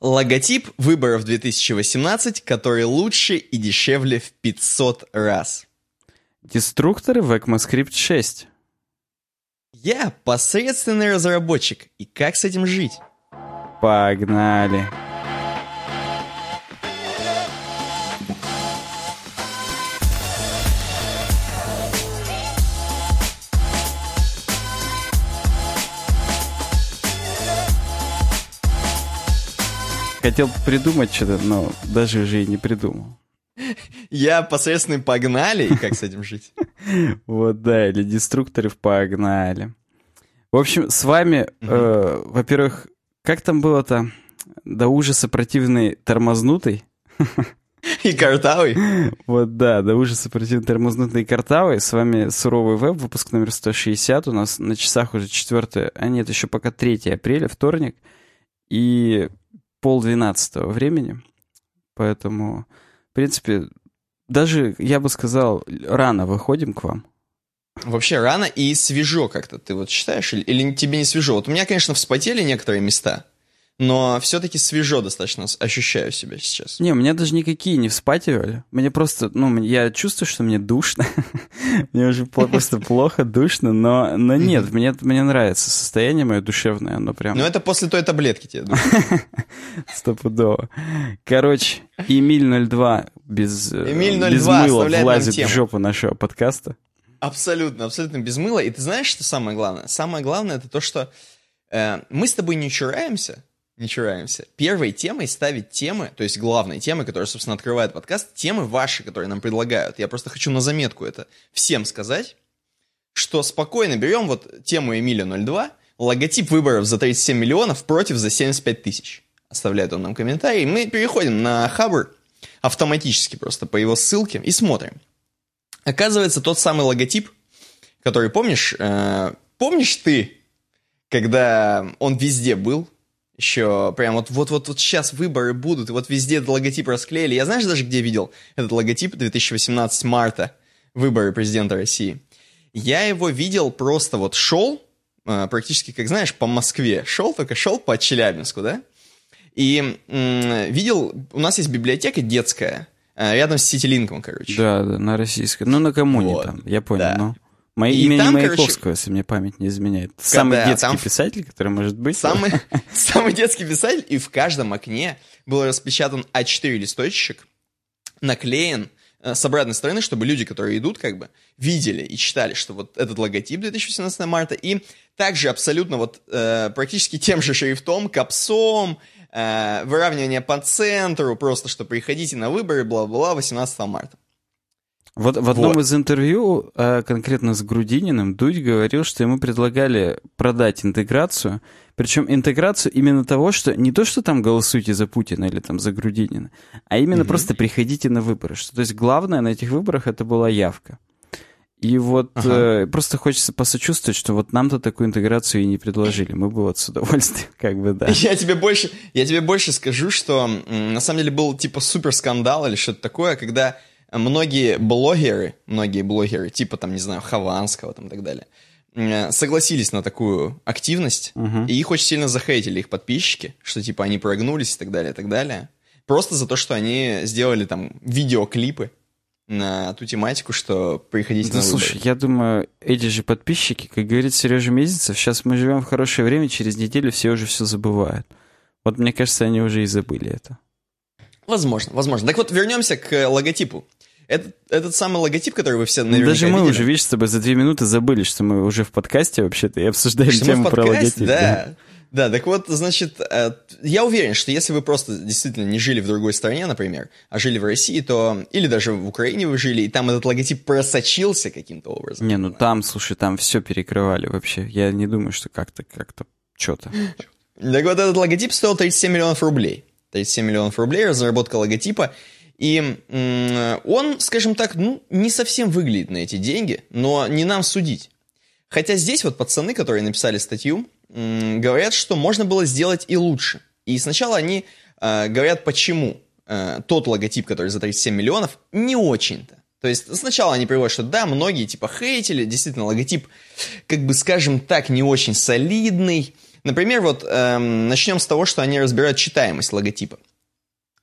Логотип выборов 2018, который лучше и дешевле в 500 раз. Деструкторы в ECMAScript 6. Я посредственный разработчик, и как с этим жить? Погнали. Хотел придумать что-то, но даже уже и не придумал. Я посредственный погнали, и как с этим жить? Вот да, или деструкторов погнали. В общем, с вами, э, во-первых, как там было-то? До ужаса противный тормознутый. И картавый. Вот да, до ужаса противный тормознутый и картавый. С вами Суровый Веб, выпуск номер 160. У нас на часах уже 4, а нет, еще пока 3 апреля, вторник. И полдвенадцатого времени. Поэтому, в принципе, даже, я бы сказал, рано выходим к вам. Вообще рано и свежо как-то. Ты вот считаешь? Или, тебе не свежо? Вот у меня, конечно, вспотели некоторые места но все-таки свежо достаточно ощущаю себя сейчас. Не, у меня даже никакие не вспативали. Мне просто, ну, я чувствую, что мне душно. мне уже просто плохо, душно, но, но нет, мне, мне нравится состояние мое душевное, оно прям... Ну, это после той таблетки тебе Стопудово. Короче, Эмиль 02 без, э, Эмиль 02 без мыла влазит в жопу нашего подкаста. Абсолютно, абсолютно без мыла. И ты знаешь, что самое главное? Самое главное, это то, что э, мы с тобой не чураемся, не чураемся. Первой темой ставить темы, то есть главной темой, которая, собственно, открывает подкаст, темы ваши, которые нам предлагают. Я просто хочу на заметку это всем сказать, что спокойно берем вот тему Эмиля 02, логотип выборов за 37 миллионов против за 75 тысяч. Оставляет он нам комментарий. Мы переходим на Хабр автоматически просто по его ссылке и смотрим. Оказывается, тот самый логотип, который помнишь, э, помнишь ты, когда он везде был, еще прям вот, вот, вот, вот сейчас выборы будут, и вот везде этот логотип расклеили. Я знаешь даже, где видел этот логотип 2018 марта, выборы президента России? Я его видел просто вот шел, э, практически, как знаешь, по Москве. Шел, только шел по Челябинску, да? И видел, у нас есть библиотека детская, э, рядом с Ситилинком, короче. Да, да, на российской. Ну, на коммуне вот, там, я понял, да. но... Мои, и имени там, Маяковского, короче, если мне память не изменяет. Когда, самый детский там, писатель, который может быть. Самый, самый детский писатель, и в каждом окне был распечатан А4 листочек, наклеен э, с обратной стороны, чтобы люди, которые идут, как бы, видели и читали, что вот этот логотип 2018 марта, и также абсолютно вот э, практически тем же шрифтом, капсом, э, выравнивание по центру, просто что приходите на выборы, бла-бла, 18 марта. Вот в одном вот. из интервью, а конкретно с Грудининым, Дудь говорил, что ему предлагали продать интеграцию, причем интеграцию именно того, что не то, что там голосуйте за Путина или там за Грудинина, а именно угу. просто приходите на выборы. Что, то есть главное на этих выборах это была явка. И вот ага. э, просто хочется посочувствовать, что вот нам-то такую интеграцию и не предложили. Мы бы вот с удовольствием, как бы, да. Я тебе больше, я тебе больше скажу, что на самом деле был типа супер скандал или что-то такое, когда многие блогеры, многие блогеры, типа там, не знаю, Хованского там и так далее, э, согласились на такую активность, uh-huh. и их очень сильно захейтили их подписчики, что типа они прогнулись и так далее, и так далее. Просто за то, что они сделали там видеоклипы на ту тематику, что приходите да, на выборы. слушай, я думаю, эти же подписчики, как говорит Сережа Месяцев, сейчас мы живем в хорошее время, через неделю все уже все забывают. Вот мне кажется, они уже и забыли это. Возможно, возможно. Так вот, вернемся к логотипу. Этот, этот самый логотип, который вы все наверняка Даже мы видели. уже, видишь, с тобой за две минуты забыли, что мы уже в подкасте вообще-то и обсуждаем что тему подкасте, про логотип. Да. да. Да, так вот, значит, э, я уверен, что если вы просто действительно не жили в другой стране, например, а жили в России, то... Или даже в Украине вы жили, и там этот логотип просочился каким-то образом. Не, ну там, слушай, там все перекрывали вообще. Я не думаю, что как-то, как-то что-то. Так вот, этот логотип стоил 37 миллионов рублей. 37 миллионов рублей, разработка логотипа. И он, скажем так, ну, не совсем выглядит на эти деньги, но не нам судить. Хотя здесь вот пацаны, которые написали статью, говорят, что можно было сделать и лучше. И сначала они э, говорят, почему э, тот логотип, который за 37 миллионов, не очень-то. То есть сначала они приводят, что да, многие типа хейтили, действительно логотип, как бы скажем так, не очень солидный, Например, вот эм, начнем с того, что они разбирают читаемость логотипа.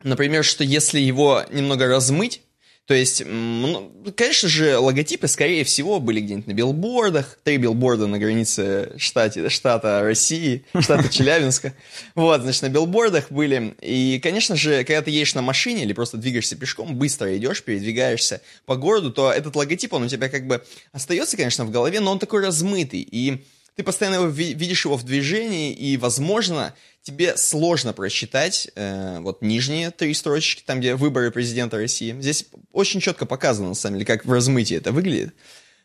Например, что если его немного размыть, то есть, ну, конечно же, логотипы, скорее всего, были где-нибудь на билбордах, три билборда на границе штата, штата России, штата Челябинска. Вот, значит, на билбордах были. И, конечно же, когда ты едешь на машине или просто двигаешься пешком, быстро идешь, передвигаешься по городу, то этот логотип, он у тебя как бы остается, конечно, в голове, но он такой размытый. И ты постоянно видишь его в движении, и, возможно, тебе сложно просчитать э, вот нижние три строчки, там, где выборы президента России. Здесь очень четко показано, на самом деле, как в размытии это выглядит.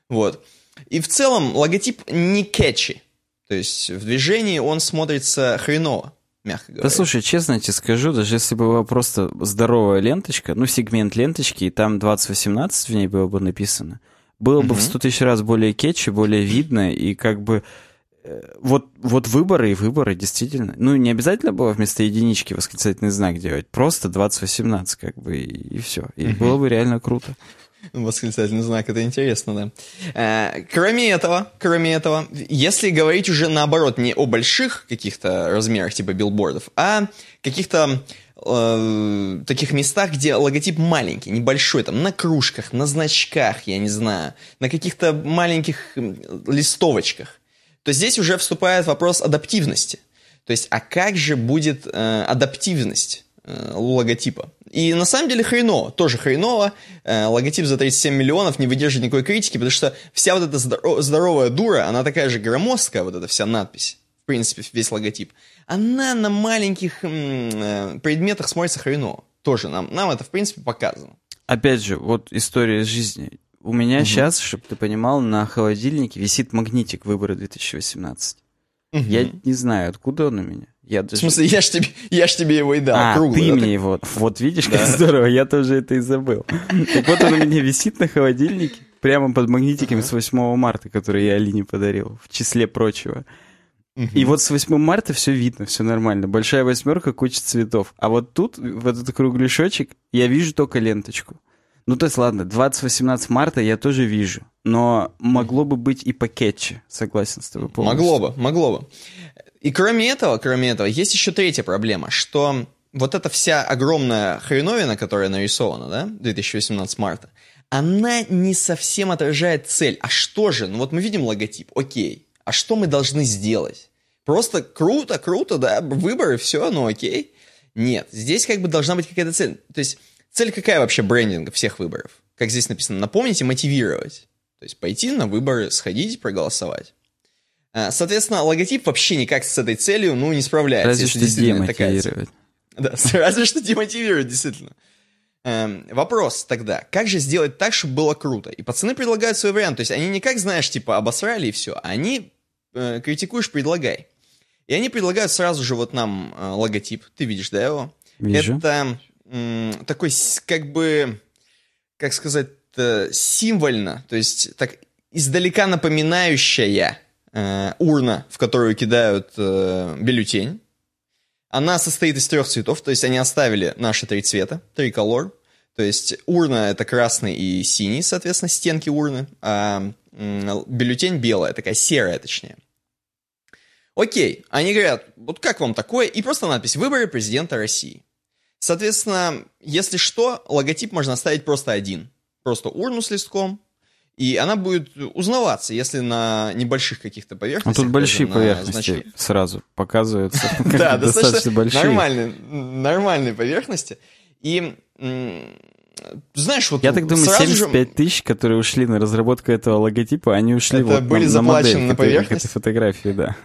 Вот. И в целом логотип не кетчи. То есть в движении он смотрится хреново, мягко говоря. Да слушай, честно тебе скажу, даже если бы была просто здоровая ленточка, ну, сегмент ленточки, и там 2018 в ней было бы написано, было бы в 100 тысяч раз более кетчи, более видно, и как бы вот, вот выборы и выборы, действительно. Ну, не обязательно было вместо единички восклицательный знак делать, просто 2018, как бы, и, и все. И угу. было бы реально круто. Восклицательный знак, это интересно, да. Э, кроме этого, кроме этого, если говорить уже наоборот, не о больших каких-то размерах, типа билбордов, а каких-то э, таких местах, где логотип маленький, небольшой, там, на кружках, на значках, я не знаю, на каких-то маленьких листовочках, то здесь уже вступает вопрос адаптивности. То есть, а как же будет э, адаптивность э, логотипа? И на самом деле хреново, тоже хреново. Э, логотип за 37 миллионов не выдержит никакой критики, потому что вся вот эта здоров- здоровая дура, она такая же громоздкая, вот эта вся надпись, в принципе, весь логотип. Она на маленьких э, предметах смотрится хреново. Тоже нам, нам это, в принципе, показано. Опять же, вот история жизни. У меня угу. сейчас, чтобы ты понимал, на холодильнике висит магнитик выбора 2018. Угу. Я не знаю, откуда он у меня. Я даже... В смысле, я ж тебе, я ж тебе его и дал. А, круглый, ты да, мне так... его. Вот видишь, как здорово, я тоже это и забыл. Так вот он у меня висит на холодильнике, прямо под магнитиком с 8 марта, который я Алине подарил, в числе прочего. И вот с 8 марта все видно, все нормально. Большая восьмерка, куча цветов. А вот тут, в этот кругляшочек, я вижу только ленточку. Ну, то есть, ладно, 20-18 марта я тоже вижу, но могло бы быть и по кетче, согласен с тобой полностью. Могло бы, могло бы. И кроме этого, кроме этого, есть еще третья проблема, что вот эта вся огромная хреновина, которая нарисована, да, 2018 марта, она не совсем отражает цель. А что же? Ну вот мы видим логотип, окей. А что мы должны сделать? Просто круто, круто, да, выборы, все, ну окей. Нет, здесь как бы должна быть какая-то цель. То есть Цель какая вообще брендинга всех выборов? Как здесь написано, напомнить и мотивировать. То есть пойти на выборы, сходить, проголосовать. А, соответственно, логотип вообще никак с этой целью, ну, не справляется. Разве что демотивировать. Да, разве что демотивировать, действительно. Эм, вопрос тогда, как же сделать так, чтобы было круто? И пацаны предлагают свой вариант. То есть они не как, знаешь, типа обосрали и все, они э, критикуешь, предлагай. И они предлагают сразу же вот нам э, логотип. Ты видишь, да, его? Вижу. Это такой, как бы, как сказать, символьно, то есть так издалека напоминающая э, урна, в которую кидают э, бюллетень. Она состоит из трех цветов, то есть они оставили наши три цвета, три колор. То есть урна это красный и синий, соответственно, стенки урны, а э, бюллетень белая, такая серая, точнее. Окей, они говорят, вот как вам такое? И просто надпись «Выборы президента России». Соответственно, если что, логотип можно оставить просто один. Просто урну с листком, и она будет узнаваться, если на небольших каких-то поверхностях. А тут большие поверхности сразу показываются. Да, достаточно большие. Нормальные, поверхности. И знаешь, вот Я так думаю, 75 тысяч, которые ушли на разработку этого логотипа, они ушли вот были на, модель, на поверхность? этой фотографии, да.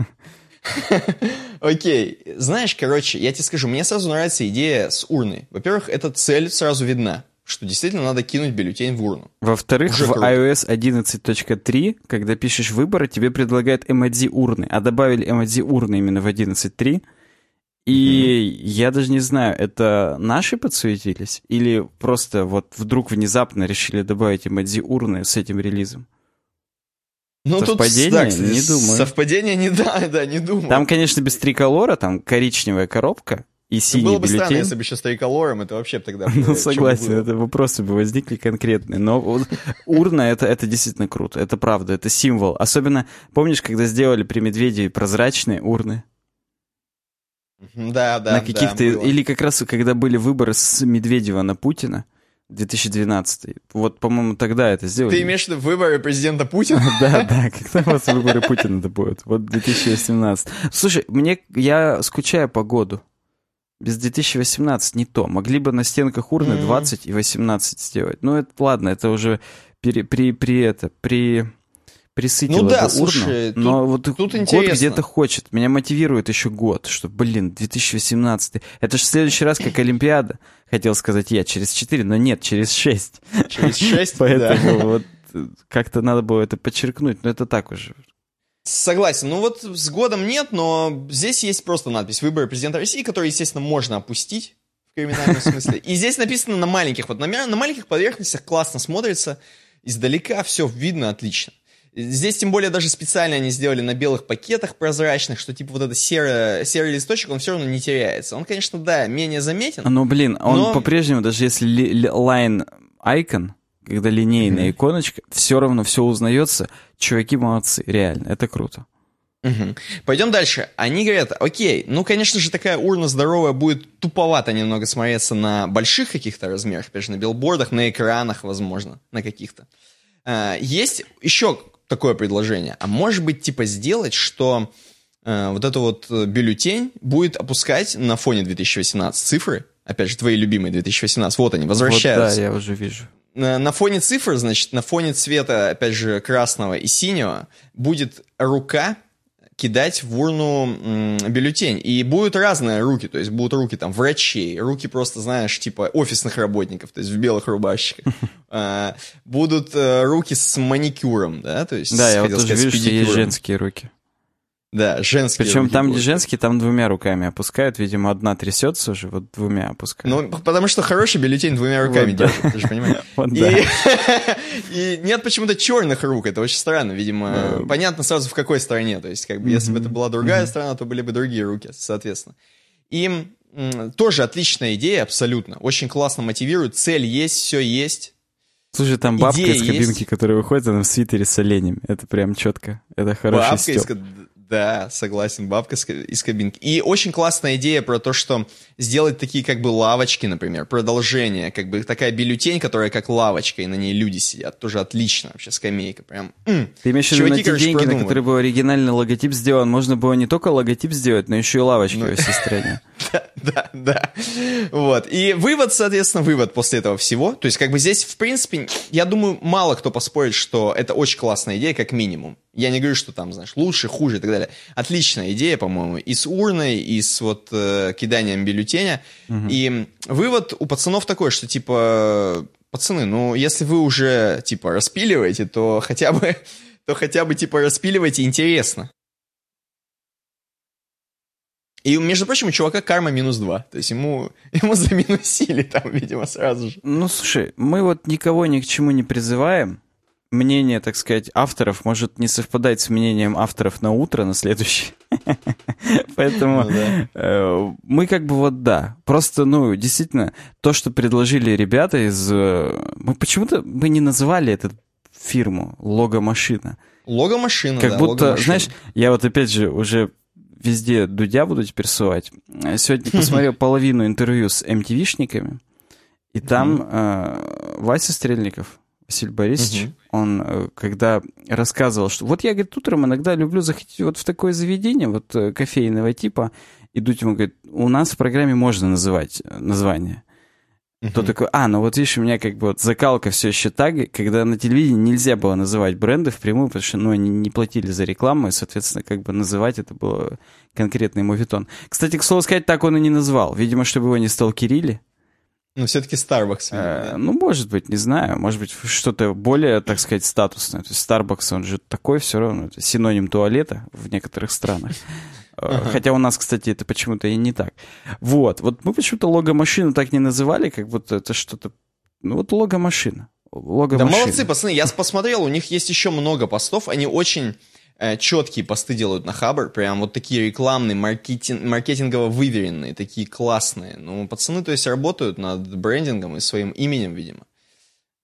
Окей. Знаешь, короче, я тебе скажу, мне сразу нравится идея с урной. Во-первых, эта цель сразу видна что действительно надо кинуть бюллетень в урну. Во-вторых, в круто. iOS 11.3, когда пишешь выборы, тебе предлагают эмодзи урны, а добавили эмодзи урны именно в 11.3. И mm-hmm. я даже не знаю, это наши подсуетились? Или просто вот вдруг внезапно решили добавить эмодзи урны с этим релизом? Ну, совпадение? Тут, да, кстати, не думаю. Совпадение не да, да, не думаю. Там, конечно, без триколора, там коричневая коробка и синий Было бы бюллетень. странно, если бы еще с триколором, это вообще тогда... Ну, согласен, это вопросы бы возникли конкретные. Но урна это, это действительно круто, это правда, это символ. Особенно, помнишь, когда сделали при Медведе прозрачные урны? Да, да, на каких-то... да. Или как раз, когда были выборы с Медведева на Путина, 2012. Вот, по-моему, тогда это сделали. Ты имеешь в виду выборы президента Путина? Да, да, когда у вас выборы Путина-то будут? Вот 2018. Слушай, мне, я скучаю по году. Без 2018 не то. Могли бы на стенках урны 20 и 18 сделать. Ну, это ладно, это уже при, при, при это, при присытила ну, да, бы слушай, урну, но вот тут год интересно. где-то хочет. Меня мотивирует еще год, что, блин, 2018. Это же в следующий раз как Олимпиада, хотел сказать я, через 4, но нет, через 6. Через 6, Поэтому вот как-то надо было это подчеркнуть, но это так уже. Согласен. Ну вот с годом нет, но здесь есть просто надпись «Выборы президента России», которую, естественно, можно опустить в криминальном смысле. И здесь написано на маленьких. Вот на, на маленьких поверхностях классно смотрится, издалека все видно отлично. Здесь, тем более, даже специально они сделали на белых пакетах прозрачных, что, типа, вот этот серый, серый листочек, он все равно не теряется. Он, конечно, да, менее заметен. Но, блин, он но... по-прежнему, даже если line icon, когда линейная mm-hmm. иконочка, все равно все узнается. Чуваки молодцы, реально, это круто. Угу. Пойдем дальше. Они говорят, окей, ну, конечно же, такая урна здоровая будет туповато немного смотреться на больших каких-то размерах, опять же, на билбордах, на экранах, возможно, на каких-то. А, есть еще такое предложение. А может быть, типа, сделать, что э, вот эту вот э, бюллетень будет опускать на фоне 2018 цифры, опять же, твои любимые 2018, вот они, возвращаются. Вот, да, я уже вижу. На, на фоне цифр, значит, на фоне цвета, опять же, красного и синего будет рука кидать в урну бюллетень. И будут разные руки, то есть будут руки там врачей, руки просто, знаешь, типа офисных работников, то есть в белых рубашках. А, будут э, руки с маникюром, да, то есть... Да, я вот тоже вижу, что есть женские руки. Да, женские Причем там, где женские, там двумя руками опускают. Видимо, одна трясется уже, вот двумя опускают. Ну, потому что хороший бюллетень двумя руками Вот, да. держит, ты же понимаешь. Вот, И, да. и нет почему-то черных рук, это очень странно, видимо. Понятно сразу в какой стране, то есть как бы если бы это была другая страна, то были бы другие руки, соответственно. И тоже отличная идея, абсолютно. Очень классно мотивирует, цель есть, все есть. Слушай, там бабка Идея из кабинки, есть. которая выходит, она в свитере с оленем. Это прям четко. Это хороший Бабка из, стёб. ка- да, согласен, бабка из кабинки. И очень классная идея про то, что сделать такие как бы лавочки, например, продолжение, как бы такая бюллетень, которая как лавочка, и на ней люди сидят. Тоже отлично вообще, скамейка, прям. Ты имеешь в виду на те короче, деньги, на продумали. которые был оригинальный логотип сделан, можно было не только логотип сделать, но еще и лавочки Ну. всей стране. Да, да. Вот. И вывод, соответственно, вывод после этого всего. То есть, как бы здесь, в принципе, я думаю, мало кто поспорит, что это очень классная идея, как минимум. Я не говорю, что там, знаешь, лучше, хуже и так далее. Отличная идея, по-моему, и с урной, и с вот э, киданием бюллетеня. И вывод у пацанов такой, что типа, пацаны, ну, если вы уже, типа, распиливаете, то хотя бы, то хотя бы, типа, распиливайте интересно. И, между прочим, у чувака карма минус 2. То есть ему, ему заминусили там, видимо, сразу же. Ну, слушай, мы вот никого ни к чему не призываем. Мнение, так сказать, авторов может не совпадать с мнением авторов на утро, на следующий. Поэтому Ну да. э, мы как бы вот да. Просто, ну, действительно, то, что предложили ребята из... э, Мы почему-то мы не называли эту фирму «Лого-машина». Лого-машина, Как да, будто, лого-машина. знаешь, я вот опять же уже везде Дудя буду теперь сувать. Сегодня посмотрел половину интервью с MTV-шниками, и там э, Вася Стрельников, Василий Борисович, Мгм. он, э, когда рассказывал, что вот я, говорит, утром иногда люблю заходить вот в такое заведение, вот э, кофейного типа, и Дудь ему говорит, у нас в программе можно называть э, название. То такой, а, ну вот видишь, у меня как бы вот закалка все еще так, когда на телевидении нельзя было называть бренды впрямую, потому что, ну, они не платили за рекламу, и, соответственно, как бы называть это было конкретный мовитон. Кстати, к слову сказать, так он и не назвал. Видимо, чтобы его не сталкерили. Ну, все-таки Starbucks. видимо, Э, да. Ну, может быть, не знаю. Может быть, что-то более, так сказать, статусное. То есть Starbucks, он же такой все равно. Это синоним туалета в некоторых странах. Э, Хотя у нас, кстати, это почему-то и не так. Вот. Вот мы почему-то лого-машину так не называли, как будто это что-то... Ну, вот лого-машина. Да Лого-машина. молодцы, пацаны, я посмотрел, у них есть еще много постов, они очень четкие посты делают на Хабр, прям вот такие рекламные, маркетинг, маркетингово выверенные, такие классные. Ну, пацаны, то есть, работают над брендингом и своим именем, видимо.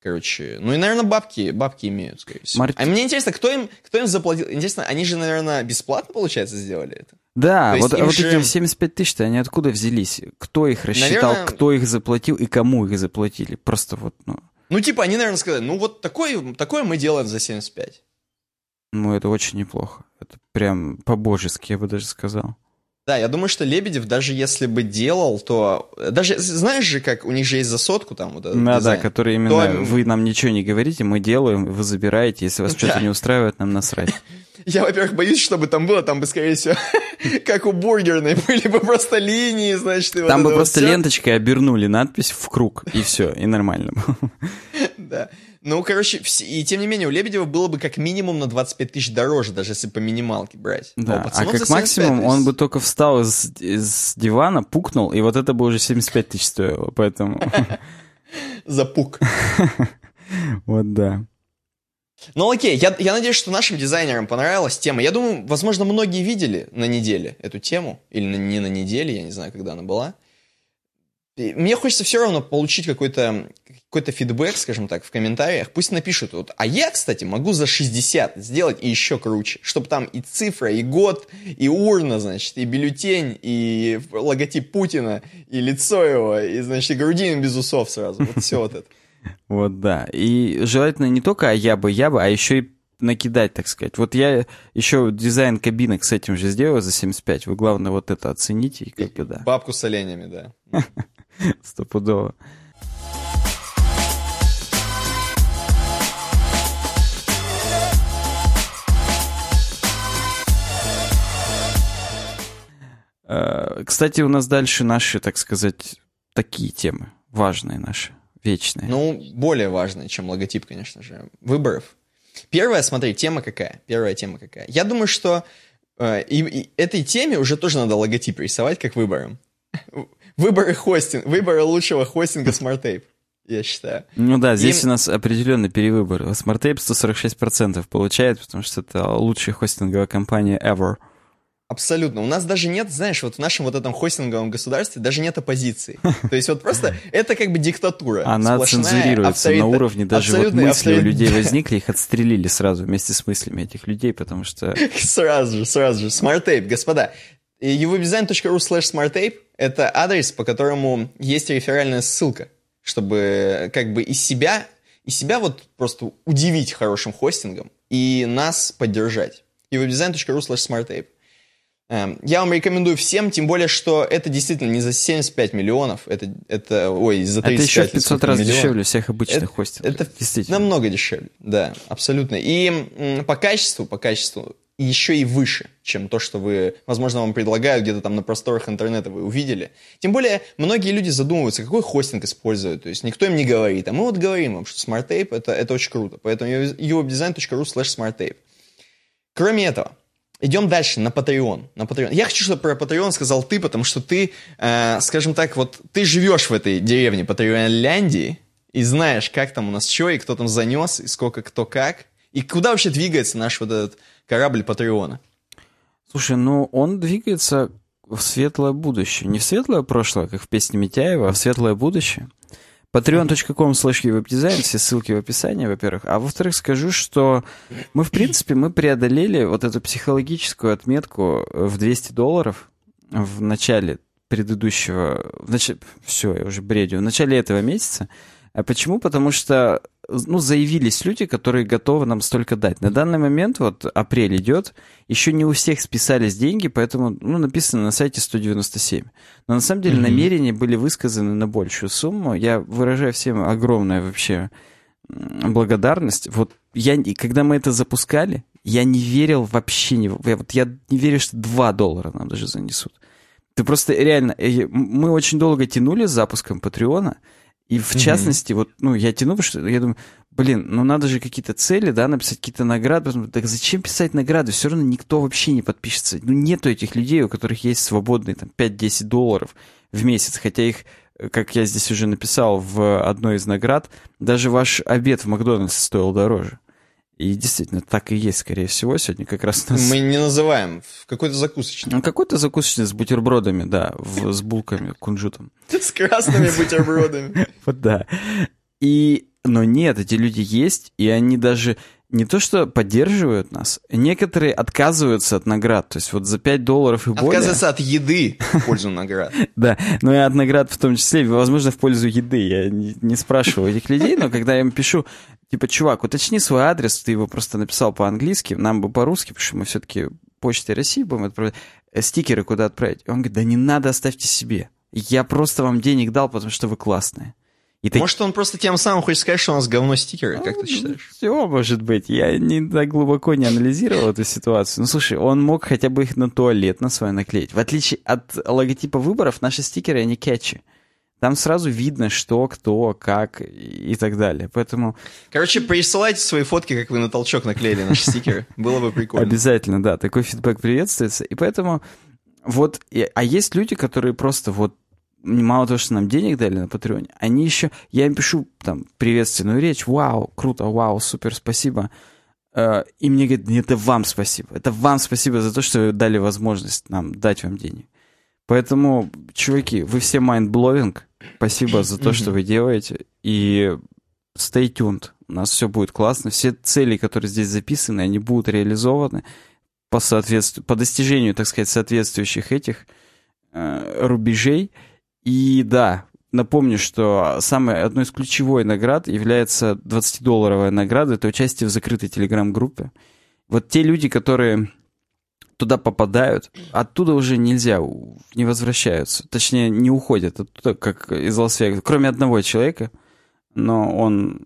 Короче, ну и, наверное, бабки, бабки имеют, скорее всего. Марк... А мне интересно, кто им, кто им заплатил? Интересно, они же, наверное, бесплатно, получается, сделали это? Да, вот, вот же... эти 75 тысяч-то, они откуда взялись? Кто их рассчитал, наверное... кто их заплатил и кому их заплатили? Просто вот, ну... Ну, типа, они, наверное, сказали, ну вот такое, такое мы делаем за 75. Ну, это очень неплохо. Это прям по-божески, я бы даже сказал. Да, я думаю, что Лебедев, даже если бы делал, то... Даже, знаешь же, как у них же есть за сотку там вот этот Да, дизайн, да, который именно то... вы нам ничего не говорите, мы делаем, вы забираете, если вас да. что-то не устраивает, нам насрать. Я, во-первых, боюсь, чтобы там было, там бы, скорее всего, как у бургерной, были бы просто линии, значит, Там вот бы просто вот ленточкой обернули надпись в круг, и все, и нормально. Да. Ну, короче, и тем не менее, у Лебедева было бы как минимум на 25 тысяч дороже, даже если по минималке брать. Да, а, а как максимум он бы только встал из, из дивана, пукнул, и вот это бы уже 75 тысяч стоило, поэтому... Запук. Вот да. Ну окей, я, я надеюсь, что нашим дизайнерам понравилась тема. Я думаю, возможно, многие видели на неделе эту тему, или на, не на неделе, я не знаю, когда она была. Мне хочется все равно получить какой-то какой-то фидбэк, скажем так, в комментариях. Пусть напишут вот. А я, кстати, могу за 60 сделать и еще круче. Чтобы там и цифра, и год, и урна, значит, и бюллетень, и логотип Путина, и лицо его, и, значит, и грудин без усов сразу. Вот все вот это. Вот да. И желательно не только а я бы, я бы, а еще и накидать, так сказать. Вот я еще дизайн кабинок с этим же сделаю за 75. Вы, главное, вот это оцените. И как бы, да. Бабку с оленями, да. Стопудово. Э, кстати, у нас дальше наши, так сказать, такие темы, важные наши вечные. Ну, более важные, чем логотип, конечно же, выборов. Первая, смотри, тема какая? Первая тема какая? Я думаю, что э, и, и этой теме уже тоже надо логотип рисовать, как выбором. Выборы хостинг, выборы лучшего хостинга SmartTape, я считаю. Ну да, здесь и... у нас определенный перевыбор. SmartTape 146% получает, потому что это лучшая хостинговая компания ever. Абсолютно. У нас даже нет, знаешь, вот в нашем вот этом хостинговом государстве даже нет оппозиции. То есть вот просто это как бы диктатура. Она цензурируется на уровне, даже вот мысли у людей возникли, их отстрелили сразу вместе с мыслями этих людей, потому что... Сразу же, сразу же. SmartTape, господа. evobdesign.ru slash smarttape — это адрес, по которому есть реферальная ссылка, чтобы как бы из себя, из себя вот просто удивить хорошим хостингом и нас поддержать. evobdesign.ru slash smarttape. Эм, я вам рекомендую всем, тем более, что это действительно не за 75 миллионов, это, это ой, за 35 Это еще 500 раз миллионов. дешевле всех обычных это, хостингов. Это действительно. намного дешевле, да, абсолютно. И по качеству, по качеству еще и выше, чем то, что вы, возможно, вам предлагают где-то там на просторах интернета вы увидели. Тем более, многие люди задумываются, какой хостинг используют. То есть никто им не говорит. А мы вот говорим вам, что SmartTape это, это очень круто. Поэтому uwebdesign.ru slash smarttape. Кроме этого, Идем дальше, на Patreon. На Patreon. Я хочу, чтобы про Patreon сказал ты, потому что ты, э, скажем так, вот ты живешь в этой деревне Патреонляндии и знаешь, как там у нас что, и кто там занес, и сколько кто как, и куда вообще двигается наш вот этот корабль Патреона. Слушай, ну он двигается в светлое будущее. Не в светлое прошлое, как в песне Митяева, а в светлое будущее patreon.com slash webdesign, все ссылки в описании, во-первых. А во-вторых, скажу, что мы, в принципе, мы преодолели вот эту психологическую отметку в 200 долларов в начале предыдущего, в начале, все, я уже бредю, в начале этого месяца. А почему? Потому что ну, заявились люди, которые готовы нам столько дать. На данный момент, вот апрель идет, еще не у всех списались деньги, поэтому, ну, написано на сайте 197. Но на самом деле mm-hmm. намерения были высказаны на большую сумму. Я выражаю всем огромное вообще благодарность. Вот я, когда мы это запускали, я не верил вообще, не, я, вот я не верю, что 2 доллара нам даже занесут. Ты просто реально, э, мы очень долго тянули с запуском Патреона, и в mm-hmm. частности, вот, ну, я тяну, что я думаю, блин, ну надо же какие-то цели, да, написать какие-то награды. Потом, так зачем писать награды? Все равно никто вообще не подпишется. Ну, нету этих людей, у которых есть свободные там 5-10 долларов в месяц, хотя их как я здесь уже написал в одной из наград, даже ваш обед в Макдональдсе стоил дороже. И действительно, так и есть, скорее всего, сегодня как раз нас... Мы не называем, какой-то закусочный. Ну, какой-то закусочный с бутербродами, да, в, с булками, кунжутом. С красными бутербродами. Вот да. И Но нет, эти люди есть, и они даже не то что поддерживают нас, некоторые отказываются от наград. То есть вот за 5 долларов и более... Отказываются от еды в пользу наград. Да, но и от наград в том числе, возможно, в пользу еды. Я не спрашиваю этих людей, но когда я им пишу, типа, чувак, уточни свой адрес, ты его просто написал по-английски, нам бы по-русски, потому что мы все-таки почтой России будем отправлять, э, стикеры куда отправить. Он говорит, да не надо, оставьте себе. Я просто вам денег дал, потому что вы классные. И ты... Может, он просто тем самым хочет сказать, что у нас говно стикеры, как ты считаешь? Все может быть. Я не так глубоко не анализировал эту ситуацию. Ну, слушай, он мог хотя бы их на туалет на свой наклеить. В отличие от логотипа выборов, наши стикеры, они кетчи. Там сразу видно, что, кто, как и так далее. Поэтому... Короче, присылайте свои фотки, как вы на толчок наклеили наши стикеры. Было бы прикольно. Обязательно, да. Такой фидбэк приветствуется. И поэтому вот... А есть люди, которые просто вот мало того, что нам денег дали на Патреоне, они еще, я им пишу там приветственную речь, вау, круто, вау, супер, спасибо. Э, и мне говорят, это вам спасибо, это вам спасибо за то, что дали возможность нам дать вам денег. Поэтому, чуваки, вы все mind-blowing, спасибо за то, что вы делаете, и stay tuned, у нас все будет классно, все цели, которые здесь записаны, они будут реализованы по, соответствию, по достижению, так сказать, соответствующих этих э, рубежей, и да, напомню, что самой одной из ключевой наград является 20-долларовая награда. Это участие в закрытой телеграм-группе. Вот те люди, которые туда попадают, оттуда уже нельзя, не возвращаются. Точнее, не уходят оттуда, как из Лас-Вегаса. Кроме одного человека, но он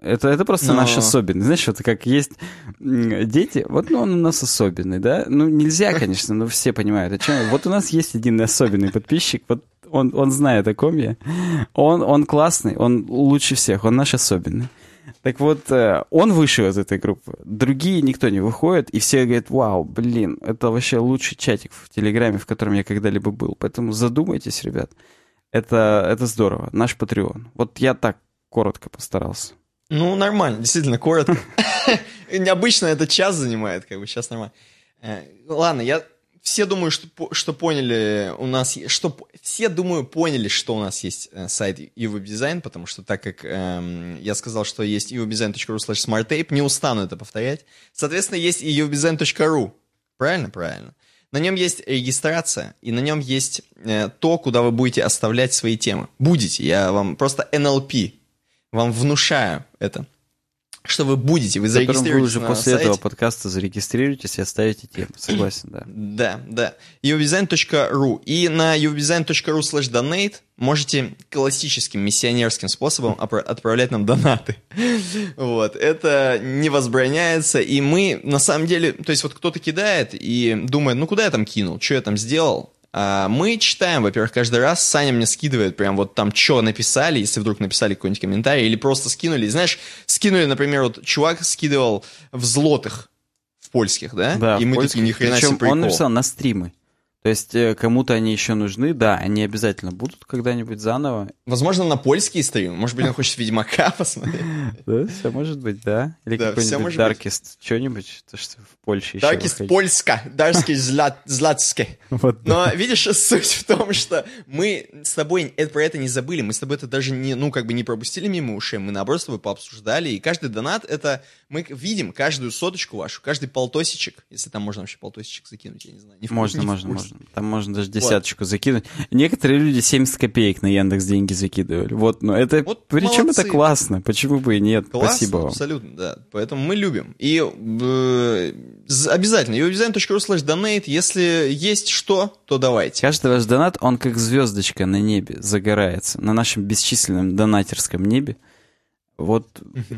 это, это просто Но... наш особенный. Знаешь, вот как есть дети, вот ну, он у нас особенный, да? Ну, нельзя, конечно, но все понимают, о чем. Вот у нас есть один особенный подписчик, вот он, он знает, о ком я. Он, он классный, он лучше всех, он наш особенный. Так вот, э, он вышел из этой группы. Другие никто не выходит, и все говорят, вау, блин, это вообще лучший чатик в Телеграме, в котором я когда-либо был. Поэтому задумайтесь, ребят. Это, это здорово. Наш Патреон. Вот я так коротко постарался. Ну, нормально, действительно, коротко. Необычно это час занимает, как бы сейчас нормально. Э, ладно, я все думаю, что, что поняли у нас, что все думаю поняли, что у нас есть э, сайт EVDesign, потому что так как эм, я сказал, что есть evdesign.ru slash smarttape, не устану это повторять. Соответственно, есть и evdesign.ru. Правильно? Правильно. На нем есть регистрация, и на нем есть э, то, куда вы будете оставлять свои темы. Будете, я вам просто NLP, вам внушаю это что вы будете, вы зарегистрируетесь вы уже после сайте. этого подкаста зарегистрируетесь и оставите тему. Согласен, да. Да, да. uwdesign.ru И на uwdesign.ru slash donate можете классическим миссионерским способом отправлять нам донаты. Вот. Это не возбраняется. И мы, на самом деле, то есть вот кто-то кидает и думает, ну куда я там кинул, что я там сделал? А, мы читаем, во-первых, каждый раз. Саня мне скидывает прям вот там, что написали, если вдруг написали какой-нибудь комментарий, или просто скинули. Знаешь, скинули, например, вот чувак скидывал в злотых, в польских, да? Да, И мы польских. такие, ни хрена себе прикол. он написал на стримы. То есть э, кому-то они еще нужны, да, они обязательно будут когда-нибудь заново. Возможно, на польский стрим. Может быть, он хочет Ведьмака посмотреть. Да, все может быть, да. Или какой-нибудь Darkest, что-нибудь, то, что в Польше еще Darkest Польска, Darkest Златске. Но, видишь, суть в том, что мы с тобой про это не забыли, мы с тобой это даже не, ну, как бы не пропустили мимо ушей, мы наоборот с тобой пообсуждали, и каждый донат, это мы видим каждую соточку вашу, каждый полтосичек, если там можно вообще полтосичек закинуть, я не знаю. Можно, можно, можно. Там можно даже десяточку вот. закинуть. Некоторые люди 70 копеек на Яндекс деньги закидывали. Вот, но это... Вот Причем молодцы. это классно. Почему бы и нет? Классно, Спасибо вам. абсолютно, да. Поэтому мы любим. И э, обязательно. udesign.ru slash donate. Если есть что, то давайте. Каждый ваш донат, он как звездочка на небе загорается. На нашем бесчисленном донатерском небе. Вот.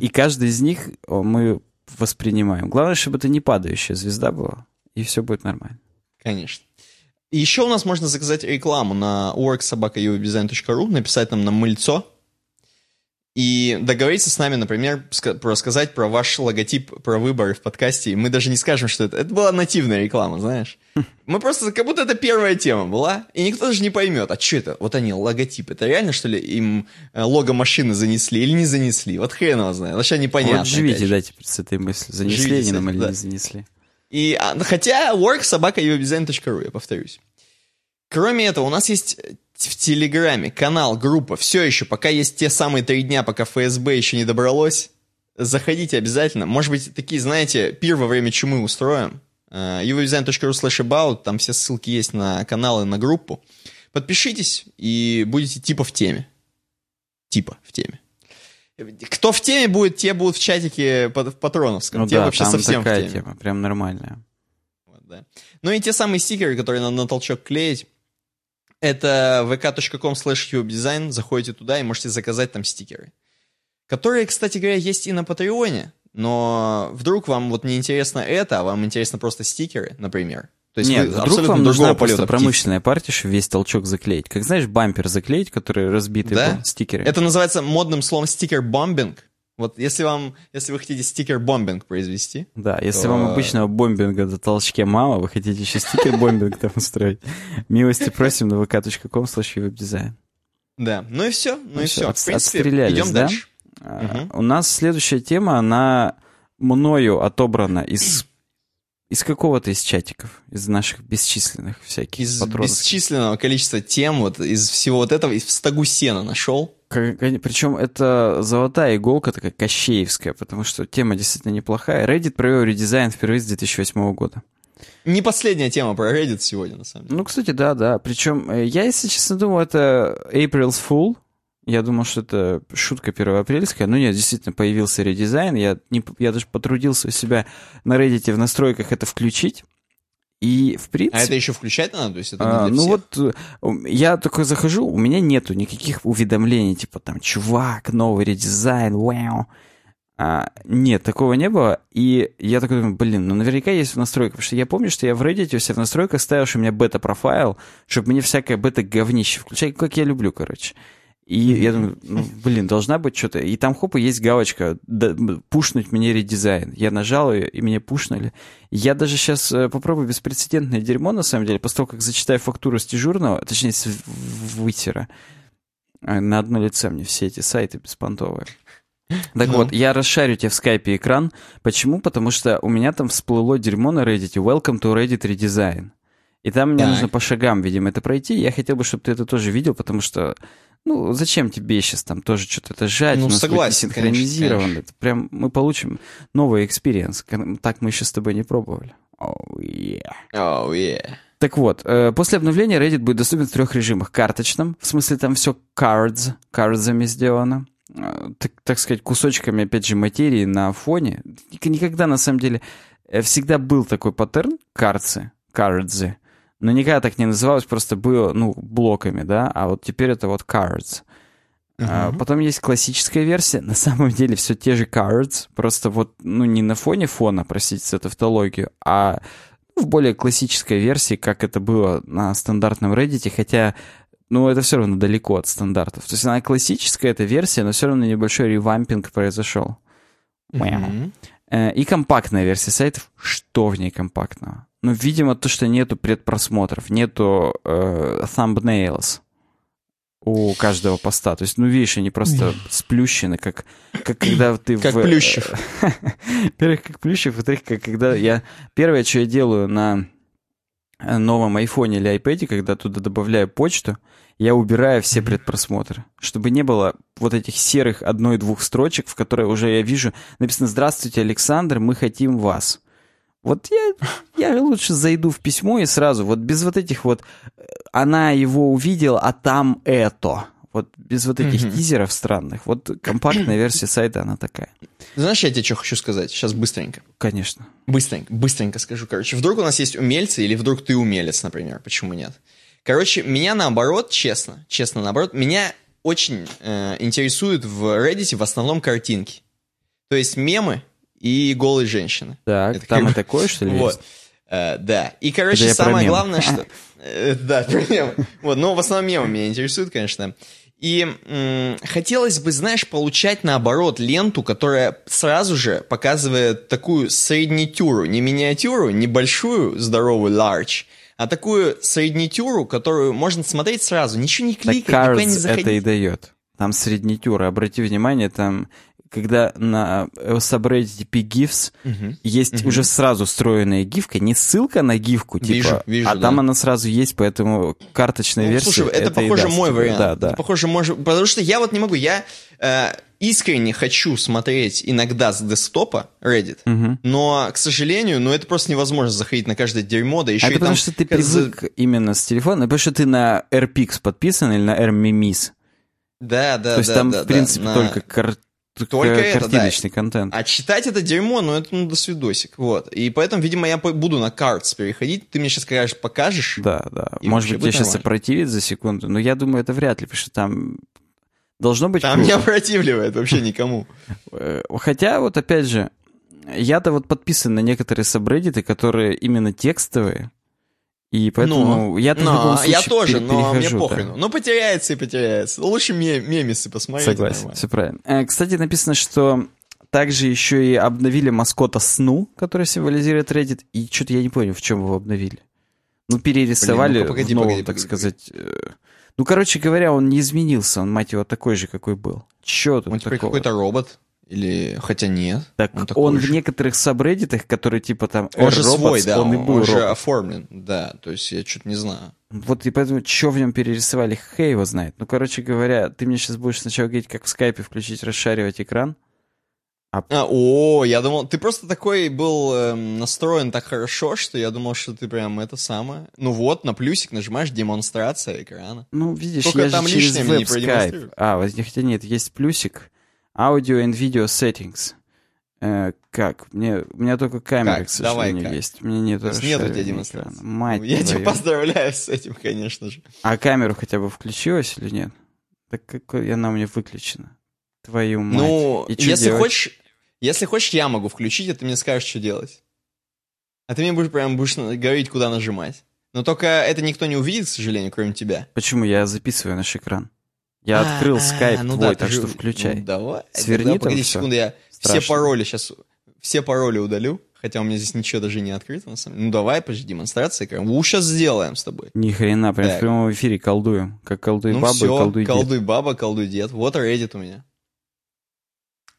И каждый из них мы воспринимаем. Главное, чтобы это не падающая звезда была, и все будет нормально. Конечно. Еще у нас можно заказать рекламу на worksobaka.uwebdesign.ru, написать нам на мыльцо, и договориться с нами, например, рассказать про ваш логотип, про выборы в подкасте. И мы даже не скажем, что это. Это была нативная реклама, знаешь. Мы просто, как будто это первая тема была, и никто даже не поймет, а что это? Вот они, логотип. Это реально, что ли, им э, лого машины занесли или не занесли? Вот хрен его знает. Вообще непонятно. Вот живите, да, теперь с этой мыслью. Занесли живите они нам или да. не занесли. И, а, хотя work собака я повторюсь. Кроме этого, у нас есть в Телеграме, канал, группа, все еще, пока есть те самые три дня, пока ФСБ еще не добралось, заходите обязательно. Может быть, такие, знаете, пир во время чумы устроим. uwebdesign.ru slash about, там все ссылки есть на каналы, на группу. Подпишитесь и будете типа в теме. Типа в теме. Кто в теме будет, те будут в чатике в Патроновском. Ну те да, вообще там совсем такая в теме. тема, прям нормальная. Вот, да. Ну и те самые стикеры, которые надо на толчок клеить. Это vk.com slash design. Заходите туда и можете заказать там стикеры. Которые, кстати говоря, есть и на Патреоне. Но вдруг вам вот не интересно это, а вам интересно просто стикеры, например. То есть Нет, вдруг вам нужна просто промышленная партия, чтобы весь толчок заклеить. Как знаешь, бампер заклеить, который разбитый да? стикеры. Это называется модным словом стикер-бомбинг. Вот если вам, если вы хотите sticker bombing произвести. Да, если то... вам обычного bombing а до толчке мало, вы хотите еще sticker bombing там устроить, милости просим на vk.com slash webdesign. Да, ну и все, ну, ну и все. В принципе, идем да? дальше. У нас следующая тема, она мною отобрана из из какого-то из чатиков, из наших бесчисленных всяких Из патронов. бесчисленного количества тем, вот из всего вот этого, в стогу сена нашел. Причем это золотая иголка, такая кощеевская, потому что тема действительно неплохая. Reddit провел редизайн впервые с 2008 года. Не последняя тема про Reddit сегодня, на самом деле. Ну, кстати, да, да. Причем э, я, если честно, думал, это April's Fool, я думал, что это шутка первоапрельская, но нет, действительно появился редизайн. Я, не, я даже потрудился у себя на Reddit в настройках это включить. И, в принципе... А это еще включать надо? То есть это а, ну вот, я такой захожу, у меня нету никаких уведомлений, типа там, чувак, новый редизайн, вау. А, нет, такого не было. И я такой думаю, блин, ну наверняка есть в настройках. Потому что я помню, что я в Reddit у себя в настройках ставил, что у меня бета-профайл, чтобы мне всякое бета-говнище включать, как я люблю, короче. И я думаю, ну, блин, должна быть что-то. И там, хоп, и есть галочка да, «Пушнуть мне редизайн». Я нажал ее, и мне пушнули. Я даже сейчас э, попробую беспрецедентное дерьмо, на самом деле, после того, как зачитаю фактуру с дежурного, точнее, с вытера, э, на одно лице мне все эти сайты беспонтовые. Так ну. вот, я расшарю тебе в скайпе экран. Почему? Потому что у меня там всплыло дерьмо на Reddit. Welcome to Reddit Redesign. И там мне так. нужно по шагам, видимо, это пройти. Я хотел бы, чтобы ты это тоже видел, потому что ну, зачем тебе сейчас там тоже что-то это сжать? Ну, согласен, синхронизировано. Конечно, конечно. Это прям мы получим новый experience. Так мы еще с тобой не пробовали. Oh, yeah. Oh, yeah. Так вот, э, после обновления Reddit будет доступен в трех режимах. Карточном, в смысле там все cards, cards ами сделано. Э, так, так сказать, кусочками, опять же, материи на фоне. Никогда, на самом деле, э, всегда был такой паттерн, cards ы, cards ы но никогда так не называлось, просто было, ну, блоками, да, а вот теперь это вот cards. Uh-huh. А, потом есть классическая версия, на самом деле все те же cards, просто вот, ну, не на фоне фона, простите за тавтологию, а в более классической версии, как это было на стандартном Reddit, хотя, ну, это все равно далеко от стандартов. То есть она классическая, эта версия, но все равно небольшой ревампинг произошел. Uh-huh. И компактная версия сайтов. Что в ней компактного? Ну, видимо, то, что нету предпросмотров, нету э, thumbnails у каждого поста. То есть, ну, видишь, они просто сплющены, как, как когда ты как в... Как Плющев. Во-первых, как Плющев, во-вторых, как когда я... Первое, что я делаю на новом айфоне или iPad, когда туда добавляю почту, я убираю все предпросмотры, чтобы не было вот этих серых одной-двух строчек, в которой уже я вижу написано «Здравствуйте, Александр, мы хотим вас». Вот я, я лучше зайду в письмо и сразу, вот без вот этих вот, э, она его увидела, а там это. Вот без вот этих mm-hmm. тизеров странных. Вот компактная версия сайта, она такая. Знаешь, я тебе что хочу сказать? Сейчас быстренько. Конечно. Быстренько, быстренько скажу. Короче, вдруг у нас есть умельцы, или вдруг ты умелец, например. Почему нет? Короче, меня наоборот, честно, честно наоборот, меня очень э, интересуют в Reddit в основном картинки. То есть мемы, и голые женщины. Так, это там как... и такое, что ли, Вот. Есть? Uh, да. И, короче, Это самое главное, что... Э, да, про мемы. Вот, но в основном мемы меня интересуют, конечно. И м- хотелось бы, знаешь, получать наоборот ленту, которая сразу же показывает такую среднитюру, не миниатюру, не большую, здоровую, large, а такую среднитюру, которую можно смотреть сразу, ничего не кликать, никуда не заходить. это и дает. Там среднитюра, обрати внимание, там когда на subreddit PGIFs Мгм. есть Мгм. уже сразу встроенная гифка, не ссылка на гифку, типа, Вижу, вижу, а да. там она сразу есть, поэтому карточная Ну, версия. слушай, это, и похоже даст мой тебе. вариант. Да, да. Это похоже, может, потому что я вот не могу. Я э, искренне хочу смотреть иногда с десктопа Reddit, Мгм. но, к сожалению, ну это просто невозможно заходить на каждое дерьмо, да еще А и это потому там... что ты привык именно с телефона, потому что ты на AirPix подписан или на AirMemis. Да, да, То есть да, там, да, в принципе, да, на- только, кар- Только это, да. контент. А читать это дерьмо, ну это ну, до свидосик, вот. И поэтому, видимо, я буду на картс переходить. Ты мне сейчас скажешь, покажешь? Да, да. Может быть, я сейчас сопротивит за секунду, но я думаю, это вряд ли, потому что там должно быть Там круто. не опротивливает вообще никому. Э, Хотя, вот опять же, я-то вот подписан на некоторые сабреддиты, которые именно текстовые, и поэтому я-то в Но, я тоже, пере- но мне перехожу, да. Ну, потеряется и потеряется. Лучше ме- мемисы посмотреть. Согласен, нормально. все правильно. Э, Кстати, написано, что также еще и обновили маскота Сну, который символизирует Reddit, и что-то я не понял, в чем его обновили. Ну, перерисовали Блин, ну-ка, погоди, в новом, погоди, так погоди, сказать... э, Ну, короче говоря, он не изменился, он, мать его, такой же, какой был. Че тут Он такого? какой-то робот. Или, хотя нет. Так он он, такой в же. некоторых сабреддитах, которые типа там Он же свой, да, он он, и был он же оформлен. Да, то есть я что-то не знаю. Вот и поэтому, что в нем перерисовали, хей его знает. Ну, короче говоря, ты мне сейчас будешь сначала говорить, как в скайпе включить, расшаривать экран. А, о, я думал, ты просто такой был эм, настроен так хорошо, что я думал, что ты прям это самое. Ну вот, на плюсик нажимаешь демонстрация экрана. Ну, видишь, Только я там же через не веб-скайп. продемонстрирую. А, хотя нет, есть плюсик. Audio and Video Settings. Э, как? Мне, у меня только камера, Как? к Давай сожалению, как? есть. Меня нет нет у тебя демонстрации. Мать я тебя твою. поздравляю с этим, конечно же. А камеру хотя бы включилась или нет? Так какой она у меня выключена? Твою мать. Ну, И если делать? хочешь, если хочешь, я могу включить, а ты мне скажешь, что делать. А ты мне будешь прям будешь говорить, куда нажимать. Но только это никто не увидит, к сожалению, кроме тебя. Почему? Я записываю наш экран. Я А, открыл а, скайп ну твой, да, так же- что включай. Ну, давай. Сверни там погоди секунду, я Страшно. все пароли сейчас, все пароли удалю. Хотя у меня здесь ничего даже не открыто, на самом деле. Ну давай, подожди, демонстрация экрана. У, сейчас сделаем с тобой. Ни хрена, прям в Так. прямом эфире колдуем. Как колдуй ну баба все, и колдуй дед. колдуй баба, колдуй дед. Вот Reddit у меня.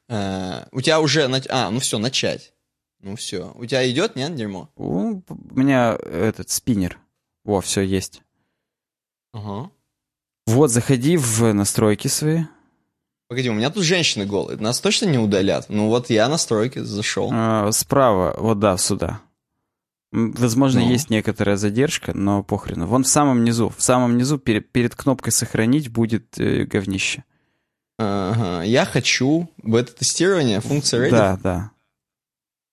А, у тебя уже... нач- А, ну все, начать. Ну все. У тебя идет, нет, дерьмо? У у меня этот спиннер. Во, все есть. Ага. Вот, заходи в настройки свои. Погоди, у меня тут женщины голые. Нас точно не удалят? Ну вот я настройки зашел. А, справа, вот да, сюда. Возможно, Ну. есть некоторая задержка, но похрену. Вон в самом низу. В самом низу перед, перед кнопкой «Сохранить» будет э, говнище. Ага. Я хочу бета-тестирование функции Reddit. Да, да.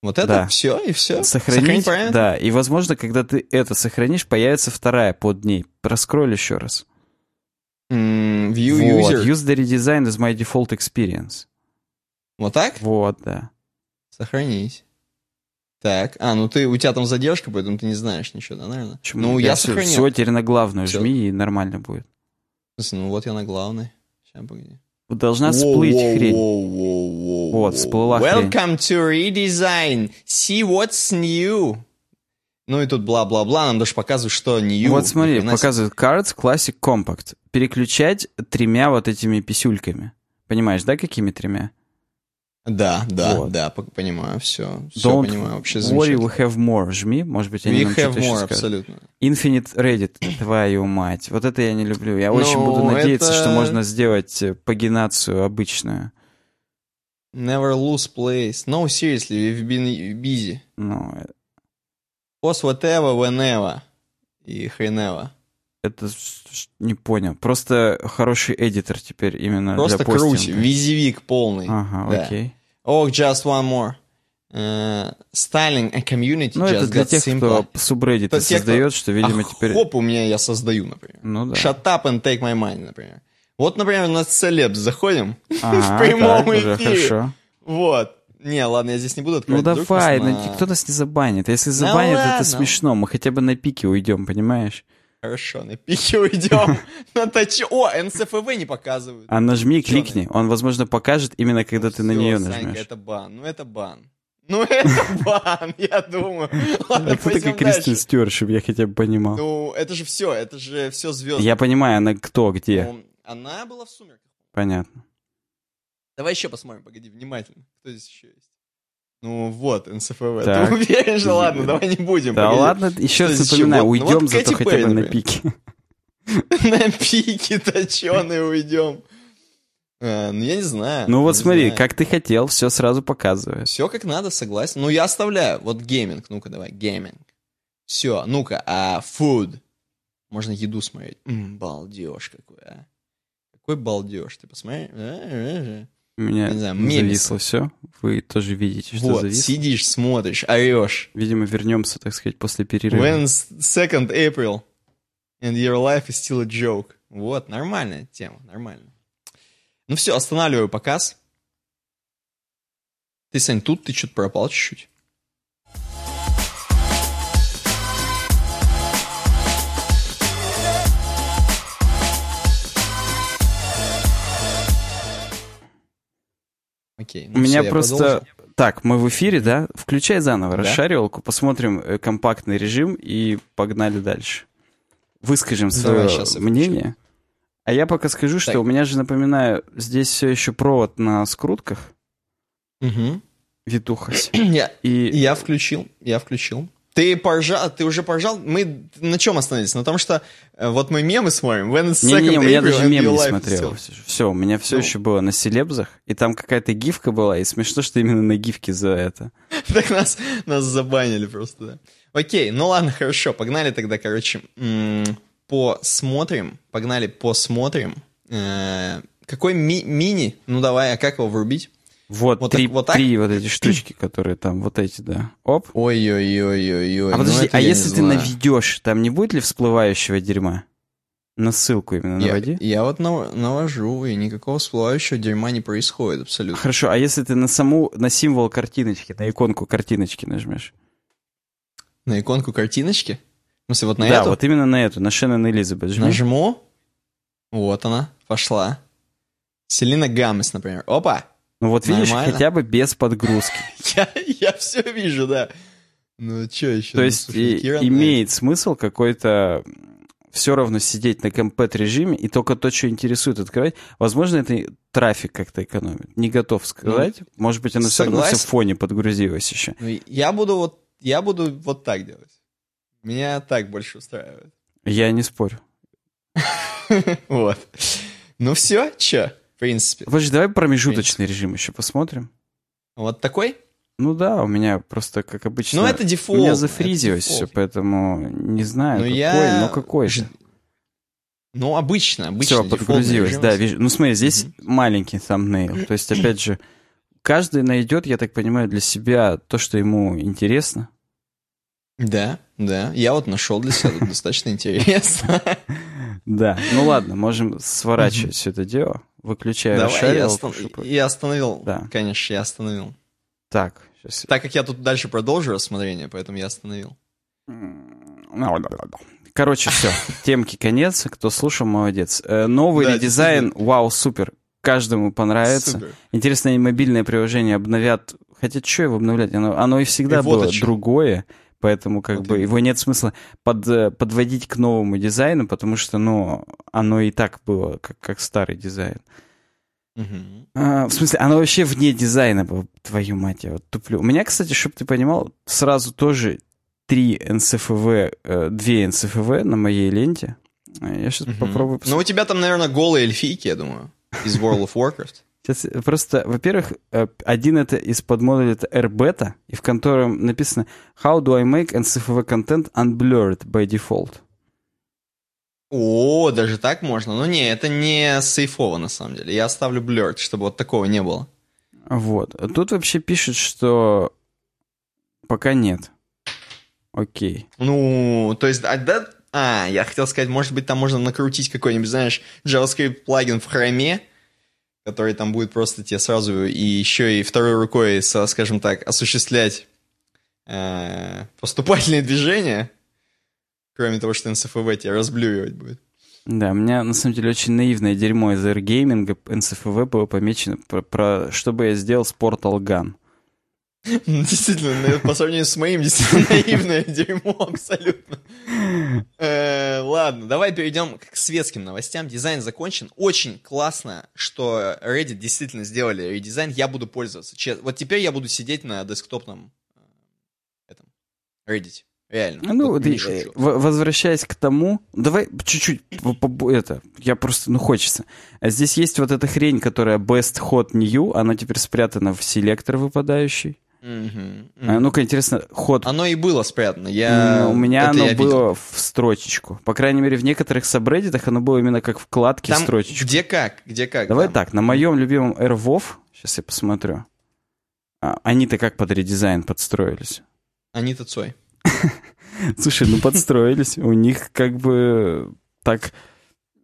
Вот это Да. все и все. Сохранить, параметры? да. И, возможно, когда ты это сохранишь, появится вторая под ней. Проскроль еще раз. М, View вот. user. Use the redesign as my default experience. Вот так? Вот, да. Сохранить. Так, а, ну ты, у тебя там задержка, поэтому ты не знаешь ничего, да, наверное? Почему? Ну, Да, я всё- сохранил. всё, теперь на главную Всё. жми, и нормально будет. Ну вот я на главной. Сейчас, погоди. Должна всплыть хрень. Вот, Вот, всплыла хрень. Welcome to redesign. See what's new. Ну и тут бла-бла-бла, нам даже показывают, что new. Вот смотри, показывает Cards Classic Compact. Переключать тремя вот этими писюльками. Понимаешь, да, какими тремя? Да, да, Вот. да, по- понимаю, все. Все Don't понимаю, вообще worry, we have more. Жми, может быть, они We нам have more, скажут. абсолютно. Infinite Reddit, твою мать. Вот это я не люблю. Я очень Ну, буду надеяться, это- что можно сделать э, пагинацию обычную. Never lose place. No, seriously, we've been busy. Ну, Post whatever, whenever. И хренево. это не понял. Просто хороший эдитор теперь именно Просто для круть, постинга. визивик полный. Ага, Да. окей. Oh, just one more. Uh, styling a community Ну, just это для тех, simpler. кто субреддиты те, кто- создает, что, видимо, А теперь... Хоп, у меня я создаю, например. Ну да. Shut up and take my money, например. Вот, например, на целеб заходим Ага, в прямом так, уже эфире. хорошо. Вот. Не, ладно, я здесь не буду Ну открывать. Вдруг давай, ну, на- кто нас не забанит. Если забанит, это ладно. смешно. Мы хотя бы на пике уйдем, понимаешь? Хорошо, на пике уйдем. На тач... О, НСФВ не показывают. А нажми, кликни. Он, возможно, покажет именно когда ты на нее нажмешь. это бан. Ну это бан. Ну это бан, я думаю. Ладно, Это пойдем как Кристин. Стюарт, чтобы я хотя бы понимал. Ну, это же все, это же все звезды. Я понимаю, она кто, где. Ну, она была в сумерках. Понятно. Давай еще посмотрим, погоди, внимательно. Кто здесь еще есть? Ну вот, НСФВ. Так. Ты уверен же? Ладно, давай не будем. Да погоди. ладно, еще раз напоминаю? Вот- уйдем вот зато Кэти хотя Перри, бы на пике. На пике точеные уйдем. А, ну, я не знаю. Ну вот смотри, знаю. как ты хотел, все сразу показывает. Все как надо, согласен. Ну, я оставляю. Вот гейминг. Ну-ка, давай, гейминг. Все, ну-ка, а food. Можно еду смотреть. М, балдеж какой, а. Какой балдеж. Ты посмотри. У меня Не знаю, мемесы. зависло все. Вы тоже видите, что Вот, зависло. сидишь, смотришь, орешь. Видимо, вернемся, так сказать, после перерыва. When 2nd April and your life is still a joke. Вот, нормальная тема, нормально. Ну все, останавливаю показ. Ты, Сань, тут ты что-то пропал чуть-чуть. Окей. ну У меня всё, я просто... Так, мы в эфире, да? Включай заново Да. расшаривалку, посмотрим э, компактный режим и погнали дальше. Выскажем Давай, свое я мнение. А я пока скажу, что Так. у меня же, напоминаю, здесь все еще провод на скрутках, Мгм. витухась. Я, И Я включил, я включил. Ты поржал, ты уже поржал? Мы на чем остановились? На том, что э, вот мы мемы смотрим. When it's second у меня April даже and мем your не смотрел. still- Все, у меня все Ну. еще было на селебзах, и там какая-то гифка была, и смешно, что именно на гифке за это. Так нас, нас забанили просто, да. Окей, ну ладно, хорошо, погнали тогда, короче, посмотрим, погнали посмотрим. Э, Какой ми- мини? Ну давай, а как его врубить? Вот, Вот три, так- вот так? три вот эти штучки, которые там, вот эти, да. Оп. Ой-ой-ой-ой-ой. А ну подожди, это а если ты знаю. наведешь, там не будет ли всплывающего дерьма? На ссылку именно Я, наводи. я вот нав- навожу, и никакого всплывающего дерьма не происходит абсолютно. Хорошо, а если ты на саму, на символ картиночки, на иконку картиночки нажмешь? На иконку картиночки? В смысле, вот на да, эту? вот именно на эту, на Шеннон Элизабет жми. Нажму. Вот она, пошла. Селина Гамес, например. Опа! Ну вот видишь, Нормально. хотя бы без подгрузки. Я, я все вижу, да. Ну, что еще? То есть и- имеет смысл какой-то все равно сидеть на компет режиме и только то, что интересует, открывать. Возможно, это трафик как-то экономит. Не готов сказать. Может быть, оно все равно все в Ну, согласен. фоне подгрузилось еще. Ну, я буду вот, я буду вот так делать. Меня так больше устраивает. Я не спорю. Вот. Ну все, че, в принципе. Подожди, давай промежуточный режим еще посмотрим. Вот такой? Ну да, у меня просто, как обычно... Ну, это У дефолт. меня это зафризилось все, поэтому не знаю, Ну, какой, я но какой же. Ну, обычно, обычно. Все, подгрузилось, режим. да. вижу. Ну смотри, здесь Мгм. маленький thumbnail. То есть, опять же, каждый найдет, я так понимаю, для себя то, что ему интересно. Да, да. Я вот нашел для себя достаточно интересно. Да. Ну ладно, можем сворачивать все это дело. Выключаю Давай, я, расшаривалку, остан- чтобы- я остановил. Да. Конечно, я остановил. Так, сейчас. Так как я тут дальше продолжу рассмотрение, поэтому я остановил. Короче, все. Темки конец. Кто слушал, молодец. Э, Новый Да, редизайн, вау, супер. Каждому понравится. Супер. Интересно, и мобильное приложение обновят. Хотя, что его обновлять? Оно, оно и всегда И вот было чём. Поэтому как Вот бы именно. его нет смысла под, э, подводить к новому дизайну, потому что, ну, оно и так было, как, как старый дизайн. Мгм. А, в смысле, оно вообще вне дизайна было, твою мать, я вот туплю. У меня, кстати, чтобы ты понимал, сразу тоже три НСФВ, э, две НСФВ на моей ленте. Э, Я сейчас Мгм. попробую... Ну, у тебя там, наверное, голые эльфийки, я думаю, из World of Warcraft. Сейчас э, просто, во-первых, э, один это из подмодуля это RBeta, и в котором написано How do I make NCFV content unblurred by default? О, даже так можно? Ну, не, это не сейфово, на самом деле. Я оставлю blurred, чтобы вот такого не было. Вот. Тут вообще пишет, что пока нет. Окей. Ну, то есть, а, да, а, я хотел сказать, может быть, там можно накрутить какой-нибудь, знаешь, JavaScript плагин в хроме, который там будет просто тебе сразу и еще и второй рукой, скажем так, осуществлять э, поступательные движения, кроме того, что NCFV тебя разблюривать будет. Да, у меня на самом деле очень наивное дерьмо из AirGaming, NCFV было помечено, про, про- чтобы я сделал с Portal Gun. Действительно, по сравнению с моим, действительно наивное дерьмо абсолютно. Э, ладно, давай перейдем к светским новостям. Дизайн закончен. Очень классно, что Reddit действительно сделали редизайн. Я буду пользоваться. Вот теперь я буду сидеть на десктопном э, этом Reddit. Реально. Ну, вот, э, возвращаясь к тому, давай чуть-чуть это, я просто, ну, хочется. А здесь есть вот эта хрень, которая Best Hot New, она теперь спрятана в селектор выпадающий. Mm-hmm. Mm-hmm. Ну-ка, интересно, ход... Оно и было спрятано. Я... У меня Это оно было видел. в строчечку. По крайней мере, в некоторых сабреддитах оно было именно как вкладки Там строчечку. Где как? Где как? Давай там? так, на моем любимом AirWolf, сейчас я посмотрю. А, они-то как под редизайн подстроились? Они-то Цой. Слушай, ну подстроились. У них как бы так...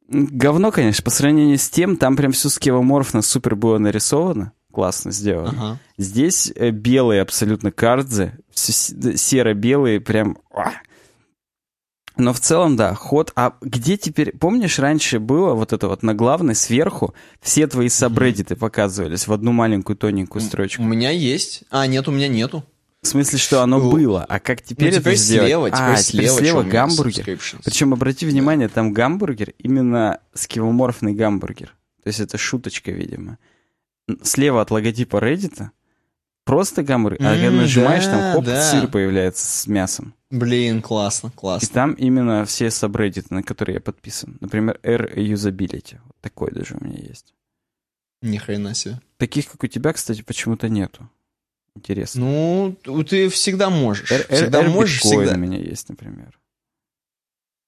Говно, конечно, по сравнению с тем, там прям все скевоморфно супер было нарисовано. Классно сделано. Ага. Здесь э, белые абсолютно кардзы, серо-белые, прям... Но в целом, да, ход. А где теперь... Помнишь, раньше было вот это вот на главной сверху все твои сабреддиты показывались в одну маленькую тоненькую строчку? У меня есть. А, нет, у меня нету. В смысле, что оно ну, было, а как теперь, ну, теперь это сделать? Слева, теперь а, слева, теперь слева гамбургер. Причем, обрати внимание, там гамбургер именно скивоморфный гамбургер. То есть это шуточка, видимо. Слева от логотипа Reddit просто гамбургер, mm, а когда нажимаешь, да, там хоп, да. сыр появляется с мясом. Блин, классно, классно. И там именно все сабреддиты, на которые я подписан. Например, R Usability. Вот такой даже у меня есть. Ни хрена себе. Таких, как у тебя, кстати, почему-то нету. Интересно. Ну, ты всегда можешь. R, всегда R, можешь, всегда. у меня есть, например.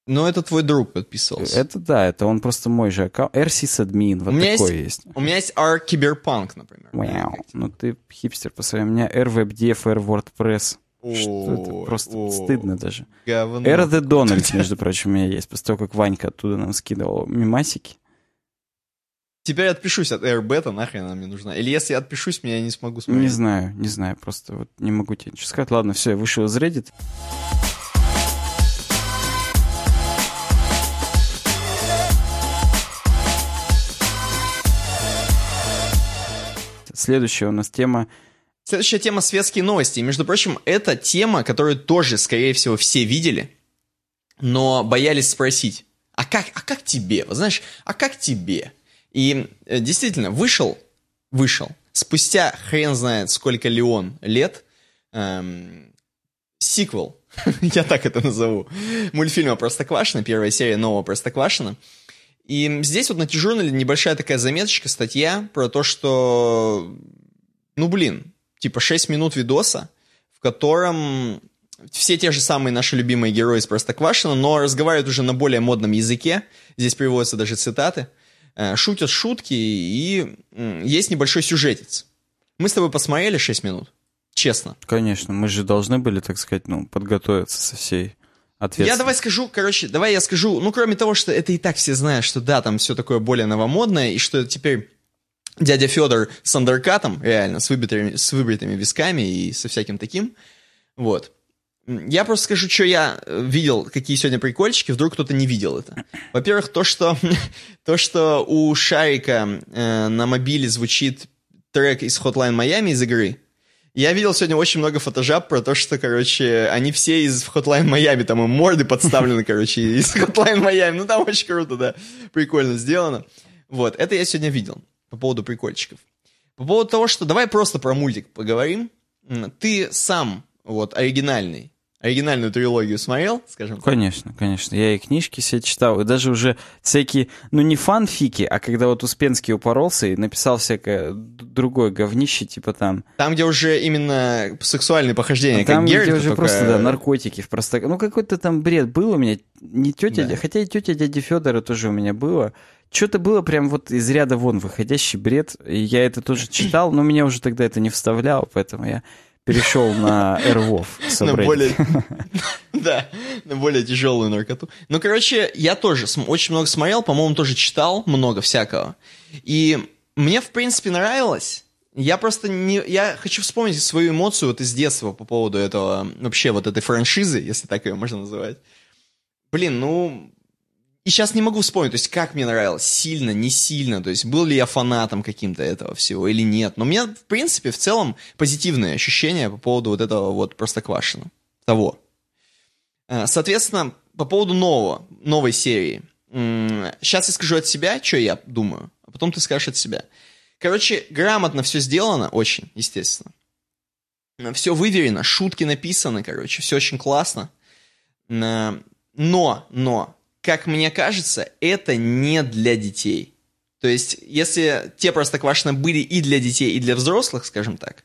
Но это твой друг подписывался. Это да, это он просто мой же аккаунт. RSysAdmin, вот у меня такой есть, есть. У меня есть R Cyberpunk, например. Вау, ну ты хипстер по своему. У меня RWebDev, R WordPress. Что это? Просто о, стыдно даже. Говно. R The Donald, между прочим, у меня есть. После того, как Ванька оттуда нам скидывал мимасики. Теперь отпишусь от AirBeta, нахрен она мне нужна. Или если отпишусь, меня не смогу смотреть. Не знаю, не знаю, просто вот не могу тебе ничего сказать. Ладно, все, я вышел из Reddit. Следующая у нас тема Следующая тема светские новости. И, между прочим, это тема, которую тоже, скорее всего, все видели, но боялись спросить. А как, а как тебе? Вот знаешь, а как тебе? И э, действительно, вышел, вышел, спустя хрен знает сколько леон лет, эм, сиквел, я так это назову, мультфильма «Простоквашино», первая серия нового «Простоквашино». И здесь вот на T-журнале небольшая такая заметочка, статья про то, что, ну блин, типа 6 минут видоса, в котором все те же самые наши любимые герои из Простоквашино, но разговаривают уже на более модном языке, здесь приводятся даже цитаты – Э, шутят шутки, и есть небольшой сюжетец. Мы с тобой посмотрели 6 минут, честно. Конечно, мы же должны были, так сказать, ну, подготовиться со всей. Я давай скажу, короче, давай я скажу, ну, кроме того, что это и так все знают, что да, там все такое более новомодное, и что теперь дядя Федор с андеркатом, реально, с выбритыми, с выбритыми висками и со всяким таким, вот. Я просто скажу, что я э, видел, какие сегодня прикольчики, вдруг кто-то не видел это. Во-первых, то, что, то, что у Шарика э, на мобиле звучит трек из Hotline Miami из игры. Я видел сегодня очень много фотожаб про то, что, короче, они все из Hotline Miami, там и морды подставлены, короче, из Hotline Miami. Ну, там очень круто, да. Прикольно сделано. Вот, это я сегодня видел по поводу прикольчиков. По поводу того, что давай просто про мультик поговорим. Ты сам, вот, оригинальный, оригинальную трилогию смотрел, скажем так? Конечно, конечно. Я и книжки все читал, и даже уже всякие, ну не фанфики, а когда вот Успенский упоролся и написал всякое другое говнище, типа там... Там, где уже именно сексуальные похождения, там, как Геральт, где уже только... просто, да, наркотики в просто... Ну какой-то там бред был у меня, не тетя, да. хотя и тетя дяди Федора тоже у меня было. Что-то было прям вот из ряда вон выходящий бред, и я это тоже читал, но меня уже тогда это не вставляло, поэтому я перешел на Эрвов. На более, да, на более тяжелую наркоту. Ну, короче, я тоже очень много смотрел, по-моему, тоже читал много всякого. И мне, в принципе, нравилось. Я просто не... Я хочу вспомнить свою эмоцию вот из детства по поводу этого, вообще вот этой франшизы, если так ее можно называть. Блин, ну... и сейчас не могу вспомнить, то есть как мне нравилось, сильно, не сильно, то есть был ли я фанатом каким-то этого всего или нет. Но у меня, в принципе, в целом позитивные ощущения по поводу вот этого вот Простоквашина. Того. Э, соответственно, по поводу нового, новой серии. Сейчас я скажу от себя, что я думаю, а потом ты скажешь от себя. Короче, грамотно все сделано, очень, естественно. Все выверено, шутки написаны, короче, все очень классно. Э, но, но, как мне кажется, это не для детей. То есть, если те Простоквашино были и для детей, и для взрослых, скажем так,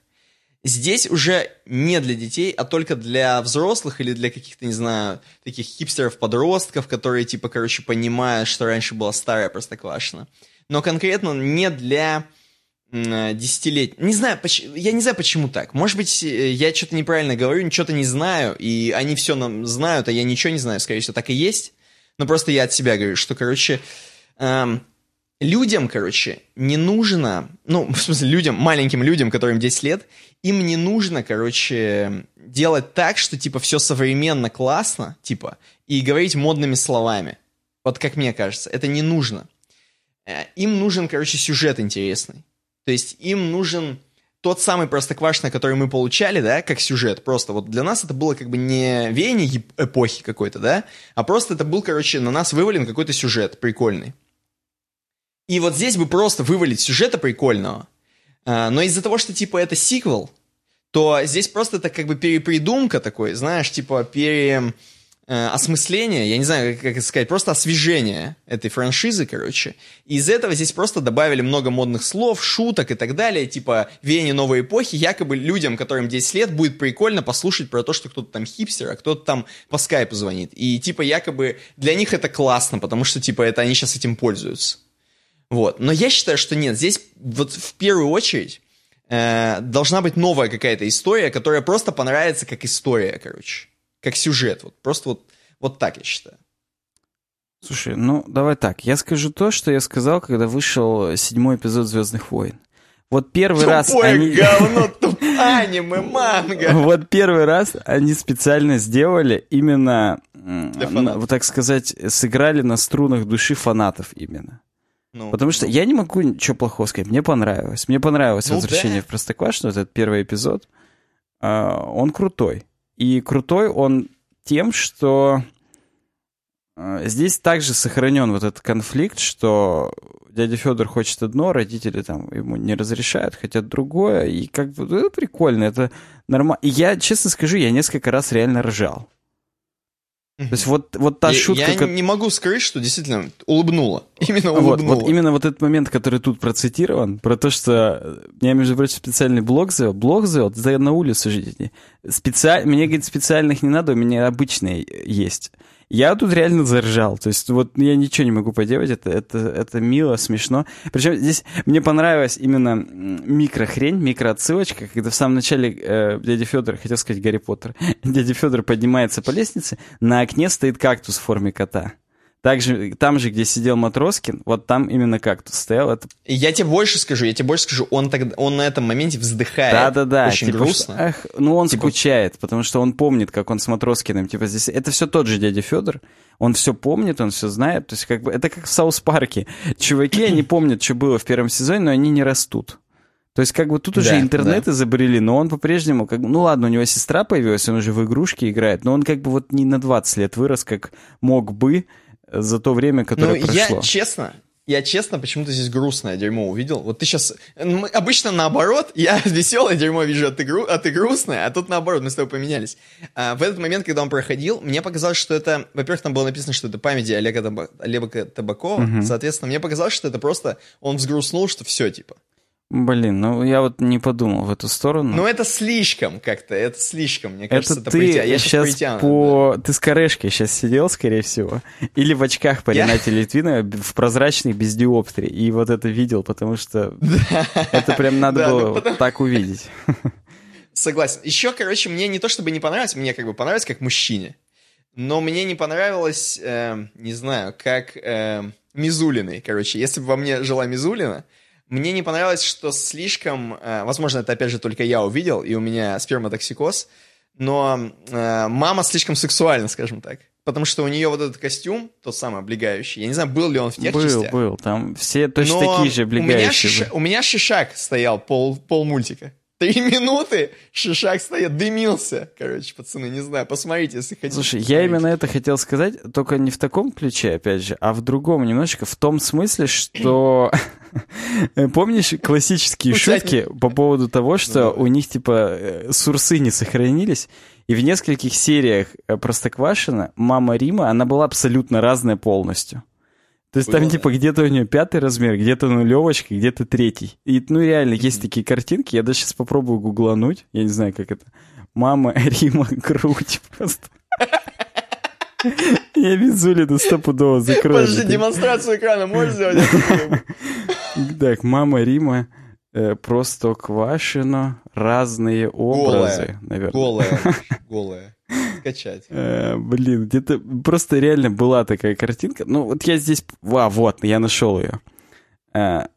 здесь уже не для детей, а только для взрослых или для каких-то, не знаю, таких хипстеров-подростков, которые, типа, короче, понимают, что раньше была старая Простоквашино. Но конкретно не для десятилетий. Не знаю, я не знаю, почему так. Может быть, э, я что-то неправильно говорю, что-то не знаю, и они все нам знают, а я ничего не знаю, скорее всего, так и есть. Но просто я от себя говорю, что, короче, эм, людям, короче, не нужно, ну, в смысле, людям, маленьким людям, которым 10 лет, им не нужно, короче, делать так, что, типа, все современно, классно, типа, и говорить модными словами. Вот как мне кажется, это не нужно. Э, им нужен, короче, сюжет интересный. То есть им нужен тот самый простоквашино, который мы получали, да, как сюжет, просто вот для нас это было как бы не веяние эпохи какой-то, да, а просто это был, короче, на нас вывален какой-то сюжет прикольный. И вот здесь бы просто вывалить сюжета прикольного, а, но из-за того, что, типа, это сиквел, то здесь просто это как бы перепридумка такой, знаешь, типа, пере осмысление, я не знаю, как это сказать, просто освежение этой франшизы, короче. И из этого здесь просто добавили много модных слов, шуток и так далее, типа веяние новой эпохи, якобы людям, которым 10 лет, будет прикольно послушать про то, что кто-то там хипстер, а кто-то там по скайпу звонит. И типа якобы для них это классно, потому что типа это они сейчас этим пользуются. Вот. Но я считаю, что нет, здесь вот в первую очередь э, должна быть новая какая-то история, которая просто понравится как история, короче как сюжет. Вот просто вот, вот так я считаю. Слушай, ну давай так. Я скажу то, что я сказал, когда вышел седьмой эпизод Звездных войн. Вот первый Тупое раз они... говно, туп... аниме, манга. Вот первый раз они специально сделали именно, вот так сказать, сыграли на струнах души фанатов именно. Ну, Потому что ну. я не могу ничего плохого сказать. Мне понравилось. Мне понравилось ну, возвращение да. в Простоквашино, вот этот первый эпизод. Uh, он крутой. И крутой он тем, что э, здесь также сохранен вот этот конфликт, что дядя Федор хочет одно, родители там ему не разрешают, хотят другое, и как бы это прикольно, это нормально. И я, честно скажу, я несколько раз реально ржал. То есть вот, вот та я, шутка... Я как... не могу скрыть, что действительно улыбнула. Именно улыбнула. Вот, вот именно вот этот момент, который тут процитирован, про то, что я, между прочим, специальный блог завел. Блог завел, ты на улицу жить. Специаль... Мне, говорит, специальных не надо, у меня обычные есть. Я тут реально заржал. То есть вот я ничего не могу поделать. Это, это, это мило, смешно. Причем здесь мне понравилась именно микрохрень, микроотсылочка, когда в самом начале э, дядя Федор, хотел сказать Гарри Поттер, дядя Федор поднимается по лестнице, на окне стоит кактус в форме кота. Также, там же, где сидел Матроскин, вот там именно кактус стоял. Это... Я тебе больше скажу, я тебе больше скажу, он, тогда, он на этом моменте вздыхает. Да-да-да. Очень типа, грустно. Что, эх, ну, он типа... скучает, потому что он помнит, как он с Матроскиным, типа, здесь... Это все тот же дядя Федор, он все помнит, он все знает, то есть как бы это как в South Park'е. Чуваки, они помнят, что было в первом сезоне, но они не растут. То есть, как бы тут уже да, интернет да. изобрели, но он по-прежнему, как, ну ладно, у него сестра появилась, он уже в игрушки играет, но он как бы вот не на 20 лет вырос, как мог бы, за то время, которое ну, прошло. я честно, я честно почему-то здесь грустное дерьмо увидел. Вот ты сейчас... Обычно наоборот, я веселое дерьмо вижу, а ты, гру... а ты грустное, а тут наоборот, мы с тобой поменялись. А в этот момент, когда он проходил, мне показалось, что это... Во-первых, там было написано, что это памяти Олега, Таб... Олега Табакова. Угу. Соответственно, мне показалось, что это просто... Он взгрустнул, что все, типа. Блин, ну я вот не подумал в эту сторону. Ну это слишком как-то, это слишком, мне кажется, это, это ты притя... я сейчас притяну, по... Да. Ты с корешкой сейчас сидел, скорее всего, или в очках по Ренате я... Литвиновой, в прозрачной без диоптрии, и вот это видел, потому что это прям надо ну было так увидеть. Согласен. Еще, короче, мне не то чтобы не понравилось, мне как бы понравилось как мужчине, но мне не понравилось, э, не знаю, как э, Мизулиной, короче. Если бы во мне жила Мизулина, мне не понравилось, что слишком... Э, возможно, это опять же только я увидел, и у меня сперматоксикоз, но э, мама слишком сексуальна, скажем так. потому что у нее вот этот костюм, тот самый облегающий, я не знаю, был ли он в тех был, частях. Был, был, там все точно Но такие же облегающие. У меня, шиш... у меня шишак стоял пол, пол мультика. Три минуты Шишак стоит, дымился. Короче, пацаны, не знаю, посмотрите, если хотите. Слушай, я именно это хотел сказать, только не в таком ключе, опять же, а в другом немножечко, в том смысле, что... Помнишь классические шутки по поводу того, что у них, типа, э, сурсы не сохранились, и в нескольких сериях э, Простоквашина мама Рима, она была абсолютно разная полностью. То есть Было, там, типа, где-то у нее пятый размер, где-то нулевочка, где-то третий. И, ну, реально, есть такие картинки. Я даже сейчас попробую гуглануть. Я не знаю, как это. Мама Рима грудь просто. Я визули до стопудово закрою. Подожди, демонстрацию экрана можешь сделать? Так, мама Рима э, просто квашено, разные образы, наверное. Голая, голая скачать. Э, блин, где-то просто реально была такая картинка. Ну, вот я здесь... А, вот, я нашел ее. Э,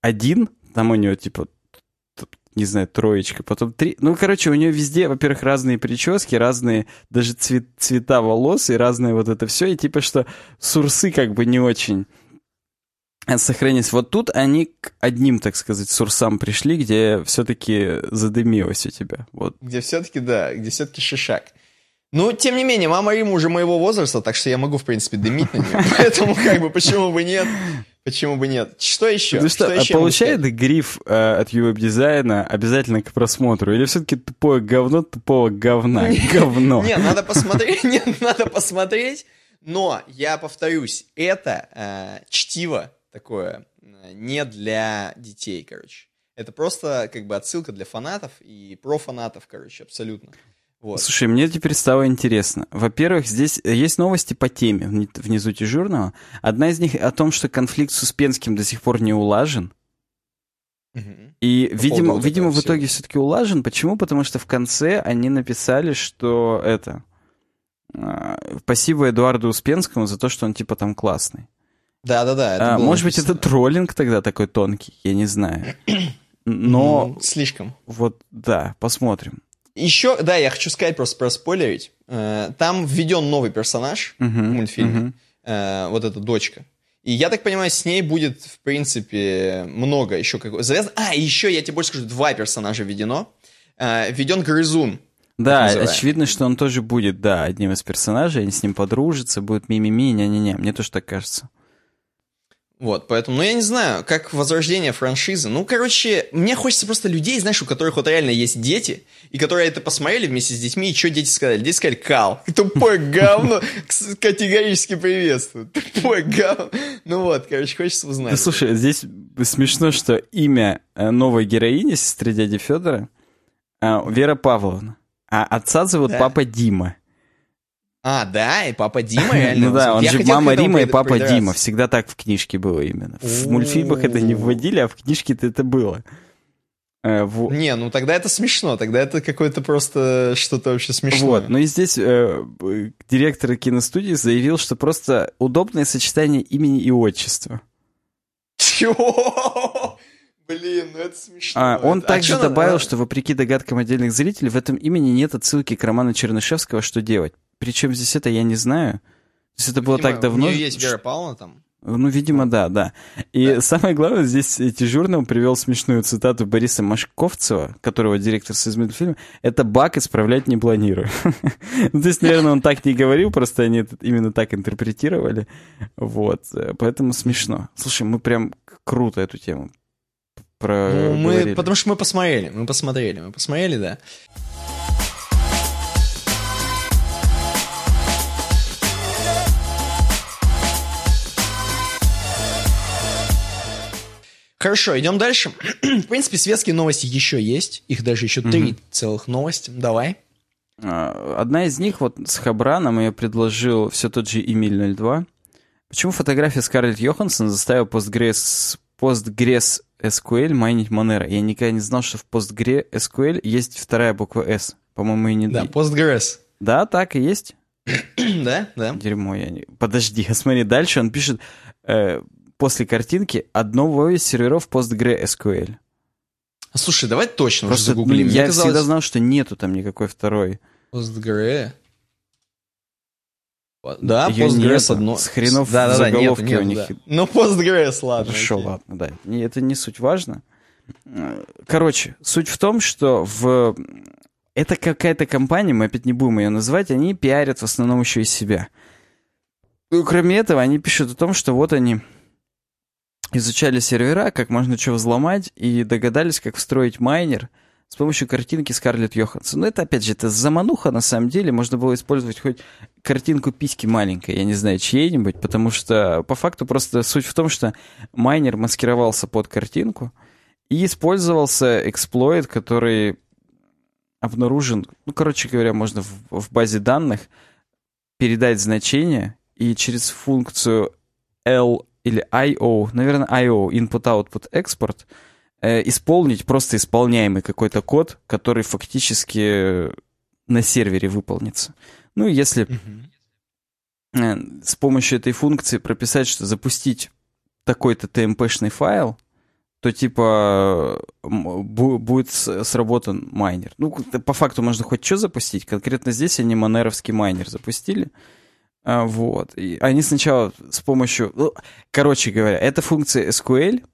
один, там у нее, типа, не знаю, троечка, потом три. Ну, короче, у нее везде, во-первых, разные прически, разные даже цвет, цвета волос и разное вот это все. И типа, что сурсы как бы не очень сохранились. Вот тут они к одним, так сказать, сурсам пришли, где все-таки задымилось у тебя. Вот. Где все-таки, да, где все-таки шишак. Ну, тем не менее, мама Рима уже моего возраста, так что я могу, в принципе, дымить на нее. Поэтому, как бы, почему бы нет? Почему бы нет? Что еще? Ну что, что еще получает гриф э, от веб-дизайна обязательно к просмотру? Или все-таки тупое говно тупого говна? Говно. Нет, надо посмотреть, нет, надо посмотреть. Но, я повторюсь, это э, чтиво такое э, не для детей, короче. Это просто как бы отсылка для фанатов и про фанатов, короче, абсолютно. Вот. Слушай, мне теперь стало интересно. Во-первых, здесь есть новости по теме внизу дежурного. Одна из них о том, что конфликт с Успенским до сих пор не улажен. Угу. И, по видимо, видимо в итоге все-таки улажен. Почему? Потому что в конце они написали, что это... А, спасибо Эдуарду Успенскому за то, что он типа там классный. Да-да-да. А, может написано. быть, это троллинг тогда такой тонкий, я не знаю. Но... Ну, слишком. Вот, да, посмотрим. Еще, да, я хочу сказать просто про спойлерить. Э, там введен новый персонаж uh-huh, в мультфильме. Uh-huh. Вот эта дочка. И я так понимаю, с ней будет, в принципе, много еще как завязано. А, еще, я тебе больше скажу, два персонажа введено. Э, введен Грызун. Да, очевидно, что он тоже будет, да, одним из персонажей, они с ним подружатся, будет ми-ми-ми, не-не-не, мне тоже так кажется. Вот, поэтому, ну, я не знаю, как возрождение франшизы. Ну, короче, мне хочется просто людей, знаешь, у которых вот реально есть дети, и которые это посмотрели вместе с детьми, и что дети сказали? Дети сказали, Кал, тупое говно, категорически приветствую, тупое говно. Ну вот, короче, хочется узнать. Да, слушай, здесь смешно, что имя э, новой героини, сестры дяди Федора, э, Вера Павловна, а отца зовут да. Папа Дима. А, да, и папа Дима реально. Ну да, он же мама Рима и папа Дима. Всегда так в книжке было именно. В мультфильмах это не вводили, а в книжке-то это было. Э, не, ну тогда это смешно, тогда это какое-то просто что-то вообще смешное. Вот, ну и здесь э, директор киностудии заявил, что просто удобное сочетание имени и отчества. Чего? Блин, ну это смешно. А, он это... также а добавил, надо? что вопреки догадкам отдельных зрителей, в этом имени нет отсылки к роману Чернышевского «Что делать?». Причем здесь это я не знаю. То есть это было так давно. У нее есть Вера Павловна там? Ну, видимо, да, да. И да. самое главное, здесь дежурный привел смешную цитату Бориса Машковцева, которого директор с фильма. Это баг исправлять не планирую. ну, то есть, наверное, он так не говорил, просто они это именно так интерпретировали. Вот. Поэтому смешно. Слушай, мы прям круто эту тему про. Ну, мы, потому что мы посмотрели, мы посмотрели, мы посмотрели, да. Хорошо, идем дальше. В принципе, светские новости еще есть. Их даже еще три угу. целых новости. Давай. А, одна из них, вот с Хабраном ее предложил все тот же Эмиль 02. Почему фотография Скарлетт Йоханссон заставила Postgres, Postgres SQL майнить Monero? Я никогда не знал, что в Postgre SQL есть вторая буква S. По-моему, и не... Да, Postgres. Да, так и есть. да, да. Дерьмо, я не... Подожди, смотри, дальше он пишет... Э, после картинки одного из серверов PostgreSQL. Слушай, давай точно Просто, уже загуглим. Ну, я казалось... всегда знал, что нету там никакой второй. Postgre. Да, Её Postgres одно... с хренов да, да, заголовки нет, нет, у них. да. Ну, Postgres, ладно. Хорошо, окей. ладно, да. Не- Это не суть важно. Короче, суть в том, что в... Это какая-то компания, мы опять не будем ее называть, они пиарят в основном еще и себя. Ну, кроме этого, они пишут о том, что вот они изучали сервера, как можно что взломать, и догадались, как встроить майнер с помощью картинки Скарлетт Йоханссон. Ну, это, опять же, это замануха, на самом деле. Можно было использовать хоть картинку письки маленькой, я не знаю, чьей-нибудь, потому что, по факту, просто суть в том, что майнер маскировался под картинку, и использовался эксплойт, который обнаружен, ну, короче говоря, можно в, в базе данных передать значение и через функцию L или IO, наверное, IO, Input, Output, Export, э, исполнить просто исполняемый какой-то код, который фактически на сервере выполнится. Ну, если э, с помощью этой функции прописать, что запустить такой-то TMP-шный файл, то типа будет сработан майнер. Ну, по факту можно хоть что запустить. Конкретно здесь они монеровский майнер запустили. А, Вот. И они сначала с помощью... ну, короче говоря, это функция SQL,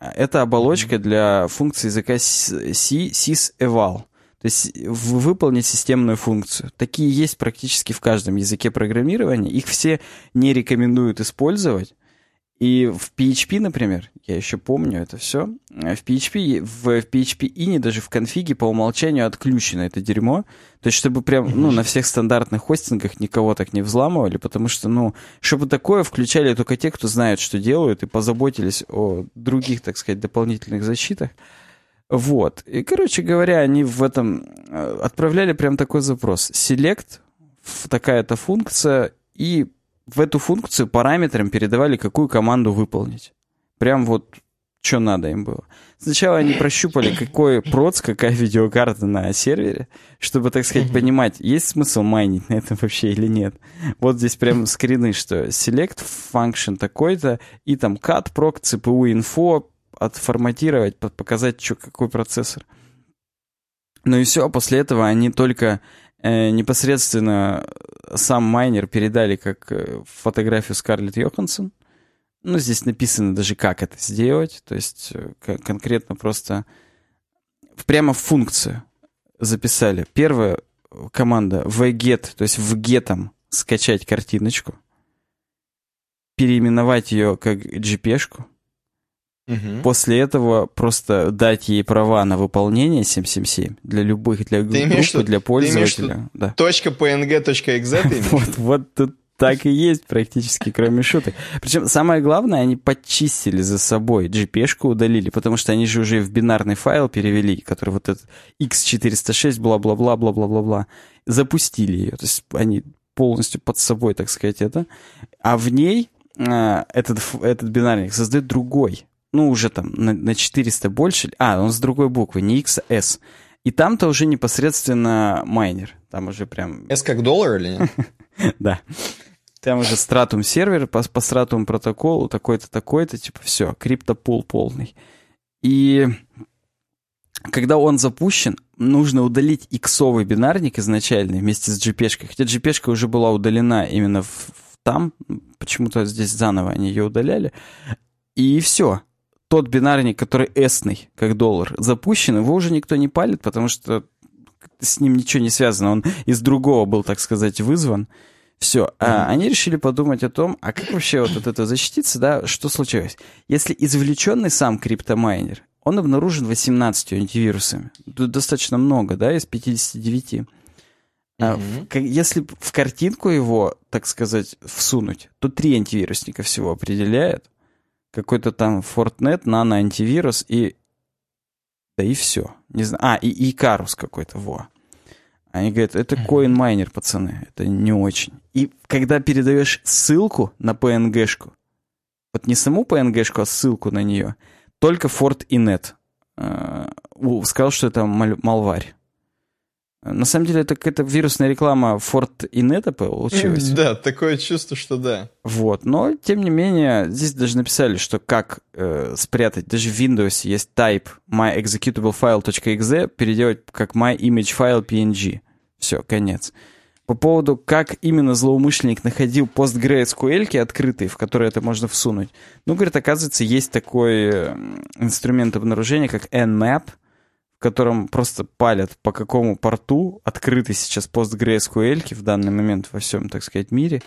это оболочка для функции языка C, syseval. То есть выполнить системную функцию. Такие есть практически в каждом языке программирования. Их все не рекомендуют использовать. И в PHP, например, я еще помню это все, в PHP, в, в PHP ini даже в конфиге по умолчанию отключено это дерьмо. То есть, чтобы прям, ну, на всех стандартных хостингах никого так не взламывали, потому что, ну, чтобы такое включали только те, кто знает, что делают, и позаботились о других, так сказать, дополнительных защитах. Вот. И, короче говоря, они в этом э, отправляли прям такой запрос. Select, такая-то функция, и в эту функцию параметрам передавали, какую команду выполнить. Прям вот что надо им было. Сначала они прощупали, какой проц, какая видеокарта на сервере, чтобы, так сказать, понимать, есть смысл майнить на этом вообще или нет. Вот здесь прям скрины, что select function такой-то, и там cat, proc, CPU info, отформатировать, показать, что, какой процессор. Ну и все, после этого они только непосредственно сам майнер передали как э, фотографию Скарлетт Йоханссон. Ну, здесь написано даже, как это сделать. То есть э, кон- конкретно просто в- прямо в функцию записали. Первая команда vget, то есть в гетом скачать картиночку, переименовать ее как GP-шку, Мгм. После этого просто дать ей права на выполнение 777 для любых, для Ты имеешь группы, для ты пользователя. Да. Точка .png, точка .exe ты имеешь? Вот, вот тут так и есть практически, кроме шуток. Причем самое главное, они подчистили за собой, GP-шку удалили, потому что они же уже в бинарный файл перевели, который вот этот x406, бла-бла-бла, бла-бла-бла-бла, запустили ее. То есть они полностью под собой, так сказать, это. А в ней а, этот, этот бинарник создает другой. Ну, уже там на, на 400 больше. А, он с другой буквы, не X, а S. И там-то уже непосредственно майнер. Там уже прям S как доллар или нет? да. Там уже стратум сервер по, по стратум протоколу, такой-то, такой-то, типа все, криптопул полный. И когда он запущен, нужно удалить иксовый бинарник изначальный вместе с GP-шкой. Хотя GP-шка уже была удалена именно в, в там, почему-то здесь заново они ее удаляли. И все. Тот бинарник, который эсный, как доллар, запущен, его уже никто не палит, потому что с ним ничего не связано. Он из другого был, так сказать, вызван. Все. А они решили подумать о том, а как вообще вот от этого защититься, да, что случилось? Если извлеченный сам криптомайнер, он обнаружен 18 антивирусами. Тут достаточно много, да, из 59. А Мгм. в- ка- если в картинку его, так сказать, всунуть, то три антивирусника всего определяют. Какой-то там Fortnet, Nano антивирус и... Да и все. Не знаю. А, и Икарус какой-то, во. Они говорят, это CoinMiner, пацаны, это не очень. И когда передаешь ссылку на PNG-шку, вот не саму PNG-шку, а ссылку на нее, только Fort и Net э, сказал, что это маль- малварь. На самом деле, это какая-то вирусная реклама Fort и Net получилась. Да, такое чувство, что да. Вот, но тем не менее, здесь даже написали, что как э, спрятать, даже в Windows есть type myexecutableFile.exe, переделать как myImageFile.png. Все, конец. по поводу, как именно злоумышленник находил PostgreSQL открытые, в которые это можно всунуть. Ну, говорит, оказывается, есть такой инструмент обнаружения, как Nmap, в котором просто палят, по какому порту открыты сейчас PostgreSQL в данный момент во всем, так сказать, мире.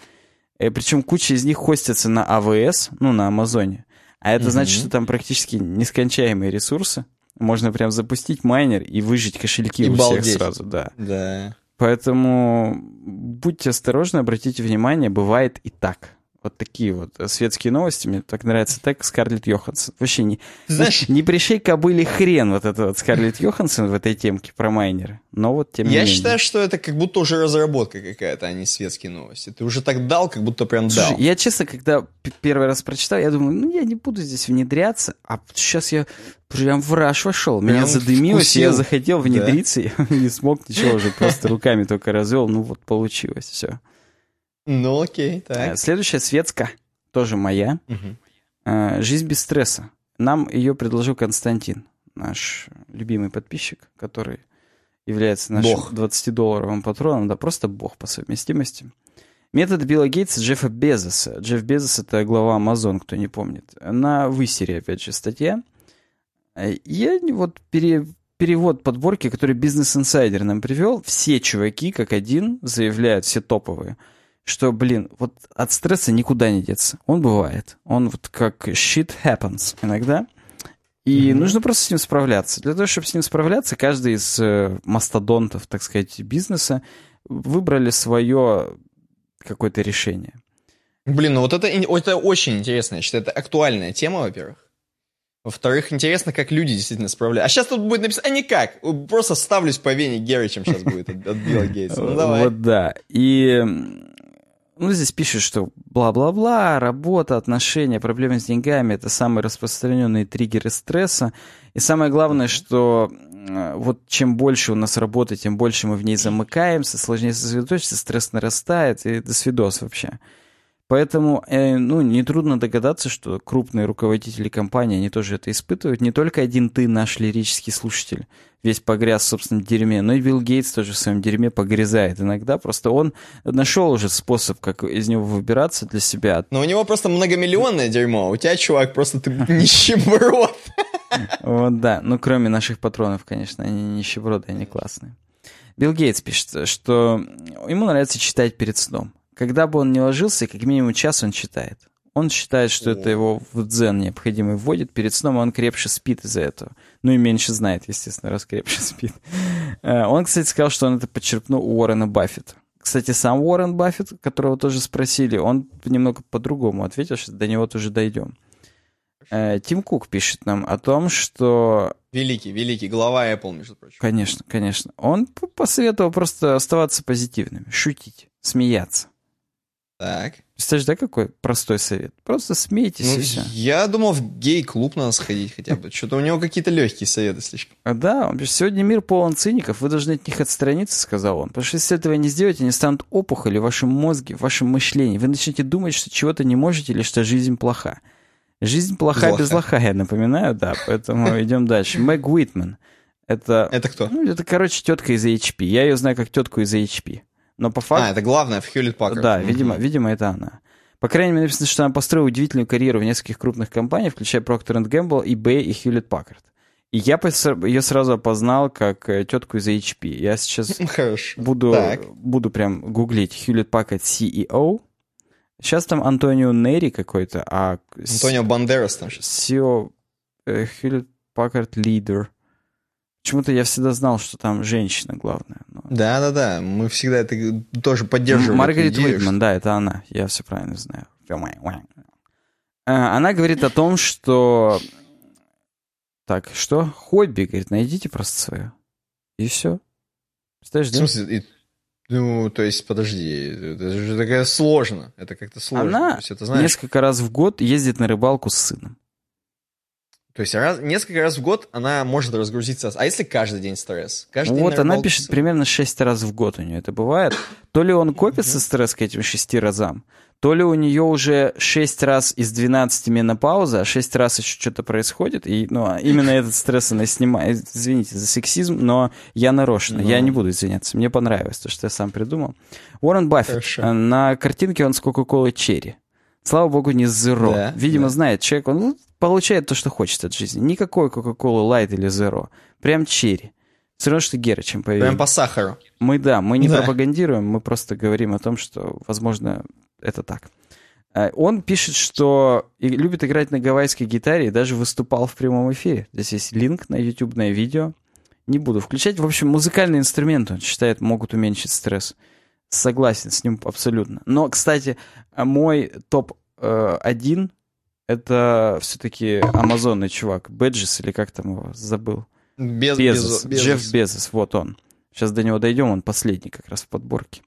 И, э, причем куча из них хостятся на AWS, ну, на Амазоне. А это mm-hmm. значит, что там практически нескончаемые ресурсы. Можно прям запустить майнер и выжить кошельки и у балдеть. всех сразу, да. Да. Поэтому будьте осторожны, обратите внимание, бывает и так. Вот такие вот светские новости. Мне так нравится так Скарлетт Йоханссон. Вообще не, Знаешь, не, пришей кобыли хрен вот это вот Скарлетт Йоханссон в этой темке про майнеры. Но вот тем не Я менее. считаю, что это как будто уже разработка какая-то, а не светские новости. Ты уже так дал, как будто прям Слушай, дал. Я, честно, когда первый раз прочитал, я думаю, ну я не буду здесь внедряться, а сейчас я прям в раш вошел. Меня прям задымилось, вкусил. я захотел внедриться, да. не смог ничего уже, просто руками только развел, ну вот получилось, все. Ну, окей, так. Э, следующая светска, тоже моя. Угу. «Жизнь без стресса». Нам ее предложил Константин, наш любимый подписчик, который является нашим 20-долларовым патроном. Да, просто бог по совместимости. Метод Билла Гейтса Джеффа Безоса. Джефф Безос — это глава Amazon, кто не помнит. На высере, опять же, статья. Э, я вот пере, перевод подборки, который Business Insider нам привел. Все чуваки, как один, заявляют, все топовые — что, блин, вот от стресса никуда не деться. Он бывает. Он вот как shit happens иногда. И mm-hmm. нужно просто с ним справляться. Для того, чтобы с ним справляться, каждый из э, мастодонтов, так сказать, бизнеса выбрали свое какое-то решение. Блин, ну вот это, это очень интересно. Я считаю, это актуальная тема, во-первых. Во-вторых, интересно, как люди действительно справляются. А сейчас тут будет написано, а никак. Просто ставлюсь по вене Геричем сейчас будет от, от Билла Гейтса. Ну давай. Вот да. И ну, здесь пишут, что бла-бла-бла, работа, отношения, проблемы с деньгами — это самые распространенные триггеры стресса. И самое главное, что вот чем больше у нас работы, тем больше мы в ней замыкаемся, сложнее сосредоточиться, стресс нарастает, и до свидос вообще. Поэтому, э, ну, нетрудно догадаться, что крупные руководители компании, они тоже это испытывают. Не только один ты, наш лирический слушатель, весь погряз в собственном дерьме, но и Билл Гейтс тоже в своем дерьме погрязает иногда. Просто он нашел уже способ, как из него выбираться для себя. Но у него просто многомиллионное дерьмо, у тебя, чувак, просто ты нищеброд. Вот да, ну кроме наших патронов, конечно, они нищеброды, они классные. Билл Гейтс пишет, что ему нравится читать перед сном. Когда бы он не ложился, как минимум час он читает. Он считает, что это его в дзен необходимый вводит перед сном, он крепче спит из-за этого. Ну и меньше знает, естественно, раз крепче спит. Э, он, кстати, сказал, что он это подчеркнул у Уоррена Баффета. Кстати, сам Уоррен Баффет, которого тоже спросили, он немного по-другому ответил, что до него тоже дойдем. Э, Тим Кук пишет нам о том, что... Великий, великий, глава Apple, между прочим. Конечно, конечно. Он посоветовал просто оставаться позитивными, шутить, смеяться. Так. Представляешь, да, какой простой совет? Просто смейтесь ну, и все. Я думал, в гей-клуб надо сходить хотя бы. Что-то у него какие-то легкие советы слишком. А да, он пишет, сегодня мир полон циников, вы должны от них отстраниться, сказал он. Потому что если этого не сделаете, они станут опухоли в вашем мозге, в вашем мышлении. Вы начнете думать, что чего-то не можете или что жизнь плоха. Жизнь плоха без лоха, я напоминаю, да, поэтому идем дальше. Мэг Уитман. Это, это кто? Ну, это, короче, тетка из HP. Я ее знаю как тетку из HP. Но по факту... А, это главное в Хьюлит Паккард. Да, видимо, видимо, это она. По крайней мере, написано, что она построила удивительную карьеру в нескольких крупных компаниях, включая Procter Gamble, eBay и Hewlett Packard. И я ее сразу опознал как э, тетку из HP. Я сейчас Хорошо. буду, буду прям гуглить Hewlett Packard CEO. Сейчас там Антонио Нери какой-то, а... Антонио Бандерас там сейчас. CEO э, Hewlett Packard Leader. Почему-то я всегда знал, что там женщина главная. Но... Да-да-да, мы всегда это тоже поддерживаем. Маргарет Уитман, да, это она, я все правильно знаю. Э, она говорит о том, что... Так, что? Хобби, говорит, найдите просто свое. И все. Представляешь, да? В смысле, и... Ну, то есть, подожди, это же такая сложно. Это как-то сложно. Она это, знаешь... несколько раз в год ездит на рыбалку с сыном. То есть раз, несколько раз в год она может разгрузиться. А если каждый день стресс? Каждый вот день, она волк... пишет примерно 6 раз в год у нее это бывает. То ли он копится стресс к этим 6 разам, то ли у нее уже 6 раз из 12 менопауза, а 6 раз еще что-то происходит, и ну, а именно этот стресс она снимает. Извините за сексизм, но я нарочно, но... я не буду извиняться. Мне понравилось то, что я сам придумал. Уоррен Баффет. Хорошо. На картинке он с Кока-Колой Черри. Слава богу, не Zero. Да, Видимо, да. знает человек, он получает то, что хочет от жизни. Никакой Coca-Cola Light или Zero. Прям черри. Все равно, что Гера, чем поверим. Прям по сахару. Мы, да, мы не да. пропагандируем, мы просто говорим о том, что, возможно, это так. Э, он пишет, что любит играть на гавайской гитаре и даже выступал в прямом эфире. Здесь есть линк на ютубное видео. Не буду включать. В общем, музыкальные инструменты, он считает, могут уменьшить стресс. Согласен с ним абсолютно. Но, кстати, мой топ-1 э, это все-таки амазонный чувак. Бэджис или как там его, забыл. Без, Безос. Безос. Джефф Безос, вот он. Сейчас до него дойдем, он последний как раз в подборке.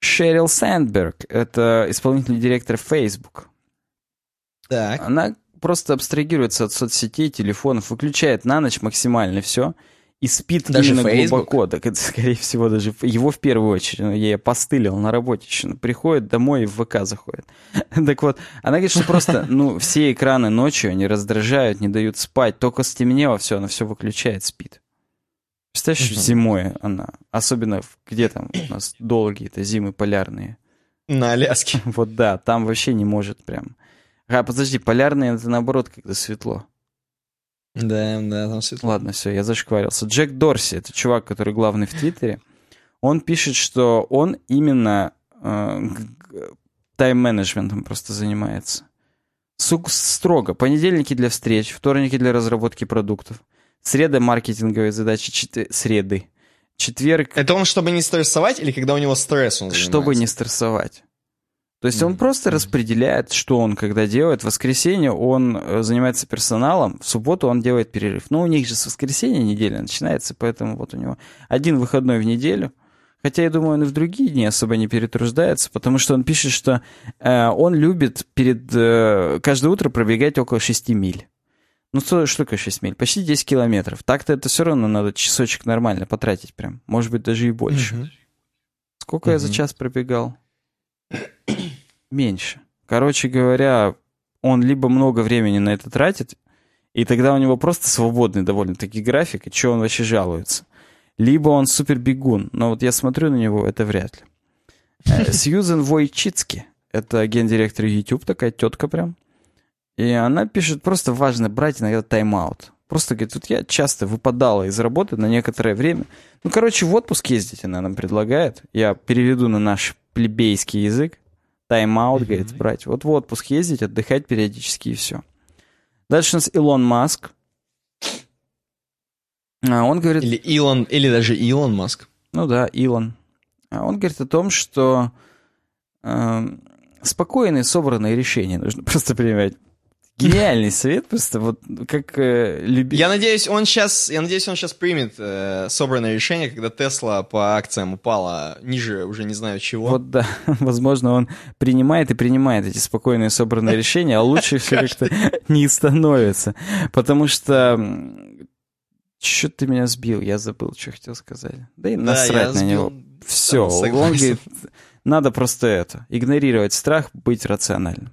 Шерил Сэндберг, это исполнительный директор Facebook. Так. Она просто абстрагируется от соцсетей, телефонов, выключает на ночь максимально все и спит даже именно Facebook? глубоко. Так это, скорее всего, даже его в первую очередь. Ну, я ей постылил на работе. Ну, приходит домой и в ВК заходит. так вот, она говорит, что просто, ну, все экраны ночью, они раздражают, не дают спать. Только стемнело все, она все выключает, спит. Представляешь, зимой она, особенно где там у нас долгие-то зимы полярные. На Аляске. Вот да, там вообще не может прям. А, подожди, полярные это наоборот, когда светло. Да, да, там светло. Ладно, все, я зашкварился. Джек Дорси, это чувак, который главный в Твиттере, он пишет, что он именно э, тайм-менеджментом просто занимается. Сук строго. Понедельники для встреч, вторники для разработки продуктов, среда маркетинговые задачи, чет... среды. Четверг... Это он, чтобы не стрессовать, или когда у него стресс он занимается? Чтобы не стрессовать. То есть он просто распределяет, что он когда делает. В воскресенье он э, занимается персоналом, в субботу он делает перерыв. Но у них же с воскресенья неделя начинается, поэтому вот у него один выходной в неделю. Хотя, я думаю, он и в другие дни особо не перетруждается, потому что он пишет, что э, он любит перед э, каждое утро пробегать около 6 миль. Ну, что, что такое 6 миль? Почти 10 километров. Так-то это все равно надо часочек нормально потратить прям. Может быть, даже и больше. Угу. Сколько угу. я за час пробегал? Меньше. Короче говоря, он либо много времени на это тратит, и тогда у него просто свободный довольно-таки график, и что он вообще жалуется. Либо он супер бегун, но вот я смотрю на него, это вряд ли. Э, Сьюзен Войчицки, это гендиректор YouTube, такая тетка прям. И она пишет, просто важно брать иногда тайм-аут. Просто говорит, вот я часто выпадала из работы на некоторое время. Ну, короче, в отпуск ездить она нам предлагает. Я переведу на наш плебейский язык. Тайм-аут, mm-hmm. говорит, брать. Вот в отпуск ездить, отдыхать периодически и все. Дальше у нас Илон Маск. А он говорит... Или Илон, или даже Илон Маск. Ну да, Илон. А он говорит о том, что э, спокойные, собранные решения нужно просто принимать. Гениальный совет, просто вот как э, люби... Я надеюсь, он сейчас, я надеюсь, он сейчас примет э, собранное решение, когда Тесла по акциям упала ниже, уже не знаю чего. Вот да, возможно, он принимает и принимает эти спокойные собранные решения, а лучше все как-то не становится, потому что что ты меня сбил, я забыл, что хотел сказать. Да и насрать на него. Все, он надо просто это, игнорировать страх, быть рациональным.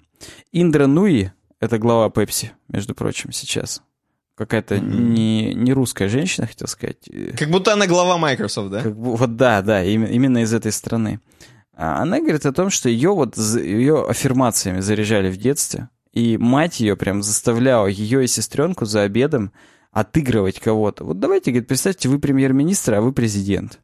Индра Нуи, это глава Пепси, между прочим, сейчас. Какая-то mm-hmm. не, не русская женщина, хотел сказать. Как будто она глава Microsoft, да? Как, вот да, да, именно, именно из этой страны. А она говорит о том, что ее вот ее аффирмациями заряжали в детстве, и мать ее прям заставляла ее и сестренку за обедом отыгрывать кого-то. Вот давайте, говорит, представьте, вы премьер-министр, а вы президент.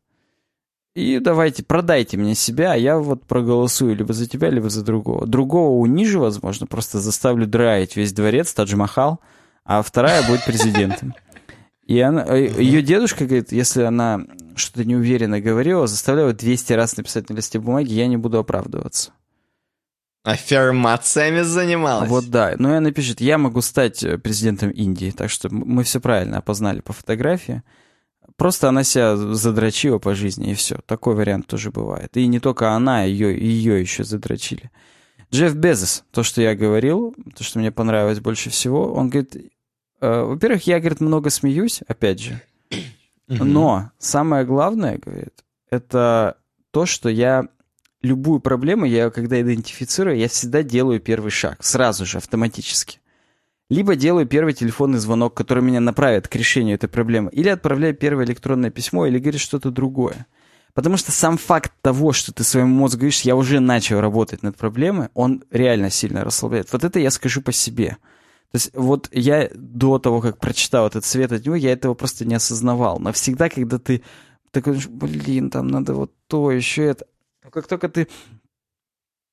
И давайте, продайте мне себя, а я вот проголосую либо за тебя, либо за другого. Другого унижу, возможно, просто заставлю драить весь дворец, Тадж-Махал, а вторая будет президентом. И она, э, ее дедушка говорит, если она что-то неуверенно говорила, заставляла 200 раз написать на листе бумаги, я не буду оправдываться. Аффирмациями занималась. Вот да. Но она пишет, я могу стать э, президентом Индии, так что мы все правильно опознали по фотографии. Просто она себя задрочила по жизни, и все. Такой вариант тоже бывает. И не только она, ее, ее еще задрочили. Джефф Безос, то, что я говорил, то, что мне понравилось больше всего, он говорит, э, во-первых, я, говорит, много смеюсь, опять же. Но самое главное, говорит, это то, что я любую проблему, я когда идентифицирую, я всегда делаю первый шаг, сразу же, автоматически. Либо делаю первый телефонный звонок, который меня направит к решению этой проблемы, или отправляю первое электронное письмо, или говорит что-то другое. Потому что сам факт того, что ты своему мозгу говоришь, я уже начал работать над проблемой, он реально сильно расслабляет. Вот это я скажу по себе. То есть вот я до того, как прочитал этот свет от него, я этого просто не осознавал. Но всегда, когда ты такой, блин, там надо вот то, еще это. Как только ты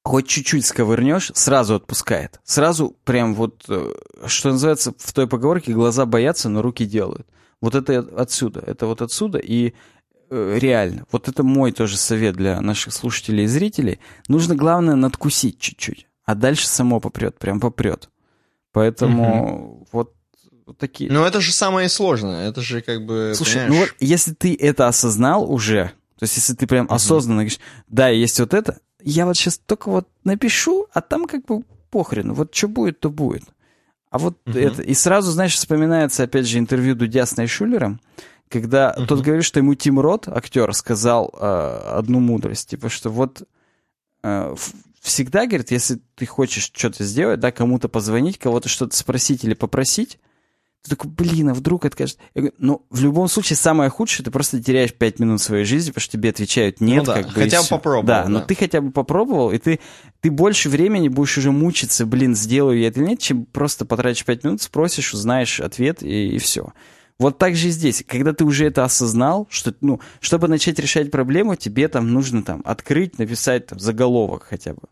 хоть чуть-чуть сковырнешь, сразу отпускает. Сразу прям вот, э, что называется, в той поговорке глаза боятся, но руки делают. Вот это отсюда, это вот отсюда, и э, реально, вот это мой тоже совет для наших слушателей и зрителей. Нужно, главное, надкусить чуть-чуть, а дальше само попрет, прям попрет. Поэтому угу. вот, вот такие. Ну, это же самое сложное. Это же как бы. Слушай, понимаешь... ну вот если ты это осознал уже, то есть если ты прям угу. осознанно говоришь, да, есть вот это, я вот сейчас только вот напишу, а там как бы похрен. Вот что будет, то будет. А вот угу. это. И сразу, знаешь, вспоминается, опять же, интервью Дудя с Найшулером, когда угу. тот говорит, что ему Тим Рот, актер, сказал э, одну мудрость, типа, что вот э, всегда, говорит, если ты хочешь что-то сделать, да, кому-то позвонить, кого-то что-то спросить или попросить, ты такой, блин, а вдруг откажет? Я говорю, ну, в любом случае, самое худшее, ты просто теряешь 5 минут своей жизни, потому что тебе отвечают нет, ну, да, как бы. Хотя бы попробовал. Да, да, но ты хотя бы попробовал, и ты, ты больше времени будешь уже мучиться, блин, сделаю я это или нет, чем просто потратишь 5 минут, спросишь, узнаешь ответ, и, и все. Вот так же и здесь. Когда ты уже это осознал, что, ну, чтобы начать решать проблему, тебе там нужно там открыть, написать там заголовок хотя бы.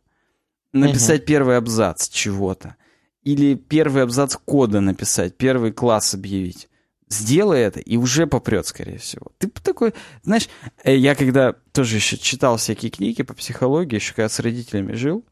Написать угу. первый абзац чего-то. Или первый абзац кода написать, первый класс объявить. Сделай это, и уже попрет, скорее всего. Ты такой, знаешь, э, я когда тоже еще читал всякие книги по психологии, еще когда с родителями жил,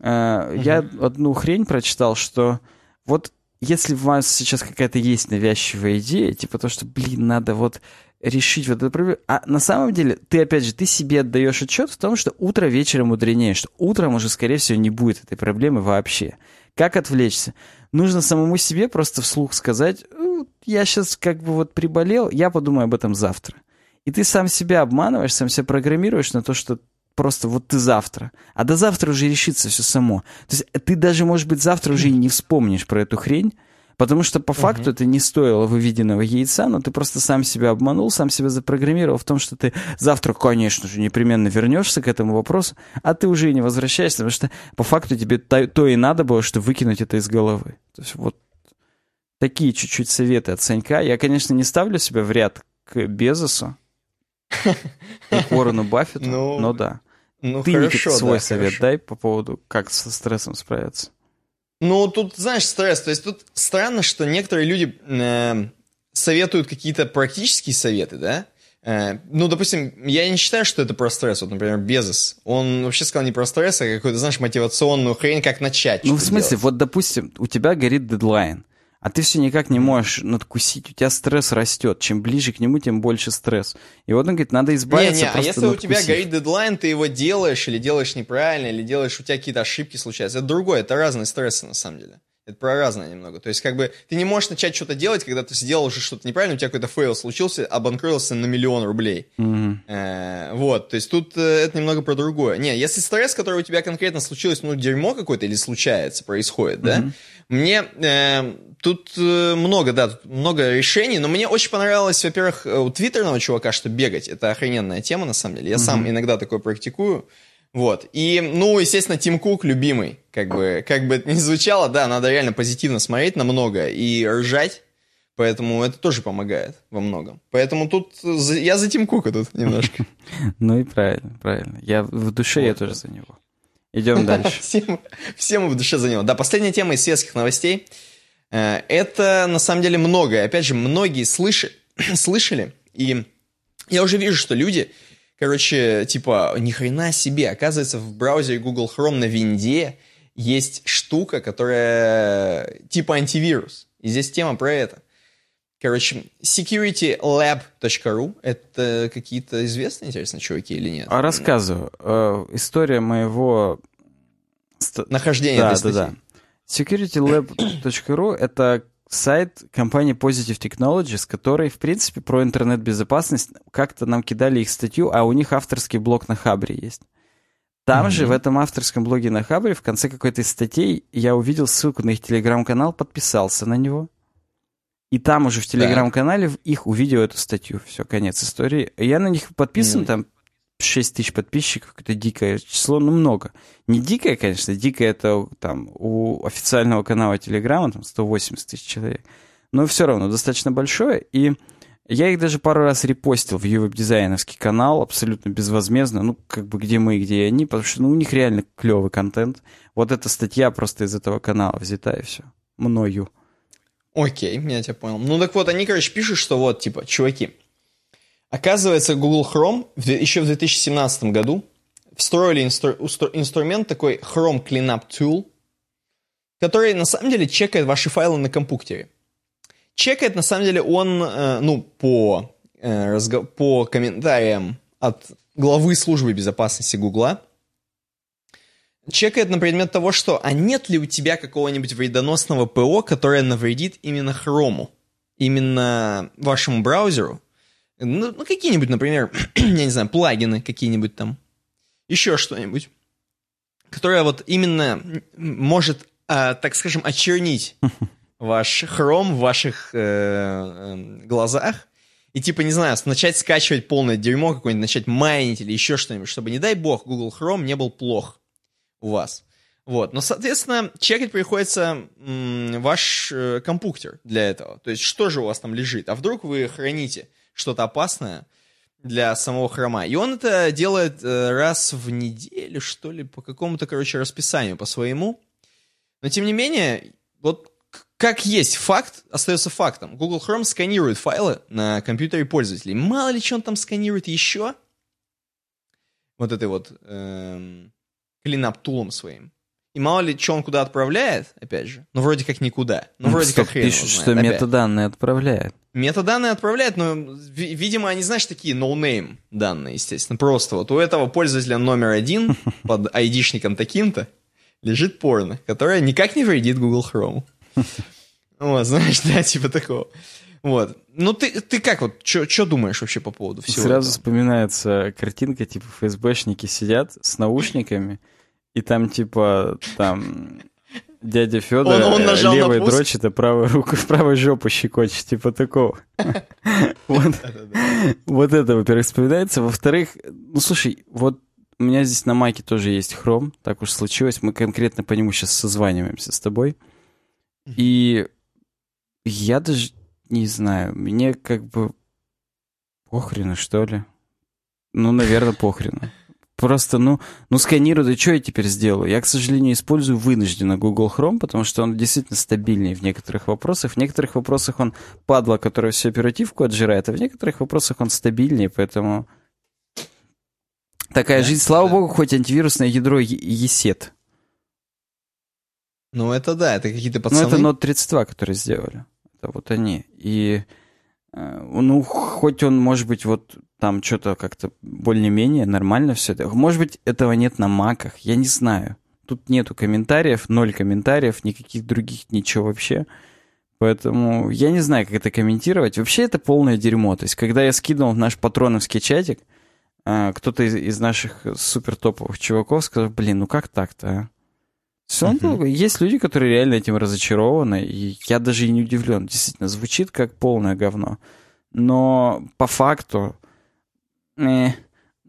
uh я одну хрень прочитал, что вот если у вас сейчас какая-то есть навязчивая идея, типа то, что, блин, надо вот решить вот эту проблему, а на самом деле ты, опять же, ты себе отдаешь отчет в том, что утро вечером мудренее, что утром уже, скорее всего, не будет этой проблемы вообще. Как отвлечься? Нужно самому себе просто вслух сказать, «Ну, я сейчас как бы вот приболел, я подумаю об этом завтра. И ты сам себя обманываешь, сам себя программируешь на то, что просто вот ты завтра. А до завтра уже решится все само. То есть ты даже, может быть, завтра уже и не вспомнишь про эту хрень, потому что по факту uh-huh. это не стоило выведенного яйца, но ты просто сам себя обманул, сам себя запрограммировал в том, что ты завтра, конечно же, непременно вернешься к этому вопросу, а ты уже и не возвращаешься, потому что по факту тебе то, и надо было, что выкинуть это из головы. То есть вот такие чуть-чуть советы от Санька. Я, конечно, не ставлю себя в ряд к Безосу, к Уоррену Баффету, ну, но да. Ну, Ты, хорошо, Никита, свой да, совет хорошо. дай по поводу, как со стрессом справиться. Ну, тут, знаешь, стресс. То есть тут странно, что некоторые люди э, советуют какие-то практические советы, да? Э, ну, допустим, я не считаю, что это про стресс. Вот, например, Безос. Он вообще сказал не про стресс, а какую-то, знаешь, мотивационную хрень, как начать. Ну, в смысле, делать. вот, допустим, у тебя горит дедлайн а ты все никак не можешь надкусить, у тебя стресс растет. Чем ближе к нему, тем больше стресс. И вот он говорит, надо избавиться не, не, а если надкусив. у тебя горит дедлайн, ты его делаешь или делаешь неправильно, или делаешь, у тебя какие-то ошибки случаются. Это другое, это разные стрессы на самом деле. Это про разное немного. То есть, как бы, ты не можешь начать что-то делать, когда ты сделал уже что-то неправильно, у тебя какой-то фейл случился, обанкротился на миллион рублей. Mm-hmm. Вот, то есть, тут э, это немного про другое. Не, если стресс, который у тебя конкретно случилось, ну, дерьмо какое-то или случается, происходит, mm-hmm. да, мне э, тут э, много, да, тут много решений, но мне очень понравилось, во-первых, э, у твиттерного чувака, что бегать, это охрененная тема, на самом деле. Я mm-hmm. сам иногда такое практикую. Вот. И, ну, естественно, Тим Кук любимый. Как бы, как бы это ни звучало, да, надо реально позитивно смотреть на много и ржать. Поэтому это тоже помогает во многом. Поэтому тут я за Тим Кука тут немножко. Ну и правильно, правильно. Я в душе я тоже за него. Идем дальше. Все мы в душе за него. Да, последняя тема из светских новостей. Э, это на самом деле многое. Опять же, многие слышали, слышали, и я уже вижу, что люди, короче, типа, ни хрена себе, оказывается, в браузере Google Chrome на винде есть штука, которая типа антивирус. И здесь тема про это. Короче, securitylab.ru это какие-то известные, интересно, чуваки или нет? А рассказываю. Э, история моего... Нахождения да, да, да. securitylab.ru — это сайт компании Positive Technologies, который, в принципе, про интернет-безопасность как-то нам кидали их статью, а у них авторский блог на Хабре есть. Там mm-hmm. же, в этом авторском блоге на Хабре, в конце какой-то из статей я увидел ссылку на их телеграм-канал, подписался на него. И там уже в телеграм-канале в их увидел эту статью. Все, конец истории. Я на них подписан, mm-hmm. там 6 тысяч подписчиков, какое-то дикое число, ну много. Не дикое, конечно, дикое это там у официального канала Телеграма, там 180 тысяч человек. Но все равно достаточно большое, и я их даже пару раз репостил в ювеб-дизайновский канал, абсолютно безвозмездно, ну, как бы где мы и где они, потому что ну, у них реально клевый контент. Вот эта статья просто из этого канала взята, и все. Мною. Окей, я тебя понял. Ну так вот, они, короче, пишут, что вот, типа, чуваки, Оказывается, Google Chrome еще в 2017 году встроили инстру, инструмент такой Chrome Cleanup Tool, который на самом деле чекает ваши файлы на компьютере. Чекает на самом деле он, э, ну, по, э, разго- по комментариям от главы службы безопасности Гугла, чекает на предмет того, что а нет ли у тебя какого-нибудь вредоносного ПО, которое навредит именно Chrome, именно вашему браузеру, ну, ну какие-нибудь, например, я не знаю, плагины какие-нибудь там. Еще что-нибудь. Которое вот именно может, э, так скажем, очернить ваш хром в ваших э, э, глазах. И типа, не знаю, начать скачивать полное дерьмо какое-нибудь, начать майнить или еще что-нибудь, чтобы, не дай бог, Google Chrome не был плох у вас. Вот, но, соответственно, чекать приходится м, ваш э, компьютер для этого. То есть, что же у вас там лежит? А вдруг вы храните что-то опасное для самого хрома. И он это делает э, раз в неделю, что ли, по какому-то, короче, расписанию, по своему. Но, тем не менее, вот как есть факт, остается фактом. Google Chrome сканирует файлы на компьютере пользователей. Мало ли, что он там сканирует еще. Вот этой вот эм, клинап-тулом своим. И мало ли, что он куда отправляет, опять же. Ну, вроде как никуда. Ну, ну вроде Стоп, как хрен пишут, что опять. метаданные отправляет. Метаданные отправляет, но, видимо, они, знаешь, такие no-name данные, естественно. Просто вот у этого пользователя номер один под айдишником таким-то лежит порно, которое никак не вредит Google Chrome. Вот, знаешь, да, типа такого. Вот. Ну, ты, ты как вот, что думаешь вообще по поводу всего Сразу этого? вспоминается картинка, типа, ФСБшники сидят с наушниками, и там, типа, там дядя Федор он, он нажал левой дрочит, а правой рукой в правой жопу щекочет, типа такого. Вот это, во-первых, вспоминается. Во-вторых, ну слушай, вот у меня здесь на майке тоже есть хром, так уж случилось. Мы конкретно по нему сейчас созваниваемся с тобой. И я даже не знаю, мне как бы похрену, что ли. Ну, наверное, похрену. Просто, ну, ну сканирую, да что я теперь сделаю? Я, к сожалению, использую вынужденно Google Chrome, потому что он действительно стабильнее в некоторых вопросах. В некоторых вопросах он падла, которая всю оперативку отжирает, а в некоторых вопросах он стабильнее, поэтому... Такая да, жизнь, слава да. богу, хоть антивирусное ядро ESET. Ну, это да, это какие-то пацаны. Ну, это Note 32, которые сделали. Это вот они. И, э, ну, хоть он, может быть, вот там что-то как-то более-менее нормально все это. Может быть, этого нет на маках, я не знаю. Тут нету комментариев, ноль комментариев, никаких других, ничего вообще. Поэтому я не знаю, как это комментировать. Вообще это полное дерьмо. То есть, когда я скидывал в наш патроновский чатик, а, кто-то из, из наших супер топовых чуваков сказал, блин, ну как так-то, а? Все, uh-huh. есть люди, которые реально этим разочарованы, и я даже и не удивлен. Действительно, звучит как полное говно. Но по факту э,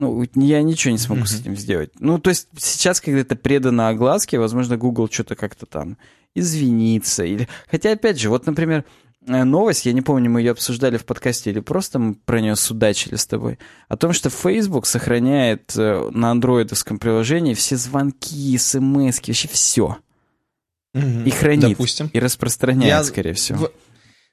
ну, я ничего не смогу mm-hmm. с этим сделать. Ну, то есть сейчас, когда это предано огласке, возможно, Google что-то как-то там извинится. Или... Хотя, опять же, вот, например, э, новость, я не помню, мы ее обсуждали в подкасте или просто мы про нее судачили с тобой, о том, что Facebook сохраняет э, на андроидовском приложении все звонки, смс, вообще все. Mm-hmm. И хранит. Допустим. И распространяет, я... скорее всего.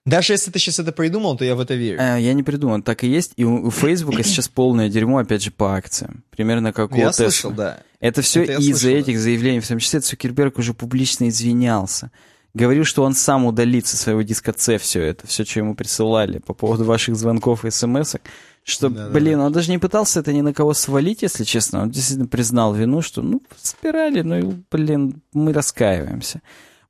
Даже если ты сейчас это придумал, то я в это верю. А, я не придумал, так и есть. И у, у Facebook сейчас полное дерьмо, опять же, по акциям. Примерно как у Я Tesla. слышал, да. Это все из-за этих да. заявлений. В том числе Цукерберг уже публично извинялся. Говорил, что он сам удалит со своего диска C все это, все, что ему присылали по поводу ваших звонков и смс -ок. Что, да, блин, да. он даже не пытался это ни на кого свалить, если честно. Он действительно признал вину, что, ну, спирали, ну, блин, мы раскаиваемся.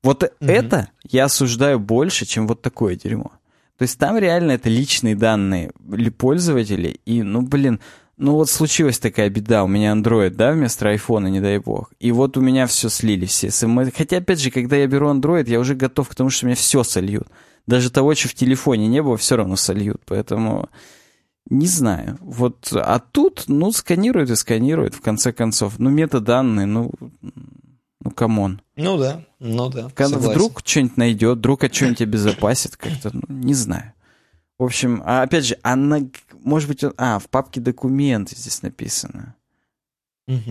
Вот угу. это я осуждаю больше, чем вот такое дерьмо. То есть там реально это личные данные пользователей, и, ну, блин, ну вот случилась такая беда, у меня Android, да, вместо айфона, не дай бог. И вот у меня все слили, все смс. Хотя, опять же, когда я беру Android, я уже готов к тому, что меня все сольют. Даже того, что в телефоне не было, все равно сольют. Поэтому не знаю. Вот, а тут, ну, сканируют и сканируют, в конце концов. Ну, метаданные, ну, ну, come on. Ну да, ну да. Когда вдруг что-нибудь найдет, вдруг от что-нибудь обезопасит как-то, ну, не знаю. В общем, а опять же, она, может быть, он, а, в папке документы здесь написано. Угу.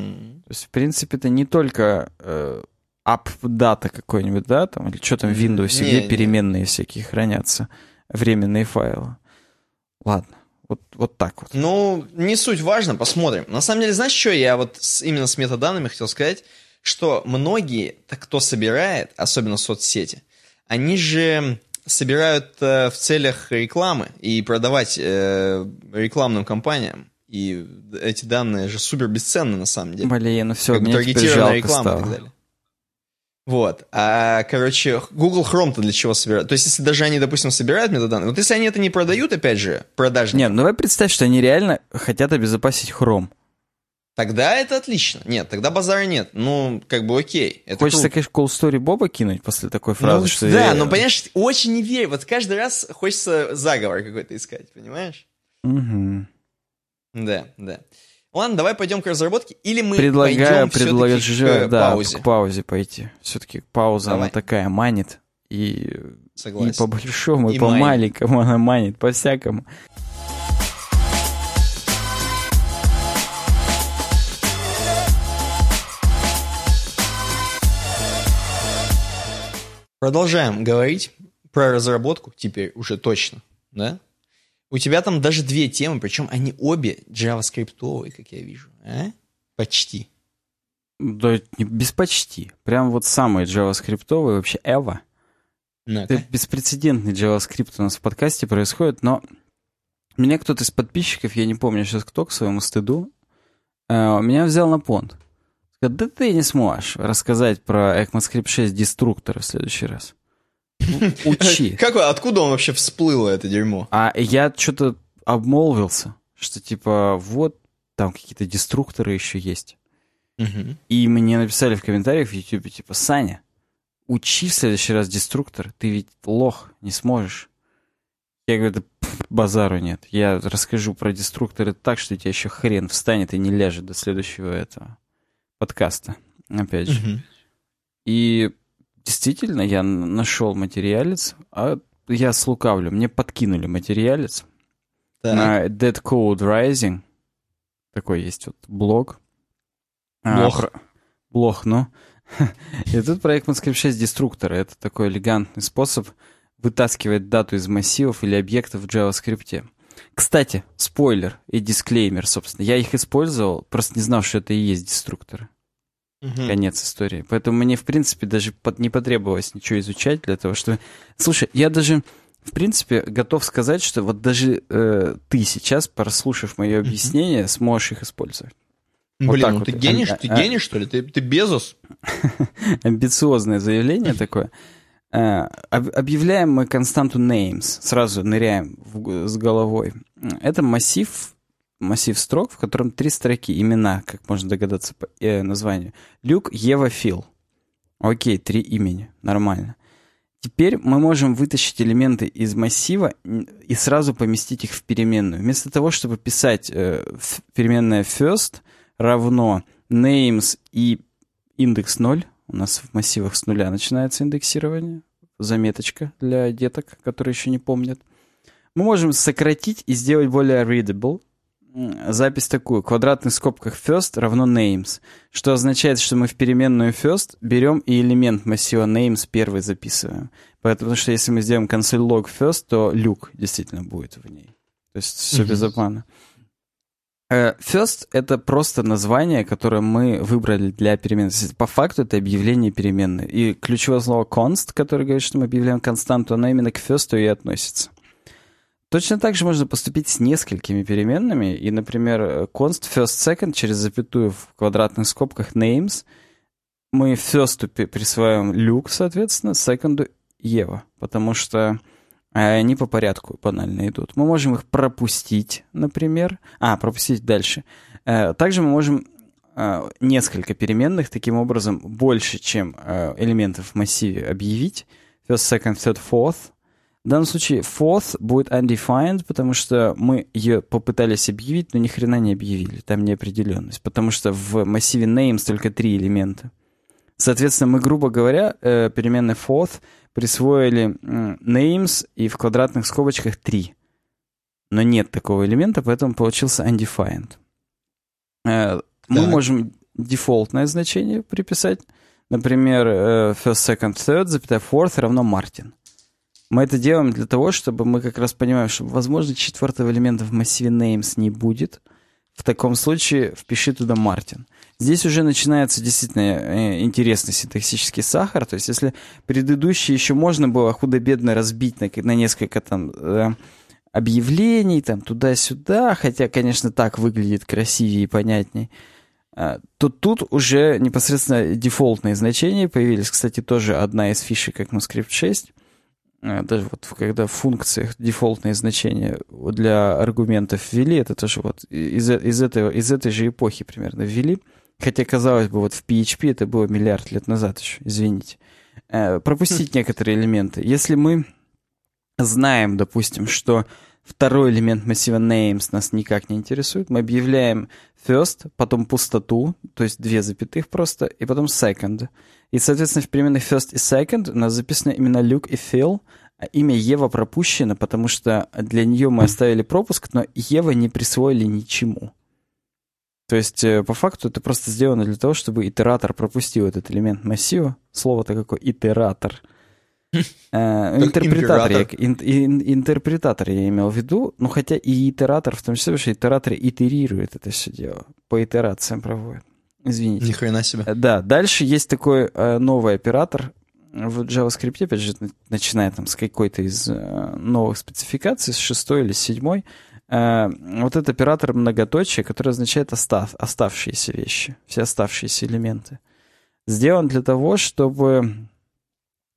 То есть, в принципе, это не только э, AppData какой-нибудь, да, там, или что там в Windows, не, где не. переменные всякие хранятся, временные файлы. Ладно. Вот, вот так вот. Ну, не суть важно, посмотрим. На самом деле, знаешь, что я вот с, именно с метаданными хотел сказать? Что многие, кто собирает, особенно соцсети, они же собирают э, в целях рекламы и продавать э, рекламным компаниям. И эти данные же супер бесценны на самом деле. Блин, ну все, как бы таргетированная реклама стало. и так далее. Вот. А, короче, Google Chrome-то для чего собирают? То есть, если даже они, допустим, собирают метаданные, вот если они это не продают, опять же, продажникам... Нет, ну давай представь, что они реально хотят обезопасить Chrome. Тогда это отлично. Нет, тогда базара нет. Ну, как бы окей. Это хочется, круто. конечно, cool story Боба кинуть после такой фразы, ну, что Да, я... но, понимаешь, очень не верю. Вот каждый раз хочется заговор какой-то искать, понимаешь? Угу. Да, да. Ладно, давай пойдем к разработке, или мы Предлагаю, пойдем предлагаю, к да, паузе. к паузе пойти. Все-таки пауза, давай. она такая манит. И, Согласен. и по большому, и, и по маленькому она манит, по всякому. Продолжаем говорить про разработку теперь уже точно, да? У тебя там даже две темы, причем они обе JavaScript, как я вижу, а? Почти. Да, без почти. Прям вот самые JavaScript вообще Эва. ну Это беспрецедентный JavaScript у нас в подкасте происходит, но меня кто-то из подписчиков, я не помню сейчас кто, к своему стыду, э, меня взял на понт. Да ты не сможешь рассказать про ECMAScript 6 деструктора в следующий раз. Ну, учи. Как, откуда он вообще всплыло, это дерьмо? А я что-то обмолвился, что типа вот там какие-то деструкторы еще есть. Угу. И мне написали в комментариях в YouTube, типа, Саня, учи в следующий раз деструктор, ты ведь лох, не сможешь. Я говорю, да базару нет. Я расскажу про деструкторы так, что у тебя еще хрен встанет и не ляжет до следующего этого подкаста, опять же. Угу. И действительно, я нашел материалец, а я слукавлю, мне подкинули материалец так. на Dead Code Rising. Такой есть вот блог. Блог. А, про... Блог, ну. И тут проект MateScript 6 деструктора. Это такой элегантный способ вытаскивать дату из массивов или объектов в JavaScript. Кстати, спойлер и дисклеймер, собственно. Я их использовал, просто не знал, что это и есть деструкторы. Угу. Конец истории. Поэтому мне, в принципе, даже под, не потребовалось ничего изучать для того, что... Слушай, я даже, в принципе, готов сказать, что вот даже э, ты сейчас, прослушав мое объяснение, угу. сможешь их использовать. Блин, вот ну вот. ты гений, а, ты гений, что ли? Ты, ты Безос? Амбициозное заявление такое. Э, объявляем мы константу names, сразу ныряем с головой. Это массив, массив строк, в котором три строки, имена, как можно догадаться по э, названию. Люк, Ева, Фил. Окей, три имени, нормально. Теперь мы можем вытащить элементы из массива и сразу поместить их в переменную. Вместо того, чтобы писать э, переменная first равно names и индекс 0, у нас в массивах с нуля начинается индексирование. Заметочка для деток, которые еще не помнят. Мы можем сократить и сделать более readable. Запись такую. В квадратных скобках first равно names. Что означает, что мы в переменную first берем и элемент массива names первый записываем. Потому что если мы сделаем консоль log first, то люк действительно будет в ней. То есть все mm-hmm. без обмана. Э, first — это просто название, которое мы выбрали для переменной. По факту это объявление переменной. И ключевое слово const, которое говорит, что мы объявляем константу, оно именно к first и относится. Точно так же можно поступить с несколькими переменными. И, например, const first second через запятую в квадратных скобках names мы first присваиваем Люк, соответственно, second Ева, потому что они по порядку банально идут. Мы можем их пропустить, например. А, пропустить дальше. Э, также мы можем э, несколько переменных, таким образом, больше, чем элементов в массиве объявить. First, second, third, fourth. В данном случае fourth будет undefined, потому что мы ее попытались объявить, но ни хрена не объявили. Там неопределенность. Потому что в массиве names только три элемента. Соответственно, мы, грубо говоря, э, переменной fourth присвоили names и в квадратных скобочках 3. Но нет такого элемента, поэтому получился undefined. Э, мы можем дефолтное значение приписать. Например, э, first, second, third, запятая fourth равно Martin. Мы это делаем для того, чтобы мы как раз понимаем, что, возможно, четвертого элемента в массиве names не будет. В таком случае впиши туда Martin. Здесь уже начинается действительно э, интересный синтаксический сахар. То есть если предыдущий еще можно было худо-бедно разбить на, на несколько там э, объявлений, там туда-сюда, хотя, конечно, так выглядит красивее и понятней, э, то тут уже непосредственно дефолтные значения появились. Кстати, тоже одна из фишек ECMAScript 6. Э, даже вот когда в функциях дефолтные значения для аргументов ввели, это тоже вот из, из, этого, из этой же эпохи примерно ввели. Хотя, казалось бы, вот в PHP это было миллиард лет назад еще, извините. Э, пропустить некоторые элементы. Если мы знаем, допустим, что второй элемент массива names нас никак не интересует, мы объявляем first, потом пустоту, то есть две запятых просто, и потом second. И, соответственно, в переменных first и second у нас записано именно Luke и Phil, а имя Ева пропущено, потому что для нее мы оставили пропуск, но Ева не присвоили ничему. То есть, э, по факту, это просто сделано для того, чтобы итератор пропустил этот элемент массива. Слово-то какое? Итератор. Э, интерпретатор, я, интерпретатор я имел в виду, ну хотя и итератор, в том числе, потому что итератор итерирует это все дело, по итерациям проводит. Извините. Ни хрена себе. Э, да, дальше есть такой новый оператор в JavaScript, опять же, начиная там с какой-то из новых спецификаций, с шестой или седьмой, Э, вот этот оператор многоточия, который означает остав, оставшиеся вещи, все оставшиеся элементы. Сделан для того, чтобы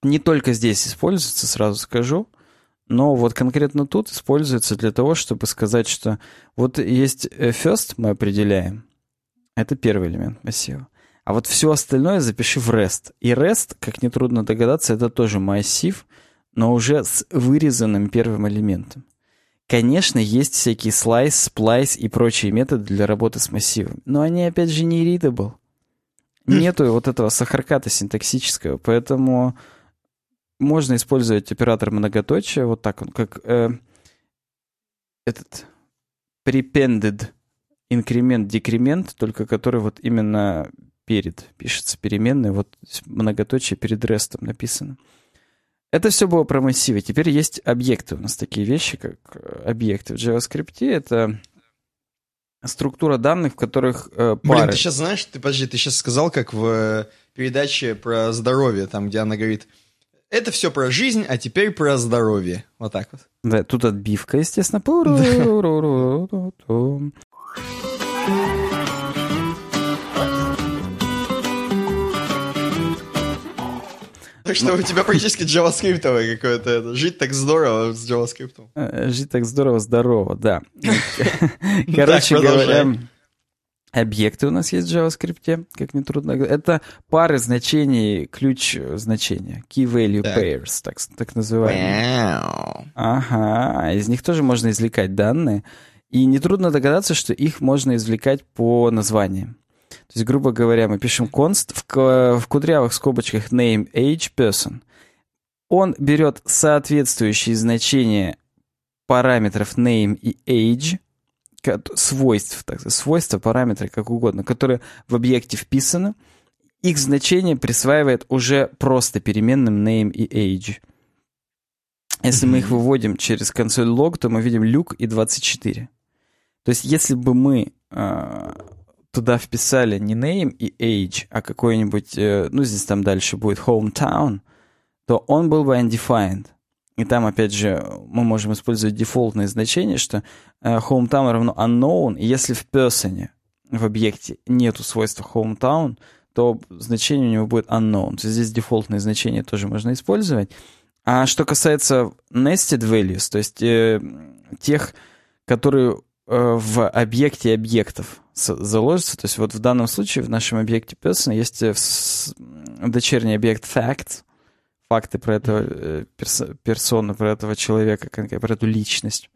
не только здесь используется, сразу скажу, но вот конкретно тут используется для того, чтобы сказать, что вот есть э, first мы определяем, это первый элемент массива. А вот все остальное запиши в REST. И REST, как нетрудно догадаться, это тоже массив, но уже с вырезанным первым элементом. Конечно, есть всякие слайс, сплайс и прочие методы для работы с массивом, но они, опять же, не readable. Нету вот этого сахарката синтаксического, поэтому можно использовать оператор многоточия, вот так он, как э, этот prepended инкремент, декремент, только который вот именно перед пишется переменной, вот многоточие перед рестом написано. Это все было про массивы. Теперь есть объекты. У нас такие вещи, как э, объекты в JavaScript. Это структура данных, в которых э, пары... Блин, ты сейчас знаешь, ты подожди, ты сейчас сказал, как в э, передаче про здоровье, там, где она говорит, это все про жизнь, а теперь про здоровье. Вот так вот. Да, тут отбивка, естественно. Так что у тебя практически JavaScript какое-то. Жить так здорово с JavaScript. Э, жить так здорово, здорово, да. Короче говоря, объекты у нас есть в JavaScript, как нетрудно говорить. Это пары значений, ключ значения. Key value pairs, так, так называемые. Ага, из них тоже можно извлекать данные. И нетрудно догадаться, что их можно извлекать по названиям. То есть, грубо говоря, мы пишем const в, в кудрявых скобочках name, age, person. Он берет соответствующие значения параметров name и age, свойств, так, свойства, параметры, как угодно, которые в объекте вписаны, их значение присваивает уже просто переменным name и age. Если мы их выводим через консоль log, то мы видим люк и 24. То есть если бы мы а, туда вписали не name и age, а какой-нибудь, э, ну, здесь там дальше будет hometown, то он был бы undefined. И там, опять же, мы можем использовать дефолтное значение, что э, hometown равно unknown, и если в person, в объекте, нету свойства hometown, то значение у него будет unknown. То есть здесь дефолтные значения тоже можно использовать. А что касается nested values, то есть э, тех, которые э, в объекте объектов заложатся, то есть вот в данном случае в нашем объекте person есть э, дочерний объект facts, факты про этого э, перс персону, про этого человека, про эту личность.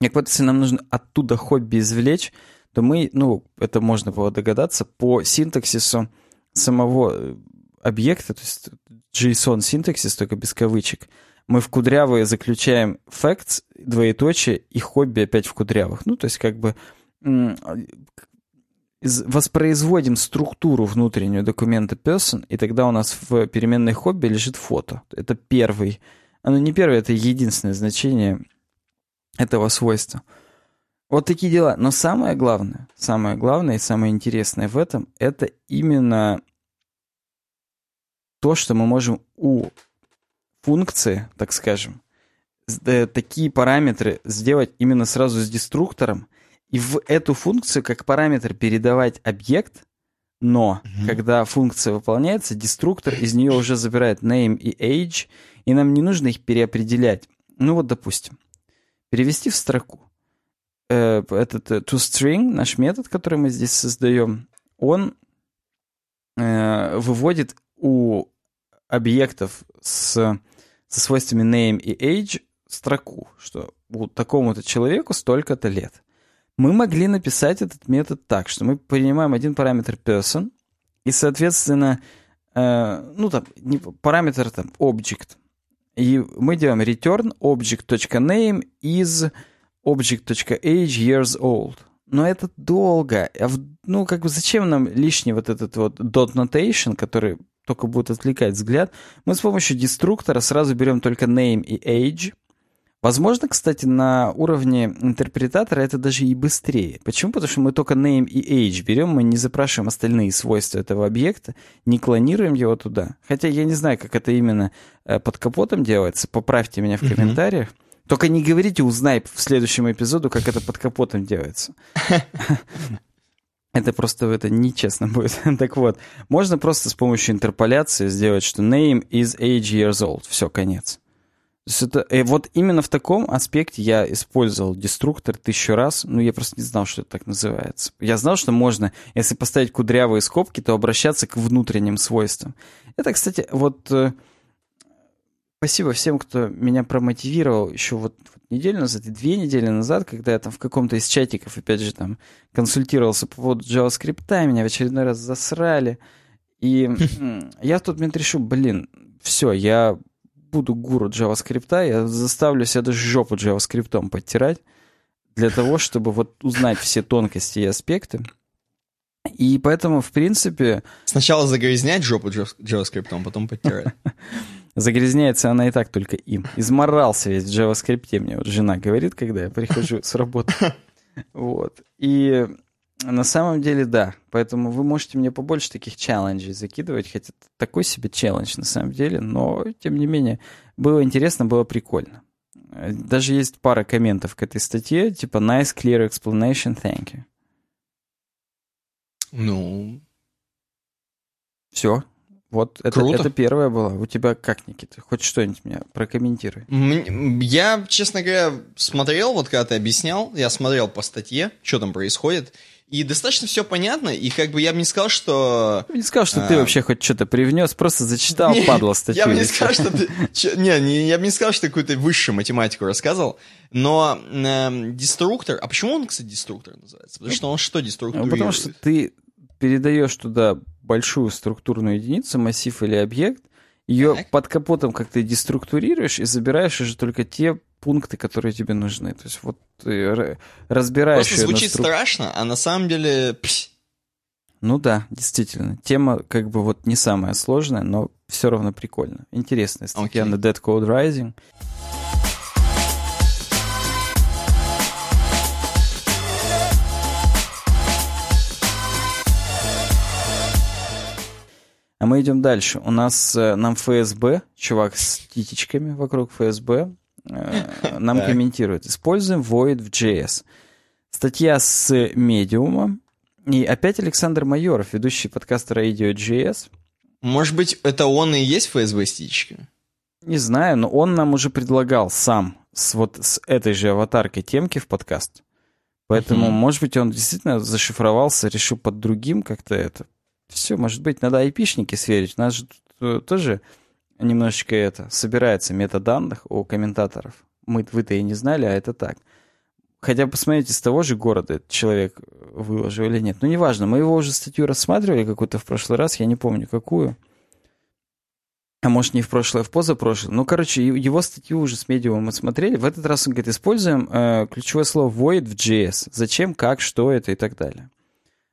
И вот если нам нужно оттуда хобби извлечь, то мы, ну, это можно было догадаться, по синтаксису самого э, объекта, то есть JSON синтаксис, только без кавычек, мы в кудрявые заключаем facts, двоеточие, и хобби опять в кудрявых. Ну, то есть как бы воспроизводим структуру внутреннюю документа person, и тогда у нас в переменной хобби лежит фото. Это первый, оно не первое, это единственное значение этого свойства. Вот такие дела. Но самое главное, самое главное и самое интересное в этом, это именно то, что мы можем у функции, так скажем, э, такие параметры сделать именно сразу с деструктором, и в эту функцию как параметр передавать объект, но угу. когда функция выполняется, деструктор из нее уже забирает name и age, и нам не нужно их переопределять. Ну вот, допустим, перевести в строку. Э, этот э, toString, наш метод, который мы здесь создаем, он э, выводит у объектов с, со свойствами name и age строку, что вот такому-то человеку столько-то лет. Мы могли написать этот метод так, что мы принимаем один параметр person, и, соответственно, э, ну, там, не, параметр там object, и мы делаем return object.name is object.age years old. Но это долго. А ну, как бы зачем нам лишний вот этот вот dot notation, который только будет отвлекать взгляд? Мы с помощью деструктора сразу берем только name и age. Возможно, кстати, на уровне интерпретатора это даже и быстрее. Почему? Потому что мы только name и age берем, мы не запрашиваем остальные свойства этого объекта, не клонируем его туда. Хотя я не знаю, как это именно э, под капотом делается. Поправьте меня в комментариях. Mm-hmm. Только не говорите, узнай в следующем эпизоду, как это под капотом делается. Это просто это нечестно будет. так вот, можно просто с помощью интерполяции сделать, что name is age years old. Все, конец. То есть это, и вот именно в таком аспекте я использовал деструктор тысячу раз, но я просто не знал, что это так называется. Я знал, что можно, если поставить кудрявые скобки, то обращаться к внутренним свойствам. Это, кстати, вот э, Спасибо всем, кто меня промотивировал еще вот, вот неделю назад и две недели назад, когда я там в каком-то из чатиков, опять же, там консультировался по поводу JavaScript, меня в очередной раз засрали. И я в тот момент решил, блин, все, я буду гуру JavaScript, я заставлю себя даже жопу JavaScript подтирать для того, чтобы вот узнать все тонкости и аспекты. И поэтому, в принципе... Сначала загрязнять жопу JavaScript, потом подтирать. Загрязняется она и так только им. Изморался весь в JavaScript, мне вот жена говорит, когда я прихожу с работы. Вот. И на самом деле, да. Поэтому вы можете мне побольше таких челленджей закидывать, хотя это такой себе челлендж на самом деле, но, тем не менее, было интересно, было прикольно. Даже есть пара комментов к этой статье, типа nice, clear explanation, thank you. Ну... Все, вот это, Круто. это первое было. У тебя как, Никита? Хоть что-нибудь меня прокомментируй. Я, честно говоря, смотрел, вот когда ты объяснял, я смотрел по статье, что там происходит, и достаточно все понятно, и как бы я бы не сказал, что... Я не сказал, что а... ты вообще хоть что-то привнес, просто зачитал, не, падла статью. Я бы не сказал, что ты... Не, не, я бы не сказал, что ты какую-то высшую математику рассказывал, но э, деструктор... А почему он, кстати, деструктор называется? Потому что он что деструктурирует? Ну, потому что ты передаешь туда большую структурную единицу, массив или объект, ее так. под капотом как-то деструктурируешь и забираешь уже только те пункты, которые тебе нужны. То есть вот ты разбираешь... Просто звучит струк... страшно, а на самом деле... Ну да, действительно. Тема как бы вот не самая сложная, но все равно прикольно. Интересная статья okay. на Dead Code Rising. А мы идем дальше. У нас э, нам ФСБ, чувак с титечками вокруг ФСБ, э, нам комментирует. Используем Void в JS. Статья с медиума. И опять Александр Майоров, ведущий подкаста Radio.js. Может быть, это он и есть ФСБ-стичка? Не знаю, но он нам уже предлагал сам с вот с этой же аватаркой темки в подкаст. Поэтому, может быть, он действительно зашифровался, решил под другим как-то это. Все, может быть, надо айпишники сверить. У нас же э, тоже немножечко это собирается метаданных у комментаторов. Мы, вы-то и не знали, а это так. Хотя посмотрите, с того же города этот человек выложил или нет. Ну, неважно, мы его уже статью рассматривали какую-то в прошлый раз, я не помню какую. А может, не в прошлое, а в позапрошлое. Ну, короче, его статью уже с медиумом мы смотрели. В этот раз он говорит, используем э, ключевое слово void в JS. Зачем, как, что это и так далее.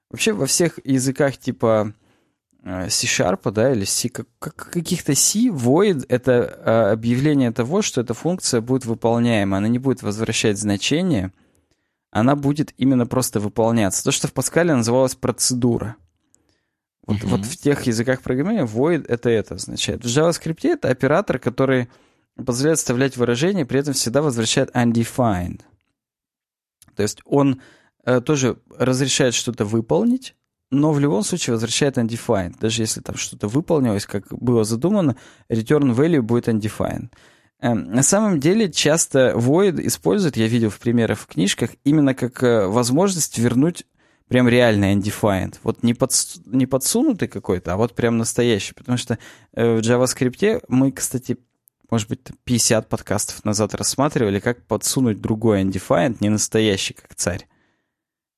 Вообще во всех языках типа э, C-Sharp, да, или C, как, как, каких-то C, void — это э, объявление того, что эта функция будет выполняема. Она не будет возвращать значение, она будет именно просто выполняться. То, что в Паскале называлось процедура. Вот, mm-hmm. вот в тех языках программирования void это это означает. В JavaScript это оператор, который позволяет вставлять выражение, при этом всегда возвращает undefined. То есть он тоже разрешает что-то выполнить, но в любом случае возвращает undefined. Даже если там что-то выполнилось, как было задумано, return value будет undefined. Э, на самом деле часто void используют, я видел в примерах в книжках, именно как э, возможность вернуть прям реальный undefined. Вот не, под, не подсунутый какой-то, а вот прям настоящий. Потому что э, в JavaScript мы, кстати, может быть, 50 подкастов назад рассматривали, как подсунуть другой undefined, не настоящий, как царь.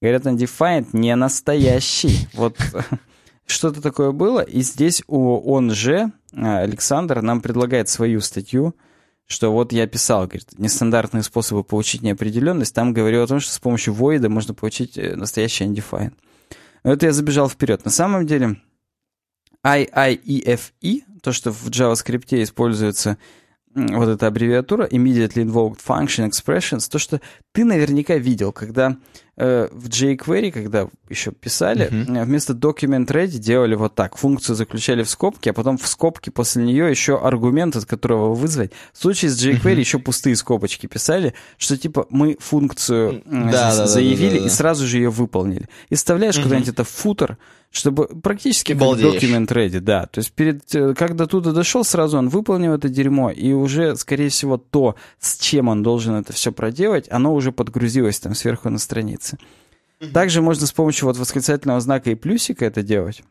Говорят, undefined не настоящий. Вот что-то такое было. И здесь у он же, Александр, нам предлагает свою статью, что вот я писал, говорит, нестандартные способы получить неопределенность, там говорил о том, что с помощью void можно получить э, настоящий undefined. Это я забежал вперед. На самом деле, IIEFE, то, что в JavaScript используется вот эта аббревиатура Immediately Invoked Function Expressions, то, что ты наверняка видел, когда в jQuery, когда еще писали, uh-huh. вместо document ready делали вот так. Функцию заключали в скобки, а потом в скобки после нее еще аргумент, от которого вызвать. В случае с jQuery uh-huh. еще пустые скобочки писали, что типа мы функцию э, да, да, заявили да, да, да, да. и сразу же ее выполнили. И вставляешь uh-huh. куда-нибудь это в футер, чтобы практически как document ready, да. То есть перед, э, когда туда дошел, сразу он выполнил это дерьмо, и уже, скорее всего, то, с чем он должен это все проделать, оно уже подгрузилось там сверху на странице. Также можно с помощью вот восклицательного знака и плюсика это делать.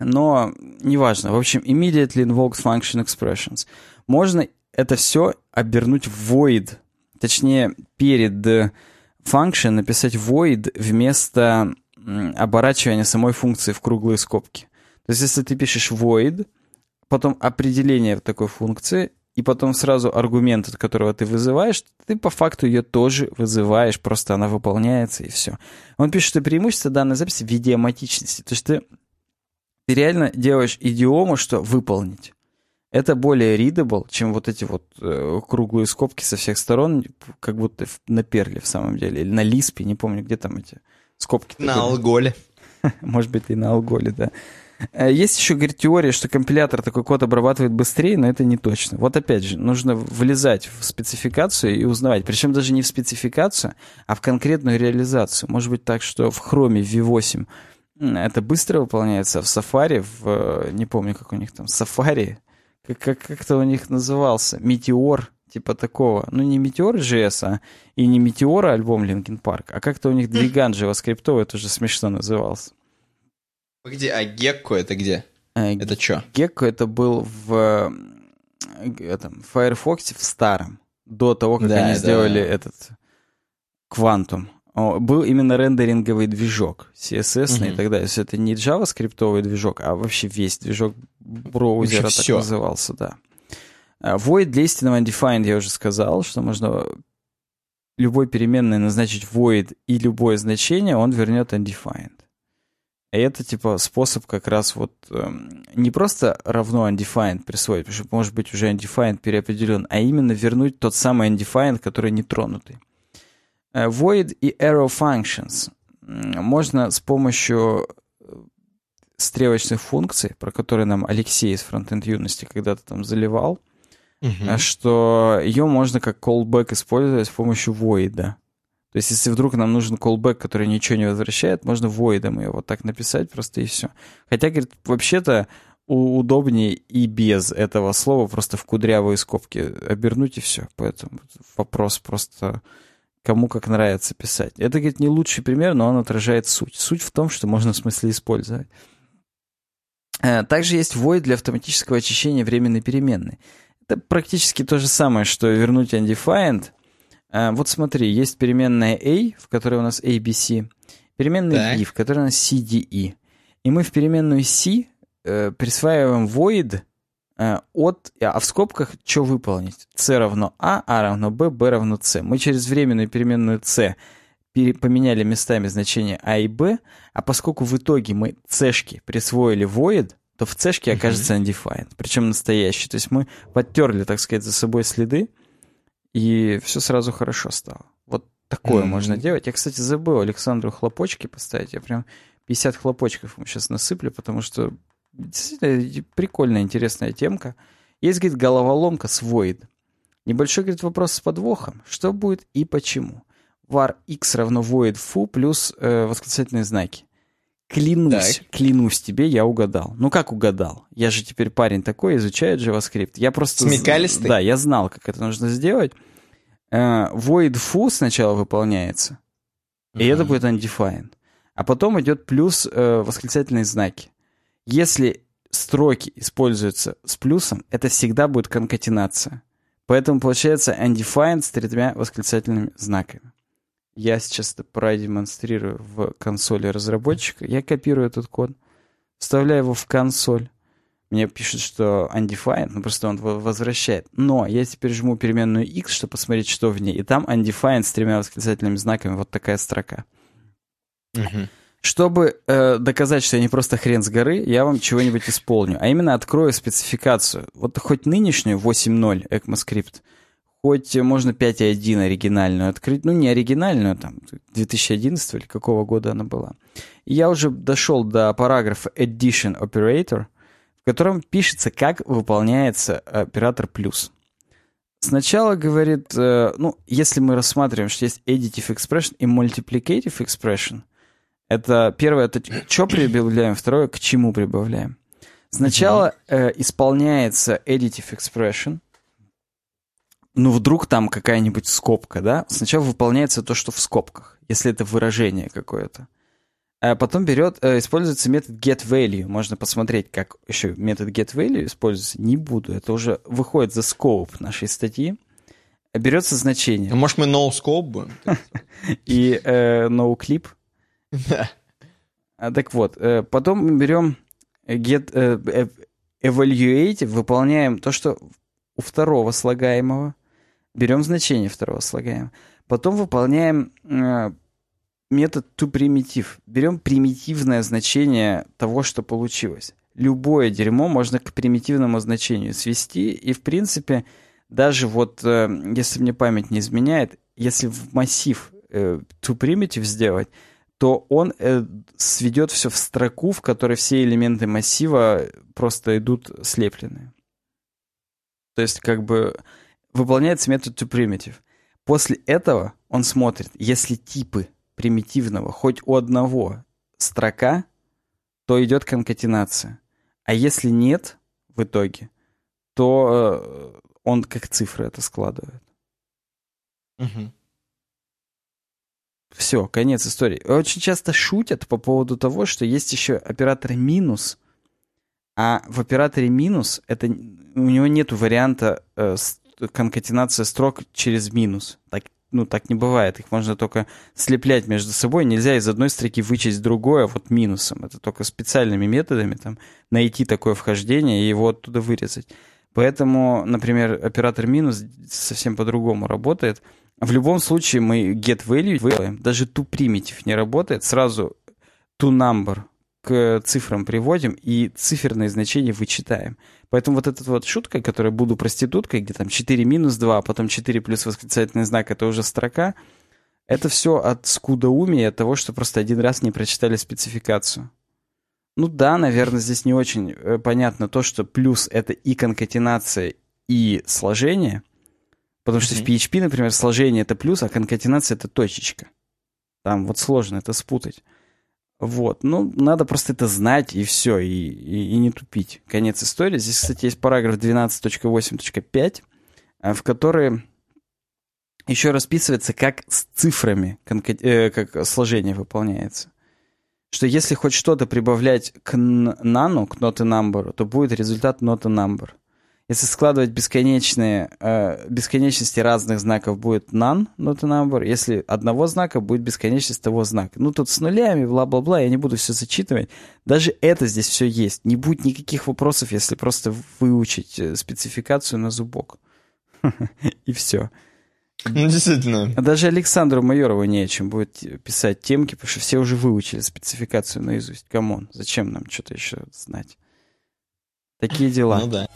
Но неважно. В общем, immediately invokes function expressions. Можно это все обернуть в void. Точнее, перед function написать void вместо оборачивания самой функции в круглые скобки. То есть, если ты пишешь void, потом определение такой функции, и потом сразу аргумент, от которого ты вызываешь, ты по факту ее тоже вызываешь, просто она выполняется, и все. Он пишет, что преимущество данной записи в идиоматичности. То есть ты, ты реально делаешь идиому, что выполнить. Это более readable, чем вот эти вот э, круглые скобки со всех сторон, как будто на перле в самом деле, или на лиспе, не помню, где там эти скобки. На алголе. Может быть, и на алголе, да. Э, есть еще, говорит, теория, что компилятор такой код обрабатывает быстрее, но это не точно. Вот опять же, нужно влезать в спецификацию и узнавать. Причем даже не в спецификацию, а в конкретную реализацию. Может быть так, что в Chrome V8 это быстро выполняется, а в Safari, в, э, не помню, как у них там, Safari, как, как, как-то у них назывался, Метеор, типа такого. Ну, не Метеор JS, а и не Метеора альбом Linkin Park, а как-то у них двиган JavaScript, это уже смешно назывался. Где? А Гекко это где? А, это что? Гекко это был в этом, Firefox в старом, до того, как да, они сделали да. этот Quantum. Был именно рендеринговый движок, CSS угу. и так далее. То есть это не JavaScript движок, а вообще весь движок браузера так все. назывался, да. А, void для истинного undefined я уже сказал, что можно любой переменной назначить void и любое значение, он вернет undefined. И это, типа, способ как раз вот эм, не просто равно undefined присвоить, потому что может быть уже undefined переопределен, а именно вернуть тот самый undefined, который не тронутый. Э, void и arrow functions можно с помощью э, стрелочных функций, про которые нам Алексей из фронтенд юности когда-то там заливал, uh-huh. что ее можно как callback использовать с помощью void. То есть, если вдруг нам нужен callback, который ничего не возвращает, можно voidом ее вот так написать просто и все. Хотя, говорит, вообще-то удобнее и без этого слова просто в кудрявые скобки обернуть и все. Поэтому вопрос просто кому как нравится писать. Это, говорит, не лучший пример, но он отражает суть. Суть в том, что можно в смысле использовать. Э, также есть void для автоматического очищения временной переменной. Это практически то же самое, что вернуть undefined. Э, вот смотри, есть переменная a, в которой у нас abc, переменная b, в которой у нас cde. И мы в переменную c э, присваиваем void э, от, а в скобках что выполнить? c равно a, a равно b, b равно c. Мы через временную переменную c поменяли местами значения а и b, а поскольку в итоге мы c-шки присвоили void, то в c-шке окажется undefined, причем настоящий. То есть мы подтерли, так сказать, за собой следы, и все сразу хорошо стало. Вот такое mm-hmm. можно делать. Я, кстати, забыл Александру хлопочки поставить. Я прям 50 хлопочков ему сейчас насыплю, потому что действительно прикольная, интересная темка. Есть, говорит, головоломка с void. Небольшой, говорит, вопрос с подвохом. Что будет и почему? var x равно void foo плюс э, восклицательные знаки. Клянусь, так. клянусь тебе, я угадал. Ну как угадал? Я же теперь парень такой, изучает JavaScript. Я просто... Смекалистый? Да, я знал, как это нужно сделать. Uh, void foo сначала выполняется, uh-huh. и это будет undefined. А потом идет плюс uh, восклицательные знаки. Если строки используются с плюсом, это всегда будет конкатенация. Поэтому получается undefined с тремя восклицательными знаками. Я сейчас это продемонстрирую в консоли разработчика. Я копирую этот код, вставляю его в консоль. Мне пишет, что undefined, ну просто он возвращает. Но я теперь жму переменную x, чтобы посмотреть, что в ней. И там undefined с тремя восклицательными знаками. Вот такая строка. Угу. Чтобы э, доказать, что я не просто хрен с горы, я вам чего-нибудь исполню. А именно открою спецификацию. Вот хоть нынешнюю 8.0 ECMAScript — хоть можно 5.1 оригинальную открыть, ну не оригинальную, там 2011 или какого года она была. И я уже дошел до параграфа Addition Operator, в котором пишется, как выполняется оператор плюс. Сначала говорит, э, ну, если мы рассматриваем, что есть additive expression и multiplicative expression, это первое, это что прибавляем, второе, к чему прибавляем. Сначала э, исполняется additive expression – ну вдруг там какая-нибудь скобка, да? Сначала выполняется то, что в скобках, если это выражение какое-то. А потом берет, э, используется метод getValue. Можно посмотреть, как еще метод getValue используется. Не буду, это уже выходит за скоп нашей статьи. Берется значение. Ну, может, мы no-scope будем? И э, no-clip. Да. Так вот, э, потом мы берем get evaluate, выполняем то, что у второго слагаемого, берем значение второго слагаемого. Потом выполняем э, метод toPrimitive. Берем примитивное значение того, что получилось. Любое дерьмо можно к примитивному значению свести, и, в принципе, даже вот, э, если мне память не изменяет, если в массив э, toPrimitive сделать, то он э, сведет все в строку, в которой все элементы массива просто идут слепленные. То есть, как бы выполняется метод toPrimitive. После этого он смотрит, если типы примитивного хоть у одного строка, то идет конкатенация. А если нет в итоге, то э, он как цифры это складывает. Угу. Все, конец истории. Очень часто шутят по поводу того, что есть еще оператор минус, а в операторе минус это у него нет варианта э, конкатенация строк через минус. Так, ну, так не бывает. Их можно только слеплять между собой. Нельзя из одной строки вычесть другое вот минусом. Это только специальными методами там найти такое вхождение и его оттуда вырезать. Поэтому, например, оператор минус совсем по-другому работает. В любом случае мы get value делаем. Даже to primitive не работает. Сразу to number к цифрам приводим и циферные значения вычитаем. Поэтому вот эта вот шутка, которая «буду проституткой», где там 4 минус 2, а потом 4 плюс восклицательный знак, это уже строка, это все от скудоумия, от того, что просто один раз не прочитали спецификацию. Ну да, наверное, здесь не очень э, понятно то, что плюс — это и конкатенация, и сложение. Потому что mm-hmm. в PHP, например, сложение это плюс, а конкатенация это точечка. Там вот сложно это спутать. Вот, ну, надо просто это знать, и все, и, и, и не тупить. Конец истории. Здесь, кстати, есть параграф 12.8.5, э, в который еще расписывается, как с цифрами э, как сложение выполняется. Что если хоть что-то прибавлять к NaN'у, к not number, то будет результат not number. Если складывать бесконечные, э, бесконечности разных знаков будет NaN, not number. Если одного знака, будет бесконечность того знака. Ну, тут с нулями, бла-бла-бла, я не буду все зачитывать. Даже это здесь все есть. Не будет никаких вопросов, если просто выучить э, спецификацию на зубок. И все. Ну, действительно. А даже Александру Майорову не о чем будет писать темки, потому что все уже выучили спецификацию наизусть. Come on, зачем нам что-то еще знать? Такие дела. Ну да.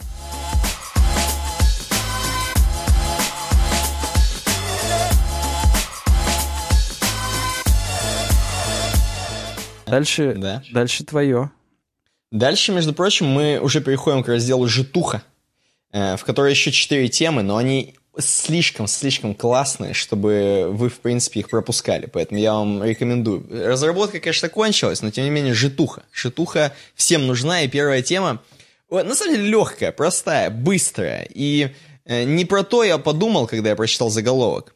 Дальше, да. дальше твое. Дальше, между прочим, мы уже переходим к разделу «Житуха», э, в которой еще четыре темы, но они слишком-слишком классные, чтобы вы, в принципе, их пропускали. Поэтому я вам рекомендую. Разработка, конечно, кончилась, но, тем не менее, житуха. Житуха всем нужна, и первая тема, на самом деле, легкая, простая, быстрая. И э, не про то я подумал, когда я прочитал заголовок.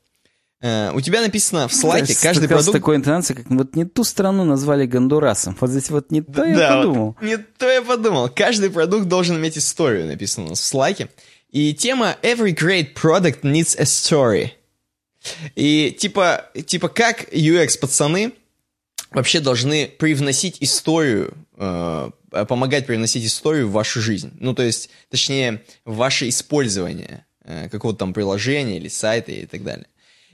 Э, у тебя написано в слайке да, каждый продукт... такой интонацией, как вот не ту страну назвали Гондурасом. Вот здесь вот не то да, я подумал. Вот не то я подумал. Каждый продукт должен иметь историю, написано у нас в слайке. И тема «Every great product needs a story». И типа, типа как UX-пацаны вообще должны привносить историю, э, помогать привносить историю в вашу жизнь. Ну, то есть, точнее, в ваше использование э, какого-то там приложения или сайта и так далее.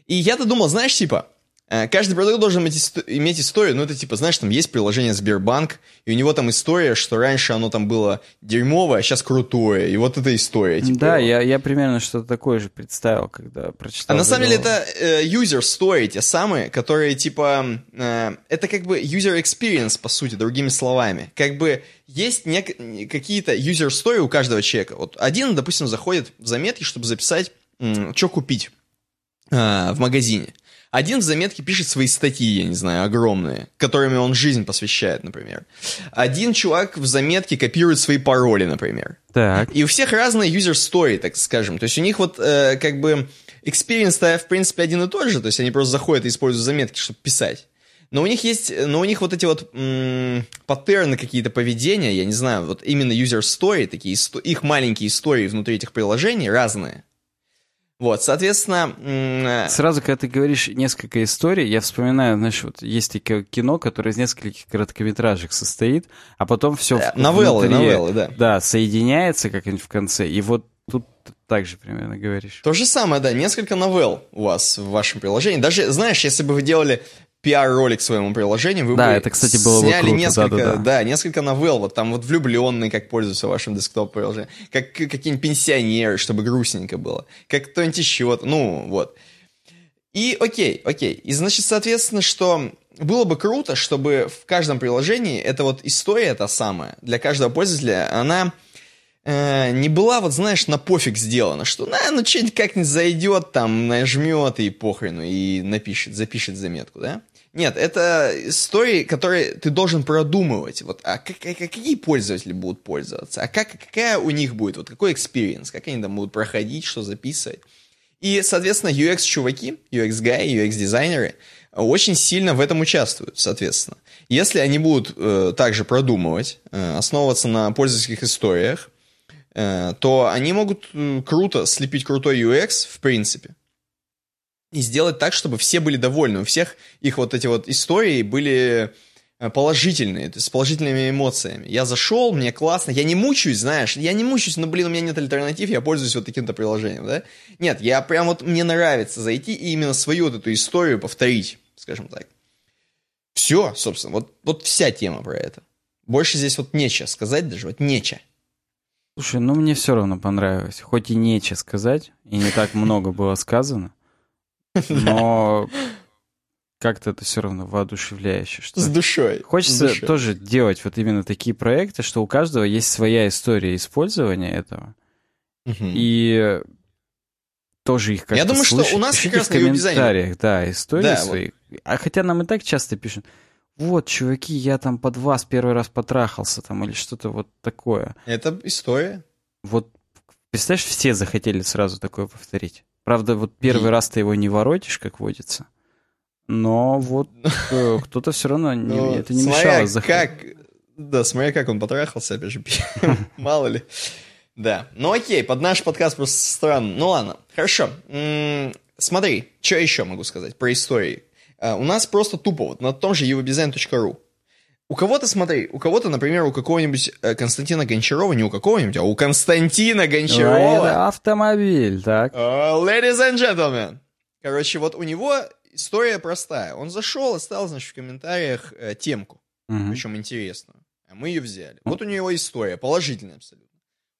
И я-то думал, знаешь, типа, э, каждый продукт должен иметь, иметь историю, ну это типа, знаешь, там есть приложение Сбербанк, и у него там история, что раньше оно там было дерьмовое, а сейчас крутое, и вот эта история. Типа, да, я, я примерно что-то такое же представил, когда прочитал. А на самом деле это э, user story, те самые, которые типа, э, это как бы user experience, по сути, другими словами. Как бы есть нек- какие-то user story у каждого человека. Вот один, допустим, заходит в заметки, чтобы записать, м- что купить э, в магазине. Один в заметке пишет свои статьи, я не знаю, огромные, которыми он жизнь посвящает, например. Один чувак в заметке копирует свои пароли, например. Так. И у всех разные user story, так скажем. То есть у них вот э, как бы experience в принципе, один и тот же. То есть они просто заходят и используют заметки, чтобы писать. Но у них есть, но у них вот эти вот м- паттерны какие-то поведения, я не знаю, вот именно user story, такие, их маленькие истории внутри этих приложений разные. Вот, соответственно... Э, Сразу, когда ты говоришь несколько историй, я вспоминаю, знаешь, вот есть такое кино, которое из нескольких короткометражек состоит, а потом все... Да, новеллы, новеллы, да. Да, соединяется как-нибудь в конце, и вот тут так же примерно говоришь. То же самое, да, несколько новелл у вас в вашем приложении. Даже, знаешь, если бы вы делали пиар-ролик своему приложению, вы да, бы это, кстати, было сняли бы круто, несколько, да, да, да. да, несколько новелл, вот там вот влюбленный, как пользуется вашим десктоп-приложением, как какие-нибудь пенсионеры, чтобы грустненько было, как кто-нибудь еще, ну, вот. И окей, окей. И значит, соответственно, что было бы круто, чтобы в каждом приложении эта вот история та самая, для каждого пользователя, она э, не была, вот знаешь, на пофиг сделана, что, на, ну, что-нибудь как-нибудь зайдет, там, нажмет и похрену, и напишет, запишет заметку, да? Нет, это истории, которые ты должен продумывать. Вот, а как, какие пользователи будут пользоваться? А как, какая у них будет? Вот какой experience? Как они там будут проходить, что записывать? И, соответственно, UX-чуваки, UX-гай, UX-дизайнеры очень сильно в этом участвуют, соответственно. Если они будут э, также продумывать, э, основываться на пользовательских историях, э, то они могут круто слепить крутой UX в принципе и сделать так, чтобы все были довольны. У всех их вот эти вот истории были э, положительные, то есть с положительными эмоциями. Я зашел, мне классно, я не мучаюсь, знаешь, я не мучаюсь, но, блин, у меня нет альтернатив, я пользуюсь вот таким-то приложением, да? Нет, я прям вот, мне нравится зайти и именно свою вот эту историю повторить, скажем так. Все, собственно, вот, вот вся тема про это. Больше здесь вот нечего сказать даже, вот нечего. Слушай, ну мне все равно понравилось. Хоть и нечего сказать, и не так много было сказано. Но как-то это все равно воодушевляюще. Что с душой. Хочется с душой. тоже делать вот именно такие проекты, что у каждого есть своя история использования этого. Угу. И тоже их как-то Я думаю, слышать. что у нас как раз в комментариях, да, истории Да, свои. А хотя нам и так часто пишут, вот, чуваки, я там под вас первый раз потрахался там или что-то вот такое. Это история. Вот, представляешь, все захотели сразу такое повторить. Правда, вот первый раз ты его не воротишь, как водится. Но вот э, кто-то все равно не, Ну, это не смотря мешало заходить. как, да, смотря как он потрахался, опять же, мало ли. Да, ну окей, под наш подкаст просто странно. Ну ладно, хорошо. М, Смотри, что еще могу сказать про истории. А, У нас просто тупо вот на том же eurodesign.ru. У кого-то, смотри, у кого-то, например, у какого-нибудь э, Константина Гончарова, не у какого-нибудь, а у Константина Гончарова. это автомобиль, так. Uh, ladies and gentlemen. Короче, вот у него история простая. Он зашел, оставил, значит, в комментариях э, темку, Мгм. причем интересную. А мы ее взяли. Вот у него история, положительная абсолютно.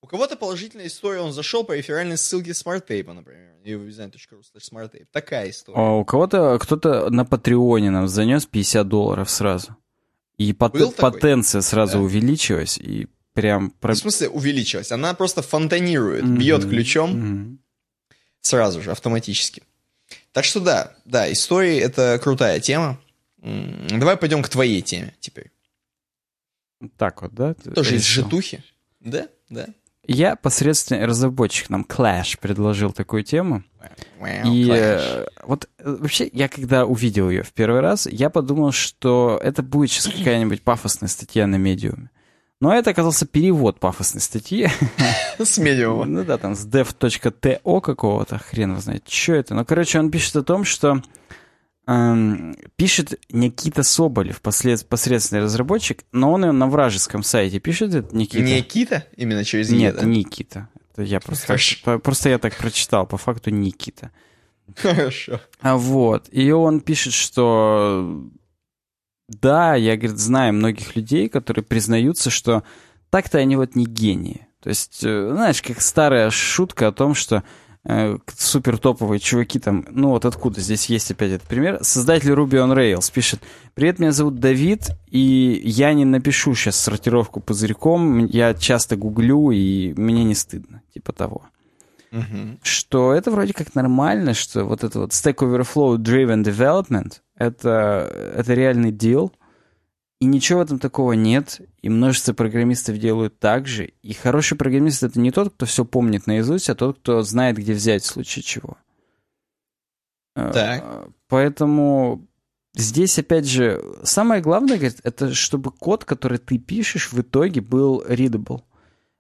У кого-то положительная история, он зашел по реферальной ссылке SmartTape, например, slash SmartTape. Такая история. А у кого-то кто-то на Патреоне нам занес 50 долларов сразу. И пот- Был такой? потенция сразу Да. увеличилась, и прям... про- В смысле, увеличилась. Она просто фонтанирует, Мгм. бьет ключом Мгм. сразу же, автоматически. Так что да, да, истории — это крутая тема. Давай пойдем к твоей теме теперь. Так вот, да? Тоже из решил? житухи. Да, да. Я посредственный разработчик, нам Clash предложил такую тему. И Clash. э, вот э, вообще, я когда увидел ее в первый раз, я подумал, что это будет сейчас какая-нибудь пафосная статья на медиуме. Но это оказался перевод пафосной статьи. С медиума. Ну да, там с dev.to какого-то, хрен его знает, что это. Ну, короче, он пишет о том, что пишет Никита Соболев, послед- посредственный разработчик, но он ее на вражеском сайте пишет, это Никита. Никита? Именно через Е, Нет, да? Никита. Это я просто, Хорошо. просто я так прочитал, по факту Никита. Хорошо. А вот, и он пишет, что да, я, говорит, знаю многих людей, которые признаются, что так-то они вот не гении. То есть, э, знаешь, как старая шутка о том, что э, супер топовые чуваки там, ну вот откуда, здесь есть опять этот пример. Создатель Ruby on Rails пишет, привет, меня зовут Давид, и я не напишу сейчас сортировку пузырьком, я часто гуглю, и мне не стыдно, типа того Мгм. что это вроде как нормально, что вот это вот Stack Overflow Driven Development это, это реальный дел, и ничего в этом такого нет, и множество программистов делают так же, и хороший программист это не тот, кто все помнит наизусть, а тот, кто знает, где взять в случае чего. Э, Так. Поэтому здесь, опять же, самое главное, говорит, это чтобы код, который ты пишешь, в итоге был readable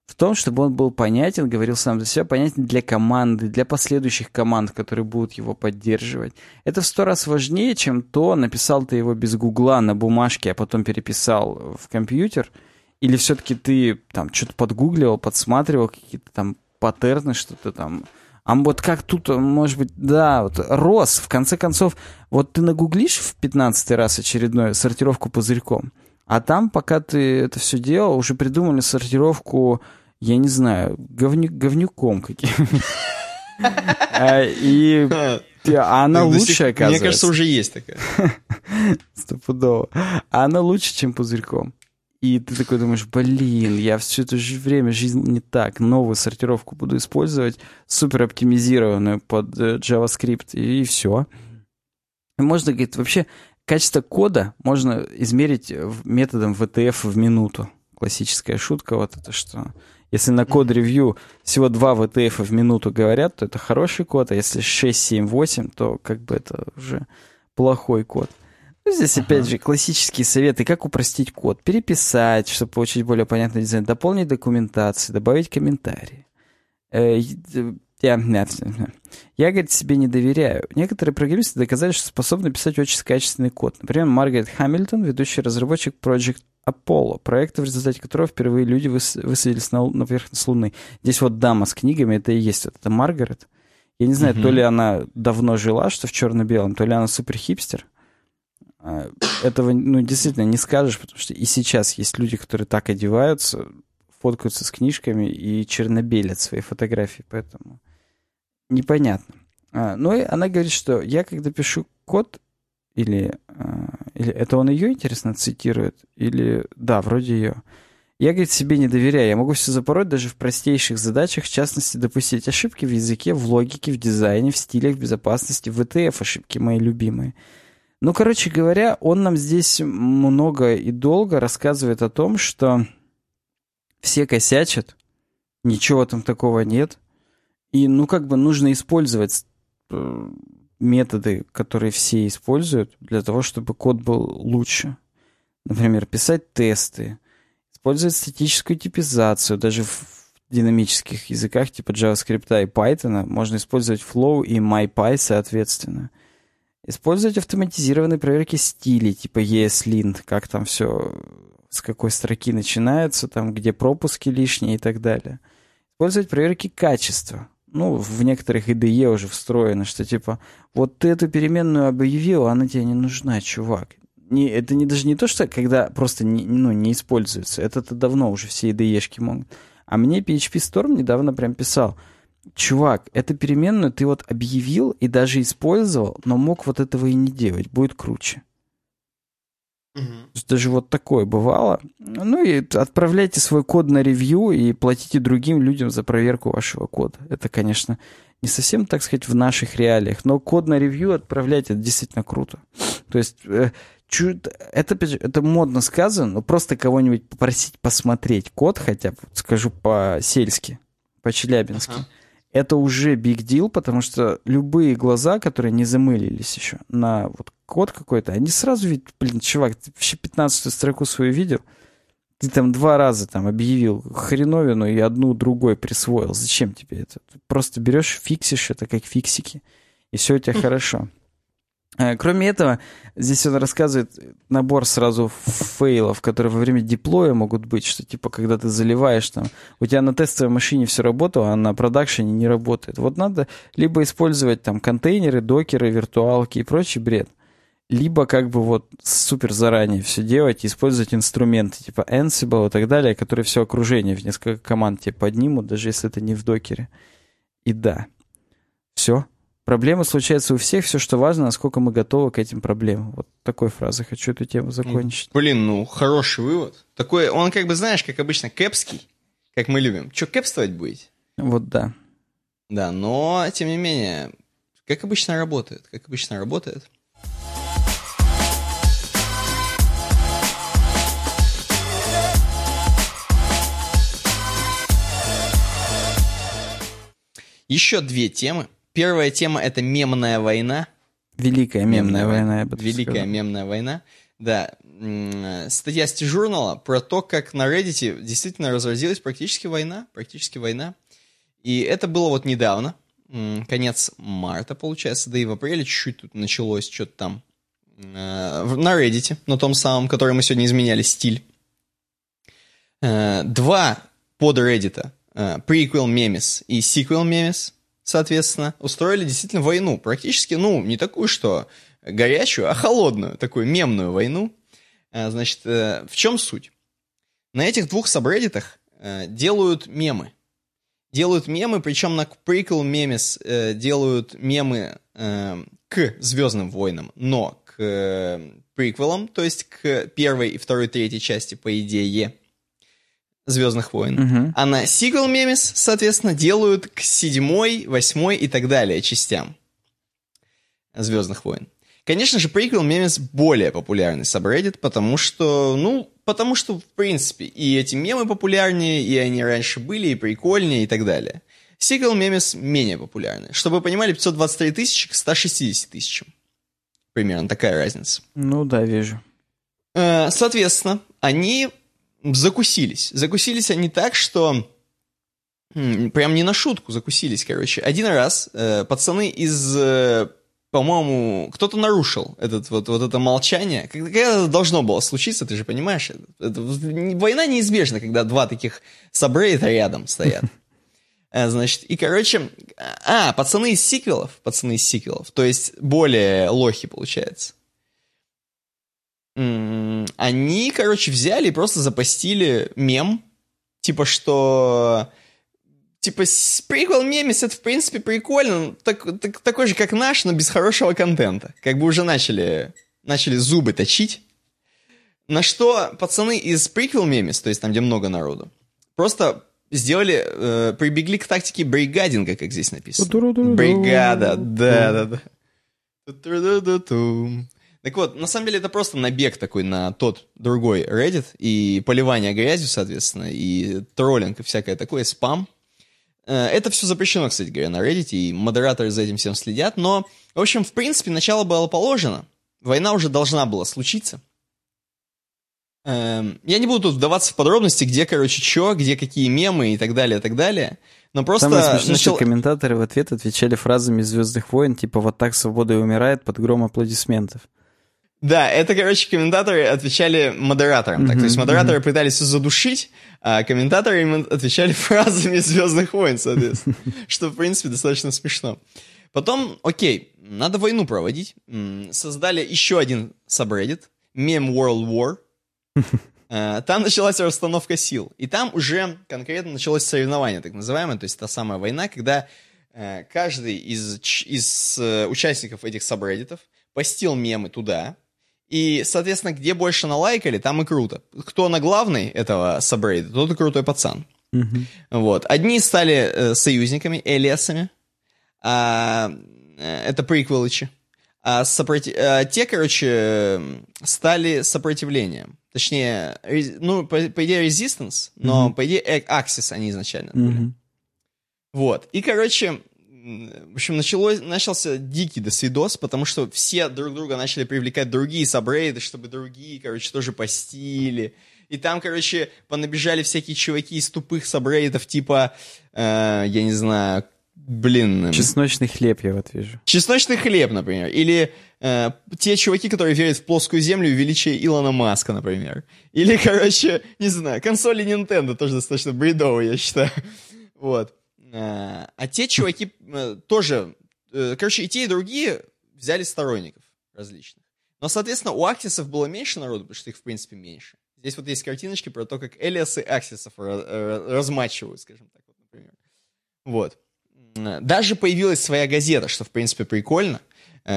в том, чтобы он был понятен, говорил сам за себя, понятен для команды, для последующих команд, которые будут его поддерживать. Это в сто раз важнее, чем то, написал ты его без гугла на бумажке, а потом переписал в компьютер, или все-таки ты там что-то подгугливал, подсматривал какие-то там паттерны, что-то там. А вот как тут, может быть, да, вот рос, в конце концов, вот ты нагуглишь в 15 раз очередную сортировку пузырьком, а там, пока ты это все делал, уже придумали сортировку, я не знаю, говню, говнюком каким-нибудь. А, И а она лучше, оказывается. Мне кажется, уже есть такая. Стопудово. А она лучше, чем пузырьком. И ты такой думаешь, блин, я все это же время, жизнь не так. Новую сортировку буду использовать, супер оптимизированную под э, JavaScript, и, все. Можно, говорит, вообще качество кода можно измерить в- методом VTF в минуту. Классическая шутка вот это, что если на код ревью всего 2 VTF в минуту говорят, то это хороший код, а если 6, 7, 8, то как бы это уже плохой код. Ну, здесь, опять же, классические советы, как упростить код. Переписать, чтобы получить более понятный дизайн, дополнить документацию, добавить комментарии. Я, я, говорит, себе не доверяю. Некоторые программисты доказали, что способны писать очень качественный код. Например, Маргарет Хамильтон, ведущий разработчик Project Apollo, проекта, в результате которого впервые люди выс- высадились на, на поверхность Луны. Здесь вот дама с книгами, это и есть вот эта Маргарет. Я не знаю, Мгм. то ли она давно жила, что в черно-белом, то ли она супер хипстер. А, Этого, ну, действительно не скажешь, потому что и сейчас есть люди, которые так одеваются, фоткаются с книжками и чернобелят свои фотографии, поэтому непонятно. А, ну и она говорит, что я когда пишу код, или, а, или это он ее, интересно, цитирует, или, да, вроде ее. Я, говорит, себе не доверяю. Я могу все запороть даже в простейших задачах, в частности, допустить ошибки в языке, в логике, в дизайне, в стилях, в безопасности, в ETF ошибки мои любимые. Ну, короче говоря, он нам здесь много и долго рассказывает о том, что все косячат, ничего там такого нет. И, ну, как бы нужно использовать э, методы, которые все используют, для того, чтобы код был лучше. Например, писать тесты, использовать статическую типизацию, даже в динамических языках типа JavaScript и Python можно использовать Flow и MyPy соответственно. Использовать автоматизированные проверки стилей, типа ESLint, как там все, с какой строки начинается, там, где пропуски лишние и так далее. Использовать проверки качества. Ну, в некоторых IDE уже встроено, что типа, вот ты эту переменную объявил, она тебе не нужна, чувак не, это не, даже не то, что когда просто не, ну, не используется. Это-то давно уже все IDE-шки могут. А мне PHP Storm недавно прям писал, чувак, эту переменную ты вот объявил и даже использовал, но мог вот этого и не делать, будет круче. Угу. Даже вот такое бывало. Ну и отправляйте свой код на ревью и платите другим людям за проверку вашего кода. Это, конечно, не совсем, так сказать, в наших реалиях, но код на ревью отправлять это действительно круто. То есть э, чуть, это, это модно сказано, но просто кого-нибудь попросить посмотреть код хотя бы, скажу по-сельски, по-челябински. Uh-huh. Это уже big deal, потому что любые глаза, которые не замылились еще на вот код какой-то, они сразу видят, блин, чувак, ты вообще 15 строку свою видел? Ты там два раза там объявил хреновину и одну другой присвоил. Зачем тебе это? Ты просто берешь, фиксишь это как фиксики, и все у тебя хорошо. Э, кроме этого, здесь он рассказывает набор сразу фейлов, которые во время диплоя могут быть, что типа когда ты заливаешь там, у тебя на тестовой машине все работало, а на продакшене не работает. Вот надо либо использовать там контейнеры, докеры, виртуалки и прочий бред, либо как бы вот супер заранее все делать использовать инструменты типа Ansible и так далее, которые все окружение в несколько команд тебе поднимут, даже если это не в докере. И да, все, Проблемы случаются у всех, все, что важно, насколько мы готовы к этим проблемам. Вот такой фразой хочу эту тему закончить. Блин, ну, хороший вывод. Такой, он как бы, знаешь, как обычно, кэпский, как мы любим. Че, кэпствовать будете? Вот да. Да, но, тем не менее, как обычно работает, как обычно работает. Еще две темы, Первая тема — это мемная война. Великая мемная, мемная война, я бы Великая сказал. мемная война. Да, статья Стижурнала про то, как на Reddit действительно разразилась практически война, практически война. И это было вот недавно, конец марта, получается, да и в апреле чуть-чуть тут началось что-то там э, на Reddit, на том самом, который мы сегодня изменяли стиль. Э, два под Reddit, э, prequel memes и sequel memes, соответственно, устроили действительно войну. Практически, ну, не такую, что горячую, а холодную, такую мемную войну. А, значит, э, в чем суть? На этих двух сабреддитах э, делают мемы. Делают мемы, причем на Memes э, делают мемы к Звездным войнам, но к приквелам, то есть к первой и второй, третьей части, по идее. Звездных войн. Угу. А на Sequel Memes, соответственно, делают к седьмой, восьмой и так далее частям Звездных войн. Конечно же, Prequel Memes более популярный сабреддит, потому что, ну, потому что, в принципе, и эти мемы популярнее, и они раньше были, и прикольнее, и так далее. Sequel Memes менее популярны. Чтобы вы понимали, 523 тысячи к 160 тысячам. Примерно такая разница. Ну да, вижу. Э, соответственно, они закусились. Закусились они так, что прям не на шутку закусились, короче. Один раз э, пацаны из, э, по-моему, кто-то нарушил этот, вот, вот это молчание. Когда, это должно было случиться, ты же понимаешь, это, это, война неизбежна, когда два таких сабрейта рядом стоят. Э, значит, и, короче, а, пацаны из сиквелов, пацаны из сиквелов, то есть более лохи, получается они, короче, взяли и просто запостили мем, типа, что... Типа, прикол мемис, это, в принципе, прикольно, так, так, такой же, как наш, но без хорошего контента. Как бы уже начали, начали зубы точить. На что пацаны из Prequel Memes, то есть там, где много народу, просто сделали, э, прибегли к тактике бригадинга, как здесь написано. Бригада, да, да, да. Так вот, на самом деле это просто набег такой на тот другой Reddit, и поливание грязью, соответственно, и троллинг, и всякое такое, спам. Э, это все запрещено, кстати говоря, на Reddit, и модераторы за этим всем следят, но, в общем, в принципе, начало было положено, война уже должна была случиться. Эм, я не буду тут вдаваться в подробности, где, короче, что, где какие мемы и так далее, и так далее. Но просто... Самое смешное, начал... что комментаторы в ответ отвечали фразами «Звездных войн», типа «Вот так свобода и умирает» под гром аплодисментов. Да, это, короче, комментаторы отвечали модераторам. Mm-hmm, так, то есть модераторы mm-hmm. пытались задушить, а комментаторы им отвечали фразами Звездных войн, соответственно. Что, в принципе, достаточно смешно. Потом, окей, надо войну проводить. Создали еще один subreddit, Meme World War. Э, там началась расстановка сил. И там уже конкретно началось соревнование, так называемое, то есть та самая война, когда э, каждый из, из э, участников этих сабреддитов постил мемы туда, и, соответственно, где больше налайкали, там и круто. Кто на главный этого сабрейда, тот и крутой пацан. Mm-hmm. Вот. Одни стали э, союзниками, элиасами. А, э, это приквелычи. А сопротив... а те, короче, стали сопротивлением. Точнее, ну, по, по идее, resistance, но, mm-hmm. по идее, Axis они изначально были. Mm-hmm. Вот. И, короче, в общем, началось, начался дикий досвидос, потому что все друг друга начали привлекать другие сабрейды, чтобы другие, короче, тоже постили. И там, короче, понабежали всякие чуваки из тупых сабрейдов, типа, э, я не знаю, блин... Чесночный хлеб я вот вижу. Чесночный хлеб, например. Или э, те чуваки, которые верят в плоскую землю и величие Илона Маска, например. Или, короче, не знаю, консоли Nintendo тоже достаточно бредовые, я считаю. Вот. Э, а те чуваки э, тоже, э, короче, и те, и другие взяли сторонников различных. Но, соответственно, у Аксисов было меньше народу, потому что их, в принципе, меньше. Здесь вот есть картиночки про то, как Элиасы Аксисов размачивают, скажем так, вот, например. Вот. Даже появилась своя газета, что, в принципе, прикольно.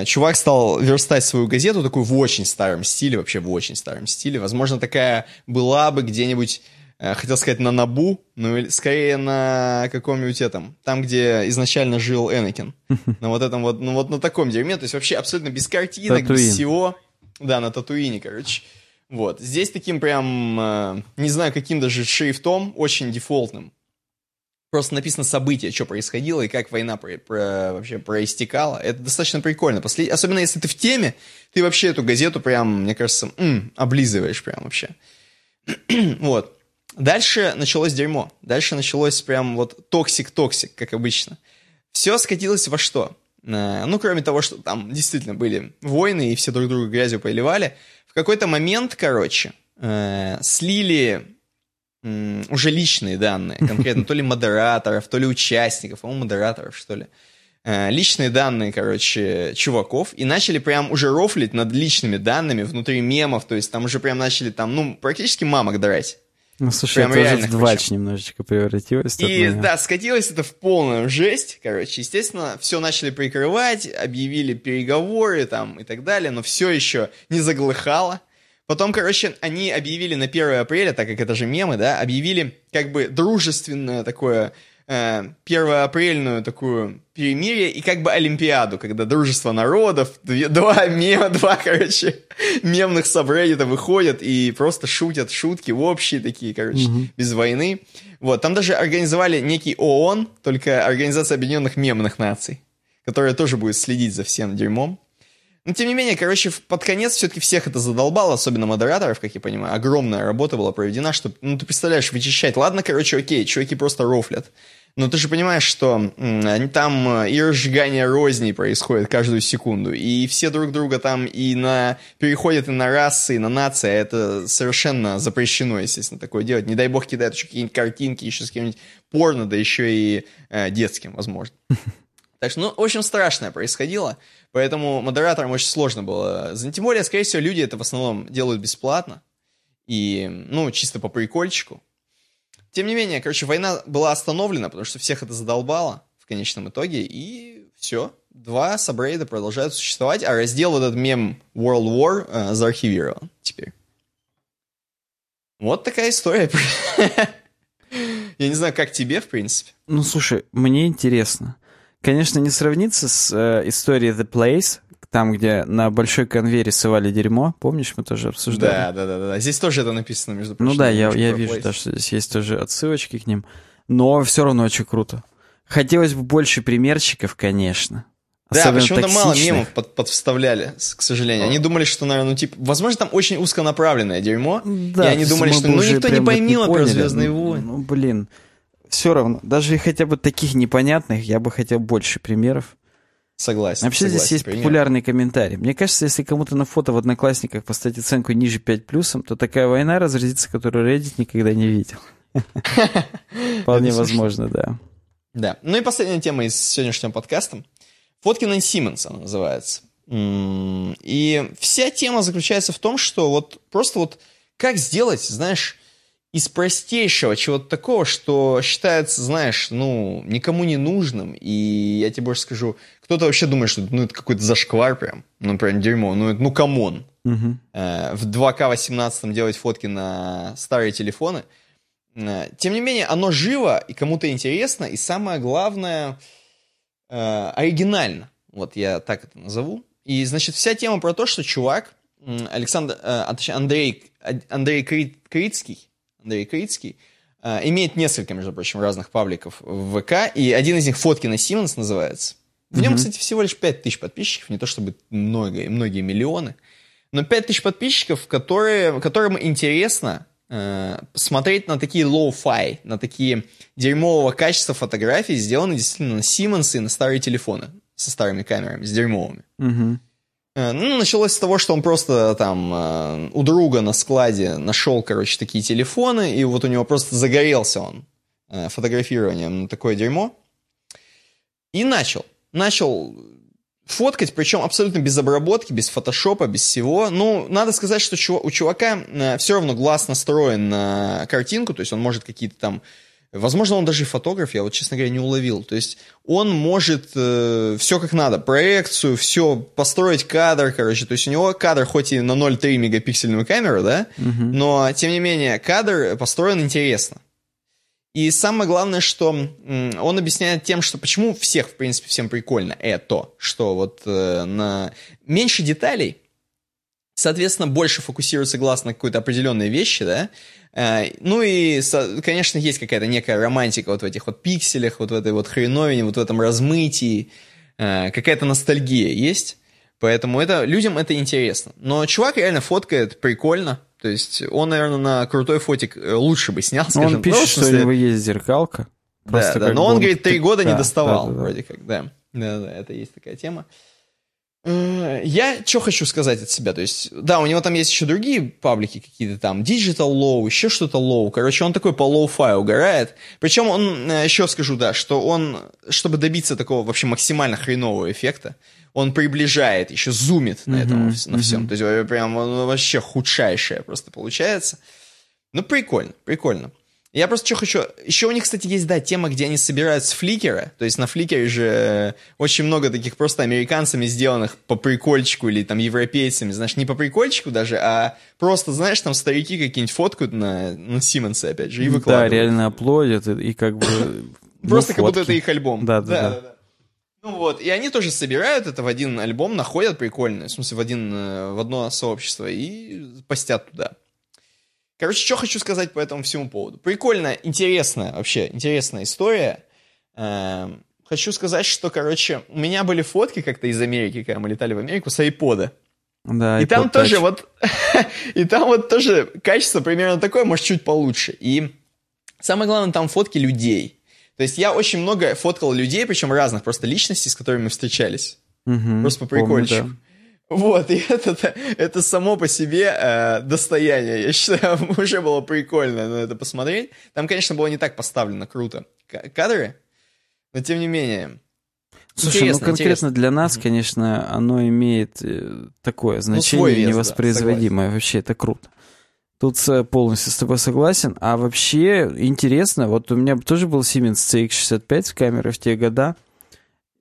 Чувак стал верстать свою газету, такую в очень старом стиле, вообще в очень старом стиле. Возможно, такая была бы где-нибудь хотел сказать на Набу, ну или скорее на каком-нибудь этом, там, где изначально жил Энакин. На вот этом вот, ну вот на таком дерьме, то есть вообще абсолютно без картинок, Татуин. без всего. Да, на Татуине, короче. Вот. Здесь таким прям, э, не знаю, каким даже шрифтом, очень дефолтным. Просто написано событие, что происходило и как война про, про, вообще проистекала. Это достаточно прикольно. Послед... Особенно если ты в теме, ты вообще эту газету прям, мне кажется, м, облизываешь прям вообще. вот. Дальше началось дерьмо. Дальше началось прям вот toxic-toxic, как обычно. Все скатилось во что? Э, ну, кроме того, что там действительно были войны, и все друг друга грязью поливали, в какой-то момент, короче, э, слили уже личные данные, конкретно то ли модераторов, то ли участников, по-моему, модераторов, что ли. Э, личные данные, короче, чуваков, и начали прям уже рофлить над личными данными внутри мемов, то есть там уже прям начали там, ну, практически мамок драть. Ну, слушай, Прям это уже в двач немножечко превратилось. И, да, скатилось это в полную жесть, короче. Естественно, все начали прикрывать, объявили переговоры там и так далее, но все еще не заглыхало. Потом, короче, они объявили на 1 апреля, так как это же мемы, да, объявили как бы дружественное такое э, первоапрельную такую перемирие и как бы Олимпиаду, когда дружество народов, два мема, два, короче, мемных сабреддита выходят и просто шутят шутки общие такие, короче, угу. без войны. Вот, там даже организовали некий ООН, только Организация Объединенных Мемных Наций, которая тоже будет следить за всем дерьмом. Но, тем не менее, короче, под конец все-таки всех это задолбало, особенно модераторов, как я понимаю. Огромная работа была проведена, чтобы, ну, ты представляешь, вычищать. Ладно, короче, окей, чуваки просто рофлят. Но ты же понимаешь, что там э, и разжигание розни происходит каждую секунду, и все друг друга там и на переходят и на расы, и на нации, а это совершенно запрещено, естественно, такое делать. Не дай бог кидают еще какие-нибудь картинки, еще с каким-нибудь порно, да еще и э, детским, возможно. Так что, ну, в общем, страшное происходило, поэтому модераторам очень сложно было. Тем более, скорее всего, люди это в основном делают бесплатно, и, ну, чисто по прикольчику. Тем не менее, короче, война была остановлена, потому что всех это задолбало в конечном итоге, и все. Два сабрейда продолжают существовать, а раздел этот мем World War э, заархивирован теперь. Вот такая история. Я не знаю, как тебе, в принципе. Ну, слушай, мне интересно. Конечно, не сравнится с э, историей The Place, там, где на большой конвейере сывали дерьмо. Помнишь, мы тоже обсуждали? Да, да, да, да. Здесь тоже это написано, между прочим. Ну да, я, я вижу, да, что здесь есть тоже отсылочки к ним. Но все равно очень круто. Хотелось бы больше примерчиков, конечно. Да, почему-то мало мемов под, подвставляли, к сожалению. Они думали, что, наверное, ну, типа, возможно, там очень узконаправленное дерьмо. Да, и они думали, что ну никто не поймет про Звездные войны. Ну, блин. Все равно. Даже хотя бы таких непонятных, я бы хотел больше примеров. Согласен. Вообще согласен, здесь есть пример. популярный комментарий. Мне кажется, если кому-то на фото в Одноклассниках поставить оценку ниже 5 плюсом, то такая война разразится, которую Reddit никогда не видел. Вполне возможно, да. Да. Ну и последняя тема из сегодняшнего подкаста. Фотки Нэн Симмонс она называется. И вся тема заключается в том, что вот просто вот как сделать, знаешь, из простейшего чего-то такого, что считается, знаешь, ну, никому не нужным. И я тебе больше скажу, кто-то вообще думает, что ну, это какой-то зашквар прям, ну, прям дерьмо, ну, ну, come on. Угу. в 2К18 делать фотки на старые телефоны. Э, тем не менее, оно живо и кому-то интересно, и самое главное, э, оригинально. Вот я так это назову. И, значит, вся тема про то, что чувак, Александр, э, Андрей, Андрей Крицкий, Андрей Крицкий, э, имеет несколько, между прочим, разных пабликов в ВК, и один из них «Фотки на Симмонс» называется. В нем, mm-hmm. кстати, всего лишь 5000 подписчиков, не то чтобы много, многие миллионы, но 5000 подписчиков, которые, которым интересно э, смотреть на такие low-fi, на такие дерьмового качества фотографии, сделанные действительно на Siemens и на старые телефоны со старыми камерами, с дерьмовыми. Угу. Ну, началось с того, что он просто там э, у друга на складе нашел, короче, такие телефоны, и вот у него просто загорелся он э, фотографированием на такое дерьмо. И начал. Начал фоткать, причем абсолютно без обработки, без фотошопа, без всего. Ну, надо сказать, что у чувака э, все равно глаз настроен на картинку, то есть он может какие-то там... Возможно, он даже фотограф, я вот, честно говоря, не уловил. То есть он может э, все как надо, проекцию, все, построить кадр, короче. То есть у него кадр хоть и на 0,3 мегапиксельную камеру, да, угу. но, тем не менее, кадр построен интересно. И самое главное, что он объясняет тем, что почему всех, в принципе, всем прикольно это, что вот э, на меньше деталей, соответственно, больше фокусируется глаз на какой-то определенной вещи, да, ну и, конечно, есть какая-то некая романтика вот в этих вот пикселях, вот в этой вот хреновине, вот в этом размытии, э, какая-то ностальгия есть, поэтому это, людям это интересно. Но чувак реально фоткает прикольно, то есть он, наверное, на крутой фотик э, лучше бы снял, скажем. Он пишет, что у него есть зеркалка. Да, да, но он, говорит, три года да, не доставал, да, да. вроде как, да. Да, да, это есть такая тема. Э, я что хочу сказать от себя, то есть, да, у него там есть еще другие паблики какие-то там, Digital Low, еще что-то Low, короче, он такой по low-fi угорает, причем он, э, еще скажу, да, что он, чтобы добиться такого вообще максимально хренового эффекта, он приближает, еще зумит на этом, mm-hmm. на всем. Mm-hmm. То есть прям он вообще худшайшее просто получается. Ну, прикольно, прикольно. Я просто что хочу... Еще у них, кстати, есть, да, тема, где они собирают с фликера. То есть на фликере же э, очень много таких просто американцами сделанных по прикольчику или там европейцами. Знаешь, не по прикольчику даже, а просто, знаешь, там старики какие-нибудь фоткают на, на Симмонсе, опять же, и выкладывают. Да, реально аплодят и, и как бы... Просто как будто это их альбом. Да, да, да. Ну вот, и они тоже собирают это в один альбом, находят прикольно, в смысле в, один, э, в одно сообщество и постят туда. Короче, что хочу сказать по этому всему поводу. Прикольно, интересная вообще, интересная история. Эм, хочу сказать, что, короче, у меня были фотки как-то из Америки, когда мы летали в Америку, с айпода. Да, и там touch. тоже вот, и там вот тоже качество примерно такое, может, чуть получше. И самое главное, там фотки людей. То есть я очень много фоткал людей, причем разных просто личностей, с которыми мы встречались. Угу, просто по прикольчику. Да. Вот, и это, это само по себе э, достояние. Я считаю, уже было прикольно на это посмотреть. Там, конечно, было не так поставлено круто кадры, но тем не менее. Слушай, ну конкретно интересно. для нас, конечно, оно имеет э, такое ну, значение ну, вес, невоспроизводимое. Да, Вообще, это круто. Тут полностью с тобой согласен. А вообще интересно, вот у меня тоже был Siemens CX65 с камерой в те года.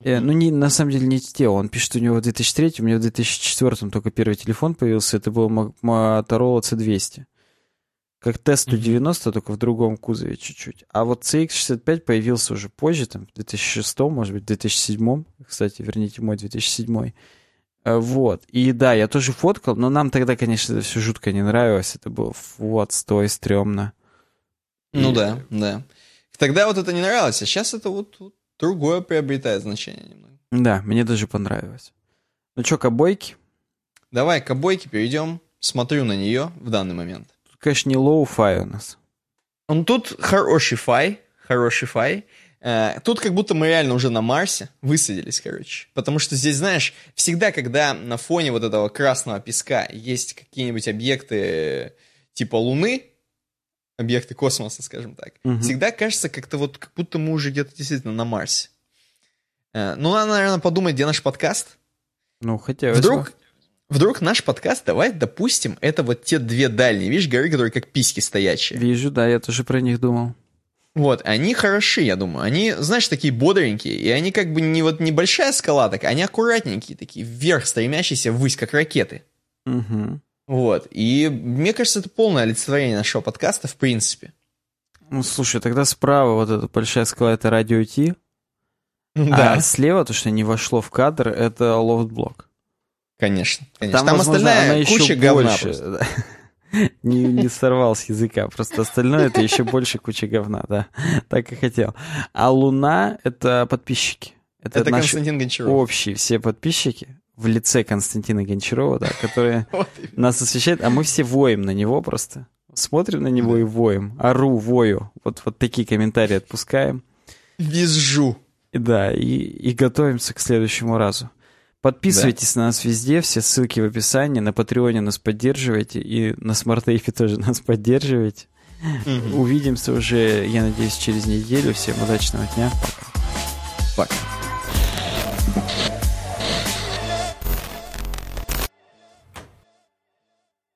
Э, ну, не, на самом деле не те. Он пишет, у него в 2003, у меня в 2004 только первый телефон появился. Это был Motorola C200. Как Т-190, только в другом кузове чуть-чуть. А вот CX-65 появился уже позже, там, в 2006, может быть, в 2007. Кстати, верните мой 2007. Э, вот. И да, я тоже фоткал, но нам тогда, конечно, это все жутко не нравилось. Это было вот, стой, стрёмно. Ну и... да, да. Тогда вот это не нравилось, а сейчас это вот, вот другое приобретает значение немного. Да, мне даже понравилось. Ну что, к обойке? Давай к обойке перейдем. Смотрю на нее в данный момент. Тут, конечно, не low-fi у нас. Он тут хороший fi, хороший fi. Э, тут как будто мы реально уже на Марсе высадились, короче. Потому что здесь, знаешь, всегда, когда на фоне вот этого красного песка есть какие-нибудь объекты типа Луны, объекты космоса, скажем так, угу. всегда кажется как-то вот, как будто мы уже где-то действительно на Марсе. Э, ну, надо, наверное, подумать, где наш подкаст. Ну, хотя Вдруг, Вдруг наш подкаст, давай допустим, это вот те две дальние, видишь, горы, которые как письки стоячие. Вижу, да, я тоже про них думал. Вот, они хороши, я думаю. Они, знаешь, такие бодренькие, и они как бы не вот небольшая скала, так, они аккуратненькие, такие, вверх стремящиеся ввысь, как ракеты. Угу. Вот, и мне кажется, это полное олицетворение нашего подкаста, в принципе. Ну, слушай, тогда справа вот эта большая скала — это радио Ти, да. а слева, то, что не вошло в кадр, это лофт-блок. Конечно, конечно. Там, Там возможно, остальная куча говна больше, не, не сорвал с языка. Просто остальное это еще больше куча говна, да. Так и хотел. А Луна — это подписчики. Это, это Константин Гончаров. Общие все подписчики в лице Константина Гончарова, да, которые нас освещают, а мы все воем на него просто. Смотрим на него и воем. Ору, вою. Вот, вот такие комментарии отпускаем. Визжу. Да, и, и готовимся к следующему разу. Подписывайтесь да. на нас везде, все ссылки в описании. На Патреоне нас поддерживайте и на смарт тоже нас поддерживайте. Угу. Увидимся уже, я надеюсь, через неделю. Всем удачного дня. Пока. Пока.